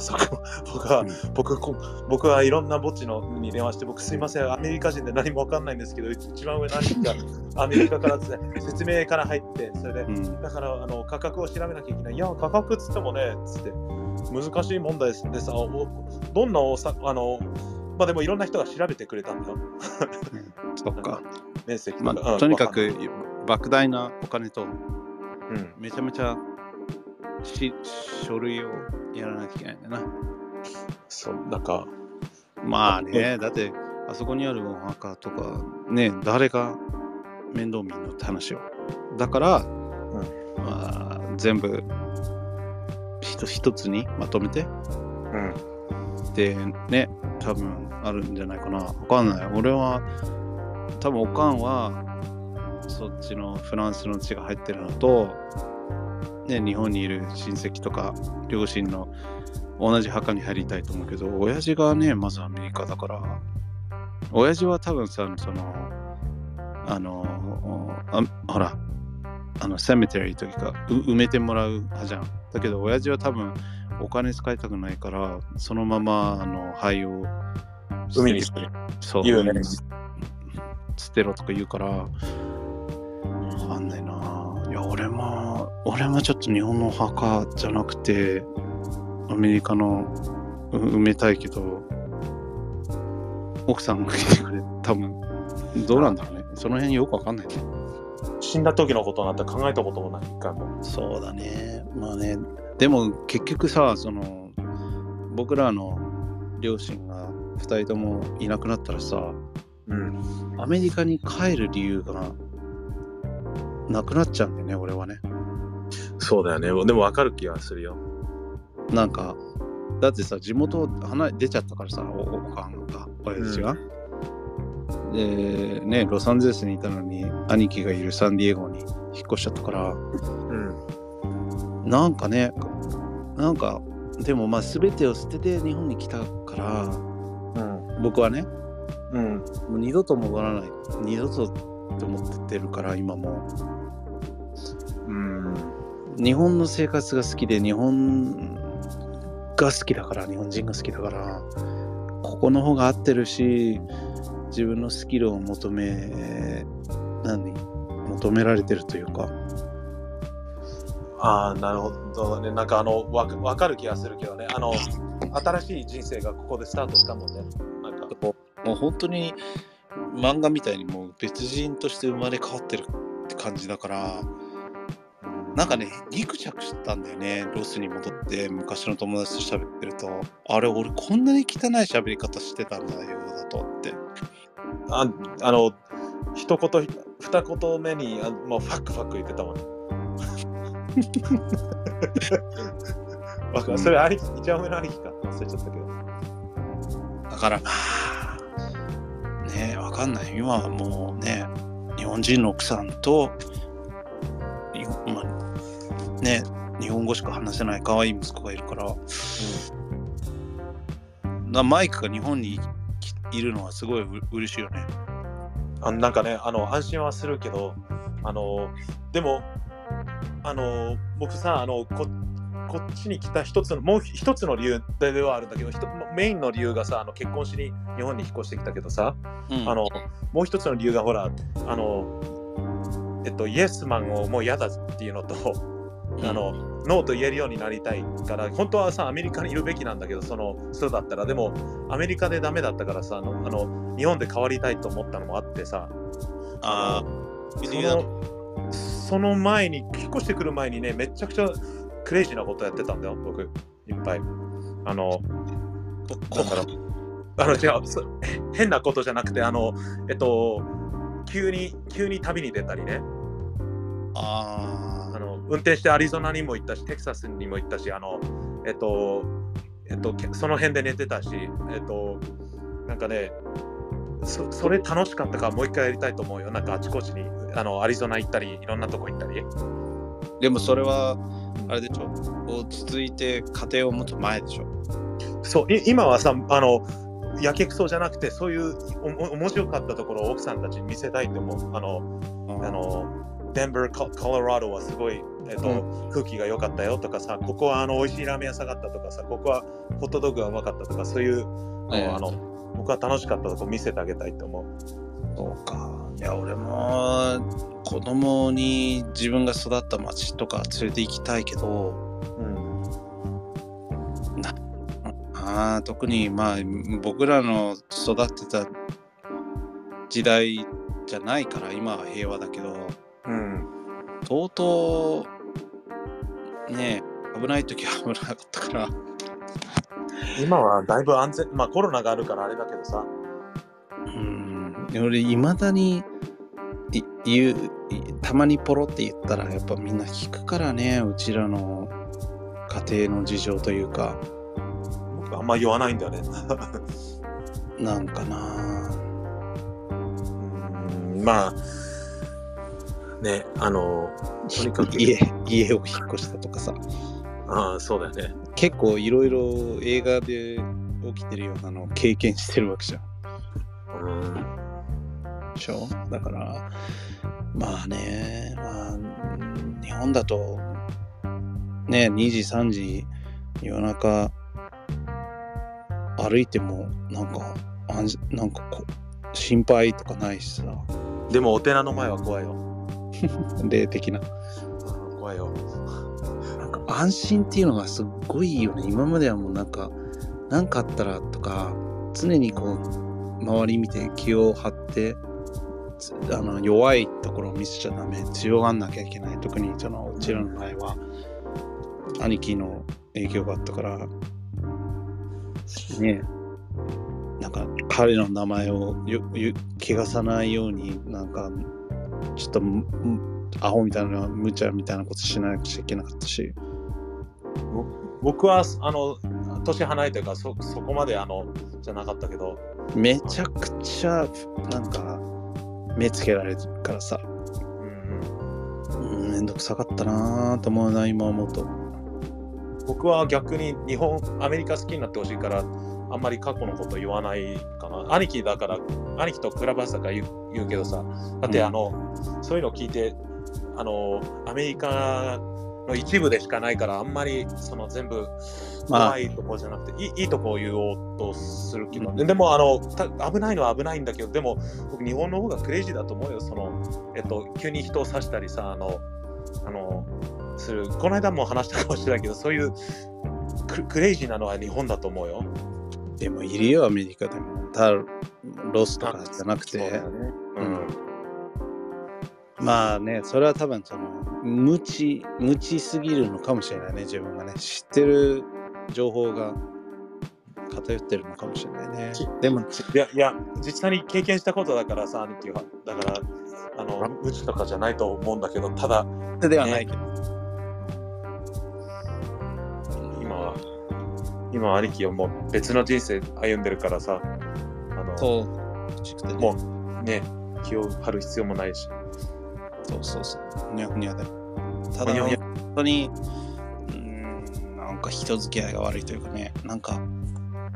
A: そこ 僕は、
B: うん。
A: 僕こ僕はいろんな墓地のに電話して僕すいません。アメリカ人で何もわかんないんですけど一番上の兄貴がアメリカから説明から入ってそれで
B: うん。
A: だからあの価格を調べなきゃいけない。いや、価格っつってもね、つって難しい問題ですでさ、おどんなおさ、あの、まあでもいろんな人が調べてくれたんだよ。
B: そっか、
A: 面積。
B: まあ、
A: うん
B: とにかく莫大なお金と
A: うん。
B: めちゃめちゃし書類をやらなきゃいけないんだな。
A: そう、なんか、
B: まあねだってあそこにあるお墓とかね誰が面倒見んのって話よ。だから、まあ、全部一一つにまとめて。
A: うん。
B: でね多分あるんじゃないかな。わかんない。俺は多分おかんはそっちのフランスの血が入ってるのと、ね、日本にいる親戚とか両親の同じ墓に入りたいと思うけど親父がねまずアメリカだから親父は多分さそのあのあほらあのセメテリーというかう埋めてもらう派じゃん。だけど親父は多分お金使いたくないからそのままあの灰を
A: 海に捨てる。
B: そう
A: 言うね
B: 捨てろとか言うからわかんないな。いや俺も俺もちょっと日本のお墓じゃなくてアメリカのう埋めたいけど奥さんが来てくれ多分どうなんだろうねその辺よくわかんないね
A: 死んだ時のことなんて考えたこともない、一回も。
B: そうだね。まあね、でも結局さ、その僕らの両親が2人ともいなくなったらさ、
A: うん。
B: アメリカに帰る理由がなくなっちゃうんだよね、俺はね。
A: そうだよね。でも分かる気がするよ。
B: なんか、だってさ、地元離れ出ちゃったからさ、おおかんが、親父が。で、ね、ロサンゼルスにいたのに、兄貴がいるサンディエゴに引っ越しちゃったから、
A: うん。
B: なんかね、なんか、でもまあ全てを捨てて日本に来たから、
A: うん。
B: 僕はね、
A: うん。
B: もう二度と戻らない、二度とって思ってるから、今も。
A: うん。
B: 日本の生活が好きで、日本が好きだから、日本人が好きだから、ここの方が合ってるし、自分のスキルを求め、何？求められてるというか、
A: ああ、なるほどね。なんかあの、わか分かる気がするけどね。あの、新しい人生がここでスタートしたもんね。なんか、
B: もう本当に漫画みたいにもう別人として生まれ変わってるって感じだから、なんかね、ギクシャクしたんだよね。ロスに戻って昔の友達と喋ってると、あれ、俺こんなに汚い喋り方してたんだよ、だとって。
A: ああの、一言、二言目に、あもうファックファック言ってたもんね。わそれ、兄貴、一番上の兄貴か。忘れちゃったけど。
B: だからまあ、ねわかんない。今はもうね、日本人の奥さんと、まあ、ね、日本語しか話せない可愛い息子がいるから、なマイクが日本にきいるのはすごいう嬉しいよね。
A: あなんかね、あの、安心はするけど、あの、でも、あの、僕さ、あの、ここっちに来た一つの、もう一つの理由ではあるんだけど、メインの理由がさ、あの結婚しに日本に引っ越してきたけどさ、
B: うん。
A: あの、もう一つの理由がほら、あの、えっと、イエスマンをもう嫌だっていうのと、あの、ノーと言えるようになりたいから、本当はさ、アメリカにいるべきなんだけど、その人だったら、でも、アメリカでダメだったからさ、あの、あの日本で変わりたいと思ったのもあってさ、
B: ああ、
A: そのその前に、引っ越してくる前にね、めちゃくちゃクレイジーなことやってたんだよ、僕、いっぱい。あの、だろう。あの、違う、そ変なことじゃなくて、あの、えっと、急に、急に旅に出たりね。
B: あ
A: あの運転してアリゾナにも行ったし、テキサスにも行ったし、あの、えっと、えっと、けその辺で寝てたし、えっと、なんかね、そそれ楽しかったからもう一回やりたいと思うよ。なんかあちこちに、あの、アリゾナ行ったり、いろんなとこ行ったり。
B: でもそれは、あれでしょ落ち着いて家庭を持つ前でしょ
A: そう、い今はさ、あの、やけくそじゃなくて、そういうおも面白かったところを奥さんたちに見せたいと思う。あの、あの、デンバー、ココロラドはすごい、えっと
B: う
A: 空気が良かったよとかさ、ここはあの美味しいラーメン屋さんがあったとかさ、ここはホットドッグがうまかったとか、そういう、
B: ええ
A: あの僕は楽しかったとこ見せてあげたいと思う。
B: そうか。いや、俺も子供に自分が育った町とか連れて行きたいけど、
A: うん、
B: あー特にまあ僕らの育ってた時代じゃないから今は平和だけど、
A: うん、
B: 相当ね危ない時は危なかったから、
A: 今はだいぶ安全、まあコロナがあるからあれだけどさ、
B: うん、俺いまだにい言ういたまにポロって言ったらやっぱみんな聞くからねうちらの家庭の事情というか。
A: 僕あんま言わないんだよね。
B: なんかな
A: うんまあ、ね、あの、とにかく、
B: 家家を引っ越したとかさ。
A: ああ、そうだよね。
B: 結構いろいろ映画で起きてるようなのを経験してるわけじゃん。
A: うん。
B: でしょ？だからまあねまあうん日本だとね2時3時夜中歩いてもなんかあんなんかこ心配とかないしさ。
A: でもお寺の前は怖いよ。
B: 霊的な。
A: 怖いよ。
B: なんか安心っていうのがすっごいいいよね。今まではもうなんか何かあったらとか常にこう周り見て気を張ってあの弱いところを見せちゃダメ。強がんなきゃいけない。特にそのうちらの場合は兄貴の影響があったからねなんか彼の名前をよよ汚さないようになんかちょっとむアホみたいな無茶みたいなことしなくちゃいけなかったし。
A: 僕は、あの、年離れてるからそ、そこまで、あの、じゃなかったけど、
B: めちゃくちゃなんか目つけられるからさ。
A: うん
B: うん。めんどくさかったなぁと思うな今思うと。
A: 僕は逆に日本、アメリカ好きになってほしいから、あんまり過去のこと言わないかな。兄貴だから、兄貴とクラブハウスだから言うけどさ、だって、
B: うん
A: あの、そういうの聞いて、あの、アメリカの一部でしかないから、あんまりその全部
B: まあ
A: 怖いとこじゃなくて、いいいいとこを言おうとするけど、
B: うん
A: でもあのた危ないのは危ないんだけど、でも僕、日本の方がクレイジーだと思うよ。そのえっと、急に人を刺したりさ、あの、あの、する。この間も話したかもしれないけど、そういうククレイジーなのは日本だと思うよ。
B: でもいるよアメリカでも。ただロスとかじゃなくて。まあねそれは多分その無知無知すぎるのかもしれないね自分がね。知ってる情報が偏ってるのかもしれないね。
A: ち
B: でも
A: いや、いや、実際に経験したことだからさ、兄貴は。だから、あの、無知とかじゃないと思うんだけど、ただ、
B: ではないけど、
A: 今は、今は兄貴はもう別の人生歩んでるからさ、あの、
B: そう
A: もうね、気を張る必要もないし。
B: そうそうそう。ふにゃふにゃで。ただ、本当に、うーん、なんか人付き合いが悪いというかね、なんか、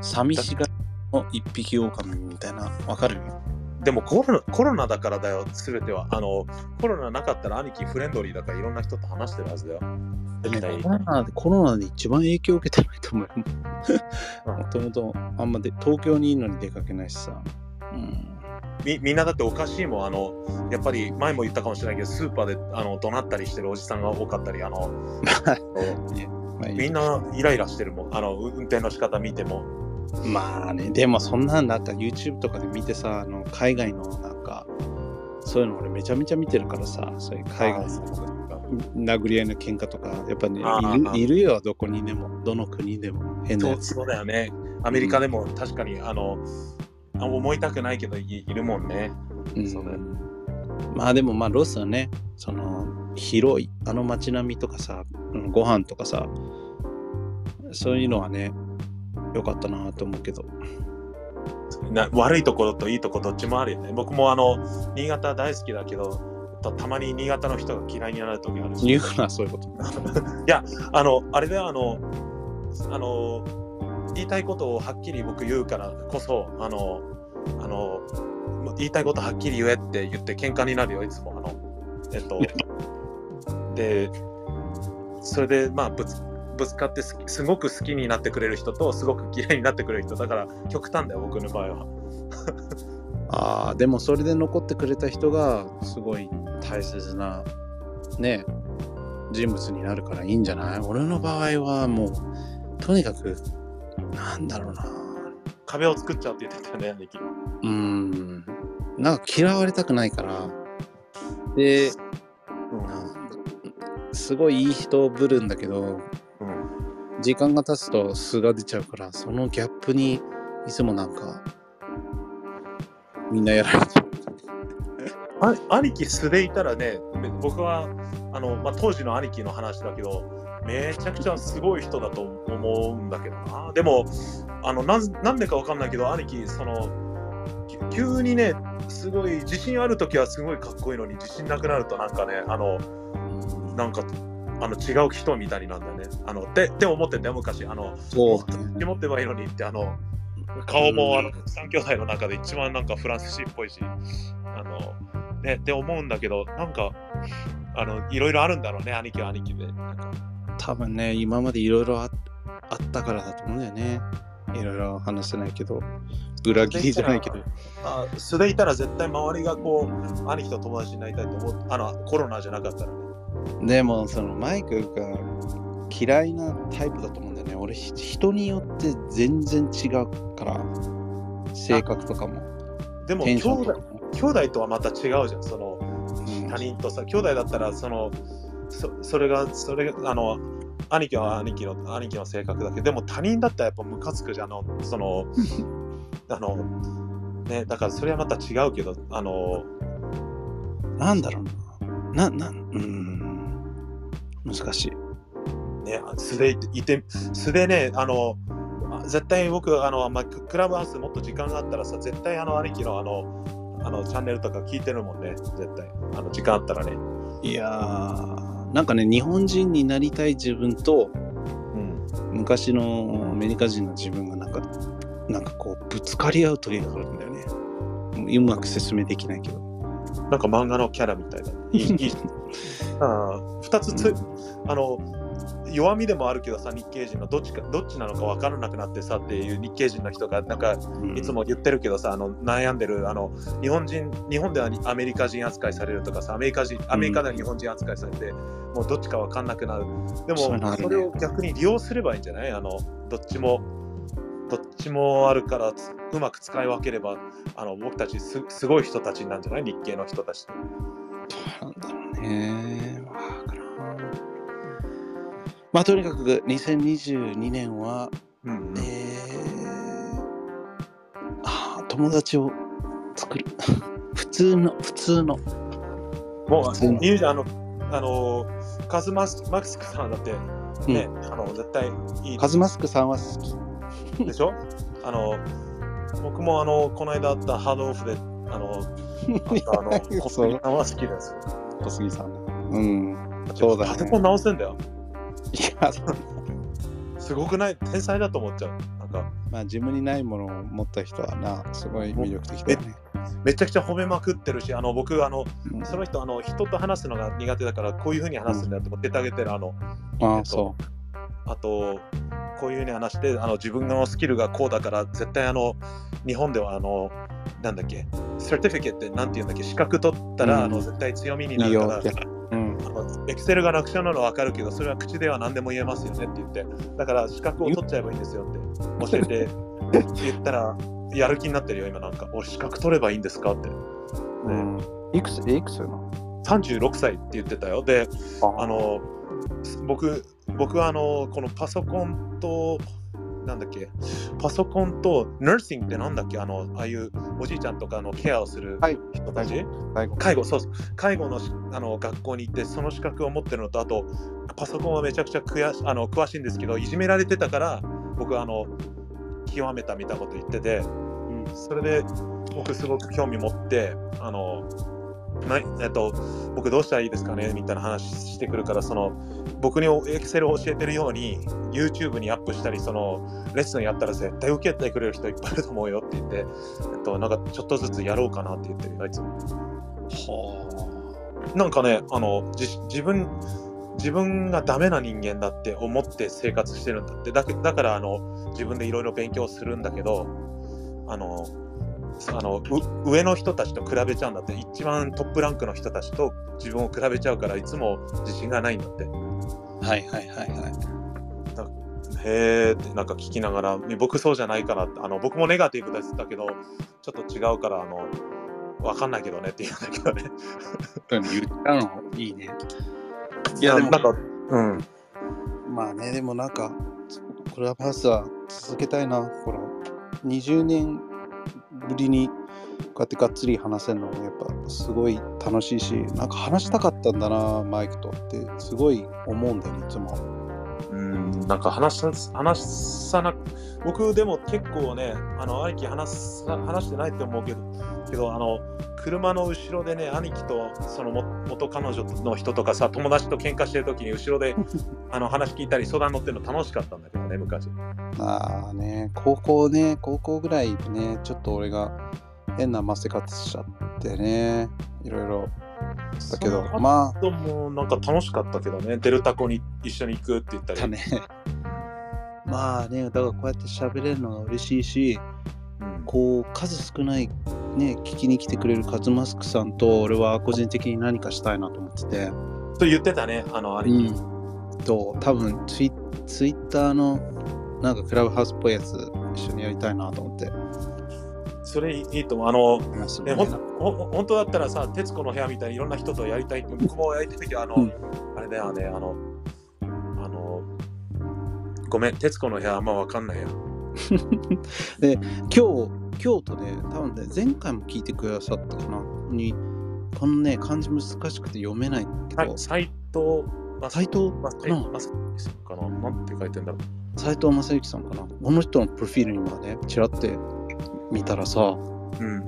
B: 寂しがりの一匹狼みたいな、わかる？
A: でもコロナコロナだからだよ、すべては。あの、コロナなかったら兄貴フレンドリーだからいろんな人と話してるはずだよ。絶対
B: コロナで、コロナで一番影響を受けてないと思うよ。もともと、あんまで、東京にいるのに出かけないしさ。うん。
A: みみんなだっておかしいもんあのやっぱり前も言ったかもしれないけどスーパーであの怒鳴ったりしてるおじさんが多かったりあの みんなイライラしてるもんあの運転の仕方見ても
B: まあね、でもそんなんなんか YouTube とかで見てさ、あの海外のなんか、そういうの俺めちゃめちゃ見てるからさ、そういう海外の殴り合いの喧嘩とか、やっぱね、いるいるよ、どこにでも、どの国でも。変な
A: そう
B: やつ。
A: そうだよね。アメリカでも確かにあのあ思いたくないけどいいるもんね。
B: うん。
A: そうだよ
B: まあでもまあロスはね、その、広いあの街並みとかさうんご飯とかさそういうのはね良かったなと思うけど
A: な悪いところといいところどっちもあるよね。僕もあの、新潟大好きだけど、たたまに新潟の人が嫌いになる時あるし。
B: 言うなそういうこと
A: あの、あれであの、あの、言いたいことをはっきり僕言うからこそ、あの、あの、言いたいことはっきり言えって言って喧嘩になるよ、いつも。あの、えっと、で、それで、まあ、ぶつぶつかってすすごく好きになってくれる人と、すごく嫌いになってくれる人。だから、極端だよ、僕の場合は。
B: ああでもそれで残ってくれた人がすごい大切なね人物になるからいいんじゃない？俺の場合はもうとにかくなんだろうな
A: 壁を作っちゃうって言ってたよね。
B: うーんなんか嫌われたくないからですごいいい人ぶるんだけど
A: うん
B: 時間が経つと素が出ちゃうからそのギャップにいつもなんかみんなやられちゃう
A: あ兄貴素でいたらね、僕はあの、まあ、当時の兄貴の話だけど、めちゃくちゃすごい人だと思うんだけどな。でも、あのなんなんでかわかんないけど、兄貴、その、急にね、すごい自信あるときはすごいかっこいいのに、自信なくなるとなんかね、あの、なんか、あの違う人みたいになんだよね。あのってって思ってて昔、あの、
B: そう
A: 持ってばいいのにって、あの、顔もあの三兄弟の中で一番なんかフランス人っぽいし、あの、ね、って思うんだけど、なんか、あの、いろいろあるんだろうね、兄貴は兄貴で。なんか。
B: 多分ね今までいろいろああったからだと思うんだよね。いろいろ話せないけど。裏切りじゃないけど。
A: あ素でいたら絶対周りがこう、兄貴と友達になりたいと思う、あの、コロナじゃなかったらね。
B: でもそのマイクが嫌いなタイプだと思うんだよね。俺ひ人によって全然違うから性格とかも。
A: でも、
B: テ
A: 兄弟兄弟とはまた違うじゃん、その、
B: うん。
A: 他人とさ、兄弟だったら、その、そそれが、それが、あの、兄貴は兄貴の兄貴の性格だけど、でも他人だったらやっぱムカつくじゃん、あの、その、あの、ね、だからそれはまた違うけど、あの、
B: なんだろうな。ななうん難しい
A: ね、素でいて、素でね、あの、あ絶対僕、あの、まあ、ククラブハウスもっと時間があったらさ、絶対あの兄貴のあの、あのチャンネルとか聞いてるもんね、絶対。あの時間あったらね。
B: いやーなんかね日本人になりたい自分と
A: うん。
B: 昔のアメリカ人の自分がなんかなんかこうぶつかり合う時があるんだよねうまく説明できないけど
A: なんか漫画のキャラみたいだ。いい、いい。あー二つつ、あの、弱みでもあるけどさ、日系人のどっちか、どっちなのか分からなくなってさっていう日系人の人が、なんか、いつも言ってるけどさ、あの悩んでるあの日本人、日本ではアメリカ人扱いされるとかさ、アメリカ人、アメリカでは日本人扱いされて、もうどっちか分かんなくなる。でも、
B: そ
A: れを逆に利用すればいいんじゃない？あの、どっちも、どっちもあるからつうまく使い分ければ、あの僕たちすすごい人たちなんじゃない？日系の人たちって。
B: なんだろうね。わからんまあとにかく2022年は、
A: うん
B: えー、あー友達を作る。普通の、普通の。
A: もう、言うじゃん、あの、あのカズマスマスクさんだって、ね、あの絶対いい
B: カズマスクさんは好き。
A: でしょ？あの、僕もあの、この間あったハードオフで、あの、あの、小杉さんは好きです。
B: 小杉さんね。うん。そうだね
A: パソコン直せんだよ。
B: いや、
A: すごくない？天才だと思っちゃう。なんか、
B: まあ自分にないものを持った人はな、すごい魅力的だよね。
A: めちゃくちゃ褒めまくってるし、あの、僕、あの、
B: うん
A: その人、あの、人と話すのが苦手だから、こういうふうに話すんだよって手てあげてる、あの、
B: ああ、そ
A: あと、こういうふうに話して、あの自分のスキルがこうだから、絶対あの、日本ではあの、なんだっけ、サーティフィケってなんていうんだっけ、資格取ったら、
B: うん
A: あの絶対強みになるから、。
B: うん。
A: あのエクセルが楽勝なのは分かるけど、それは口では何でも言えますよねって言って、だから資格を取っちゃえばいいんですよって教えて言ったら、やる気になってるよ、今なんか。俺、資格取ればいいんですかって。
B: うん、いくつ、えいくつなの
A: ？36歳って言ってたよ。で、あの僕僕はあのこのパソコンとなんだっけ、パソコンと、ナーシングってなんだっけ、あの、ああいうおじいちゃんとかのケアをする
B: はい。
A: 人たち、
B: 最後。
A: 介護、そうそう、介護のしあの学校に行って、その資格を持ってるのと、あと、パソコンはめちゃくちゃくやあの詳しいんですけど、いじめられてたから、僕はあの、極めたみたいなこと言ってて、
B: うん。
A: それで僕すごく興味持って、あの、なえっと、僕どうしたらいいですかね？みたいな話してくるから、その、僕にエクセルを教えてるように、YouTube にアップしたり、その、レッスンやったら絶対受けてくれる人いっぱいいると思うよって言って、えっと、なんかちょっとずつやろうかなって言ってるよ、あいつも。
B: は
A: なんかね、あの、じ自分、自分がダメな人間だって思って生活してるんだって。だけだから、あの、自分でいろいろ勉強するんだけど、あの、あのう上の人たちと比べちゃうんだって。一番トップランクの人たちと自分を比べちゃうから、いつも自信がないんだって。
B: あ。はいはいはいはい。
A: へーってなんか聞きながら、僕そうじゃないからって、あの僕もネガティブですだけど、ちょっと違うから、あの、わかんないけどねって言うんだけどね。
B: 言っちゃうのいいね。いやでも
A: なんか、うん。
B: まあね、でもなんか、クラブハウスは続けたいな。ほら、20年ぶりにこうやってがっつり話せるのもやっぱすごい楽しいし、なんか話したかったんだな、マイクとってすごい思うんだよね、いつも。
A: うん、なんか話さ話さな僕でも結構ね、あの兄貴話さ話してないと思うけど、けどあの車の後ろでね、兄貴とそのも元彼女の人とかさ、友達と喧嘩してる時に後ろで あの話聞いたり相談乗ってるの楽しかったんだけどね、昔。
B: まあね、高校ね、高校ぐらいでね、ちょっと俺が変なませ方しちゃってね、いろいろ。だけど、ま
A: 後もなんか楽しかったけどね、デルタコに一緒に行くって言った
B: あ、
A: り。
B: だね。まあね、だからこうやって喋れるのが嬉しいし、
A: うん
B: こう数少ないね聞きに来てくれるカズマスクさんと俺は個人的に何かしたいなと思ってて、
A: と言ってたね、あの兄貴。
B: と多分ツイツイッターのなんかクラブハウスっぽいやつ一緒にやりたいなと思って
A: それいいと思う。あの、ね、ほんほん本当だったらさ、徹子の部屋みたいにいろんな人とやりたい僕もやりたいけど、あの、
B: うん。
A: あれだよね、あの、あの、ごめん、徹子の部屋あんまわかんないよ。
B: 今日京都で多分ね前回も聞いてくださったかなにこのね漢字難しくて読めないけど、
A: はい、斎藤ま
B: 斉藤
A: さきさんかな？なんて書いてんだろう。
B: 斉藤正幸さんかな？この人のプロフィールにもねちらって見たらさ
A: うん。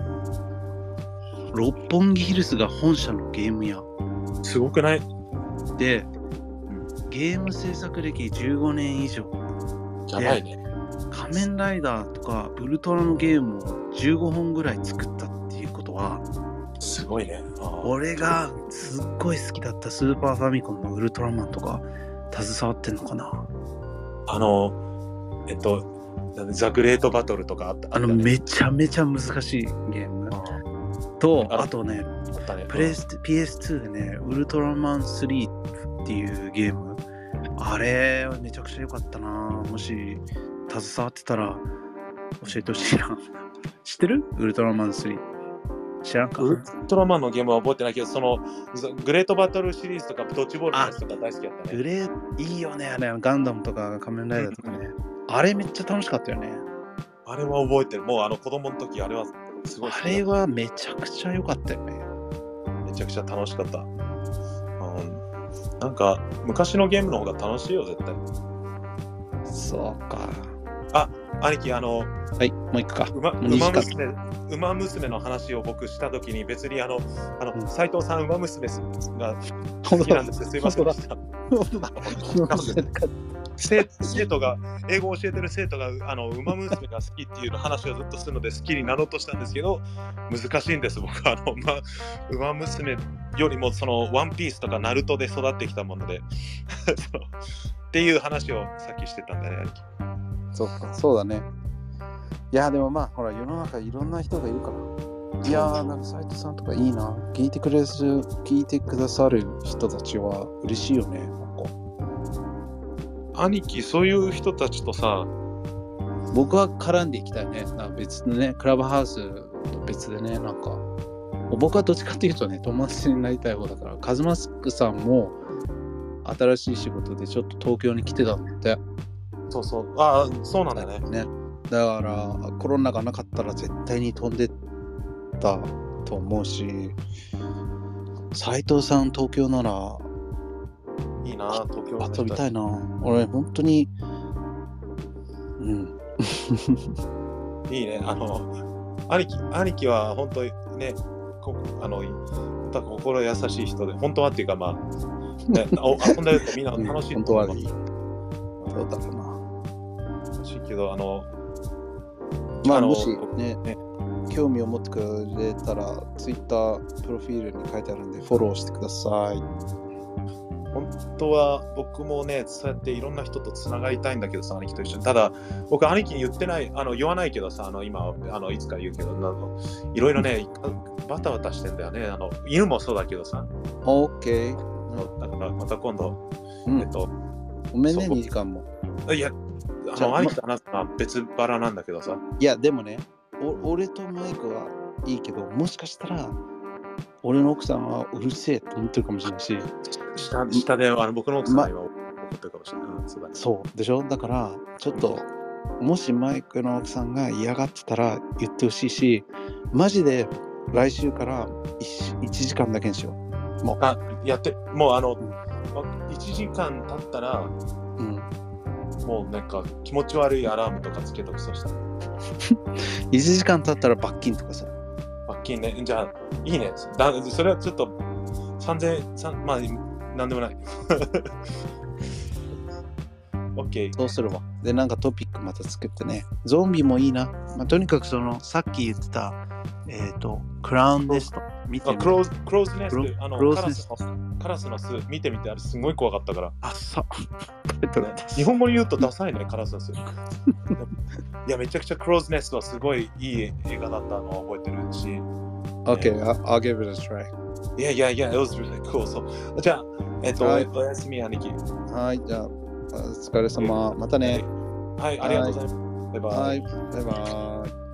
B: 六本木ヒルズが本社のゲーム屋
A: すごくない？
B: で、ゲーム制作歴15年以上
A: やばいね。
B: 仮面ライダーとかウルトラのゲームを15本ぐらい作ったっていうことは
A: すごいね。
B: 俺がすっごい好きだったスーパーファミコンのウルトラマンとか携わってんのかな？
A: あの、えっと、ザ・グレート・バトルとかあった。
B: あの
A: あったね。
B: めちゃめちゃ難しいゲーム。と
A: あ
B: あとね
A: ね。
B: プレス PS2 でねウルトラマン3っていうゲーム。あれめちゃくちゃ良かったな。もし携わってたら教えてほしいな。知ってる？ウルトラマン3知らんか？
A: ウルトラマンのゲームは覚えてないけど、そのザグレートバトルシリーズとかドッジボールのやつとか大好きだったね。
B: グレーいいよねあれ。ガンダムとか仮面ライダーとかねあれめっちゃ楽しかったよね。
A: あれは覚えてる。もうあの子供の時、あれはすごい
B: あれはめちゃくちゃ良かったよね。
A: めちゃくちゃ楽しかった。うん、なんか、昔のゲームの方が楽しいよ、絶対。
B: そうか。
A: 兄貴、あの、
B: はいもう一個か。
A: 馬
B: う二時間。
A: 馬娘馬娘の話を僕したときに、別にあの、あの、
B: うん。
A: 斉藤さん、馬娘が
B: 本
A: 好きなんです。すいませんでした。生生徒が、英語を教えてる生徒が、あの、馬娘が好きっていう話をずっとするので、好きになろうとしたんですけど、難しいんです、僕は。あの、ま、馬娘よりも、その、ワンピースとかナルトで育ってきたもので、そっていう話をさっきしてたんだね、
B: そうか、そうだね。いや、でもまあ、ほら、世の中いろんな人がいるから。いやー、なんか斉藤さんとかいいな。聞いてくれる、聞いてくださる人たちは嬉しいよね。
A: 兄貴、そういう人たちとさ、
B: 僕は絡んでいきたいね。な別のね、クラブハウスと別でね、なんか、僕はどっちかっていうとね、友達になりたい方だから、カズマスクさんも新しい仕事でちょっと東京に来てたんだって。
A: そうそう。ああ、そうなんだね。
B: ね。だから、コロナがなかったら絶対に飛んでったと思うし、斉藤さん、東京なら
A: いいな、東京の人
B: 遊びたいな。俺、本当に、うん。
A: いいね。あの、兄貴、兄貴は本当にね、こあの、心優しい人で、本当はっていうか、まあ、ね、お遊んでるとみんな楽しい
B: 本当はねそうだろうな。
A: 楽しいけど、あの、
B: まあ、
A: あの
B: もしね
A: ね
B: 興味を持ってくれたら、ツイッタープロフィールに書いてあるんで、フォローしてください。
A: 本当は僕もね、そうやっていろんな人とつながりたいんだけどさ、兄貴と一緒に。ただ、僕、兄貴に言ってない、あの言わないけどさ、あの今、あのいつか言うけど、あのいろいろね、バタバタしてんだよね。あの犬もそうだけどさ、
B: OK。
A: だからまた今度、
B: うん
A: えっと、
B: ごめんね、
A: そう
B: 2時間も。
A: いや、あの兄貴と話すのは別腹なんだけどさ、
B: いや、でもね、お俺とマイクはいいけど、もしかしたら、俺の奥さんはうるせえと思ってるかもしれないし、
A: 下下であの僕の奥さんが今怒ってるかもしれない。うんそうだね
B: そうでしょ？だから、ちょっと、もしマイクの奥さんが嫌がってたら言ってほしいし、マジで来週から 1, 時間だけにしよ
A: あやって、もうあの、
B: ん
A: 1時間経ったら、
B: う。うん。
A: もうなんか気持ち悪いアラームとかつけとくとしたら。
B: 1時間経ったら罰金とかさ。
A: 罰金ね。じゃあ、いいね。だそれはちょっと3000、3まあ、なんでもない。OK。
B: そうするわ。で、なんかトピックまた作ってね。ゾンビもいいな。まあ、とにかくその、さっき言ってた、えっ、と、クラウンデスト見てみ
A: クローズクローズネスあの
B: クロー
A: カラス
B: ス
A: のカラスの巣、見てみて、あれすごい怖かったから。
B: あ、そう。
A: ね 日本語に言うとダサいね、カラスの巣。いや、めちゃくちゃクローズネストはすごいいい映画だったのを覚えてるし。
B: OK, I'll, give it a try.
A: いやいやいや、it was really cool. そうじゃあ、えっと、
B: はい
A: おやすみ、兄貴。
B: はい、じゃあ、お疲れ様。またね。
A: はい、ありがとうございます。バイバイ。
B: はい、バイバイ。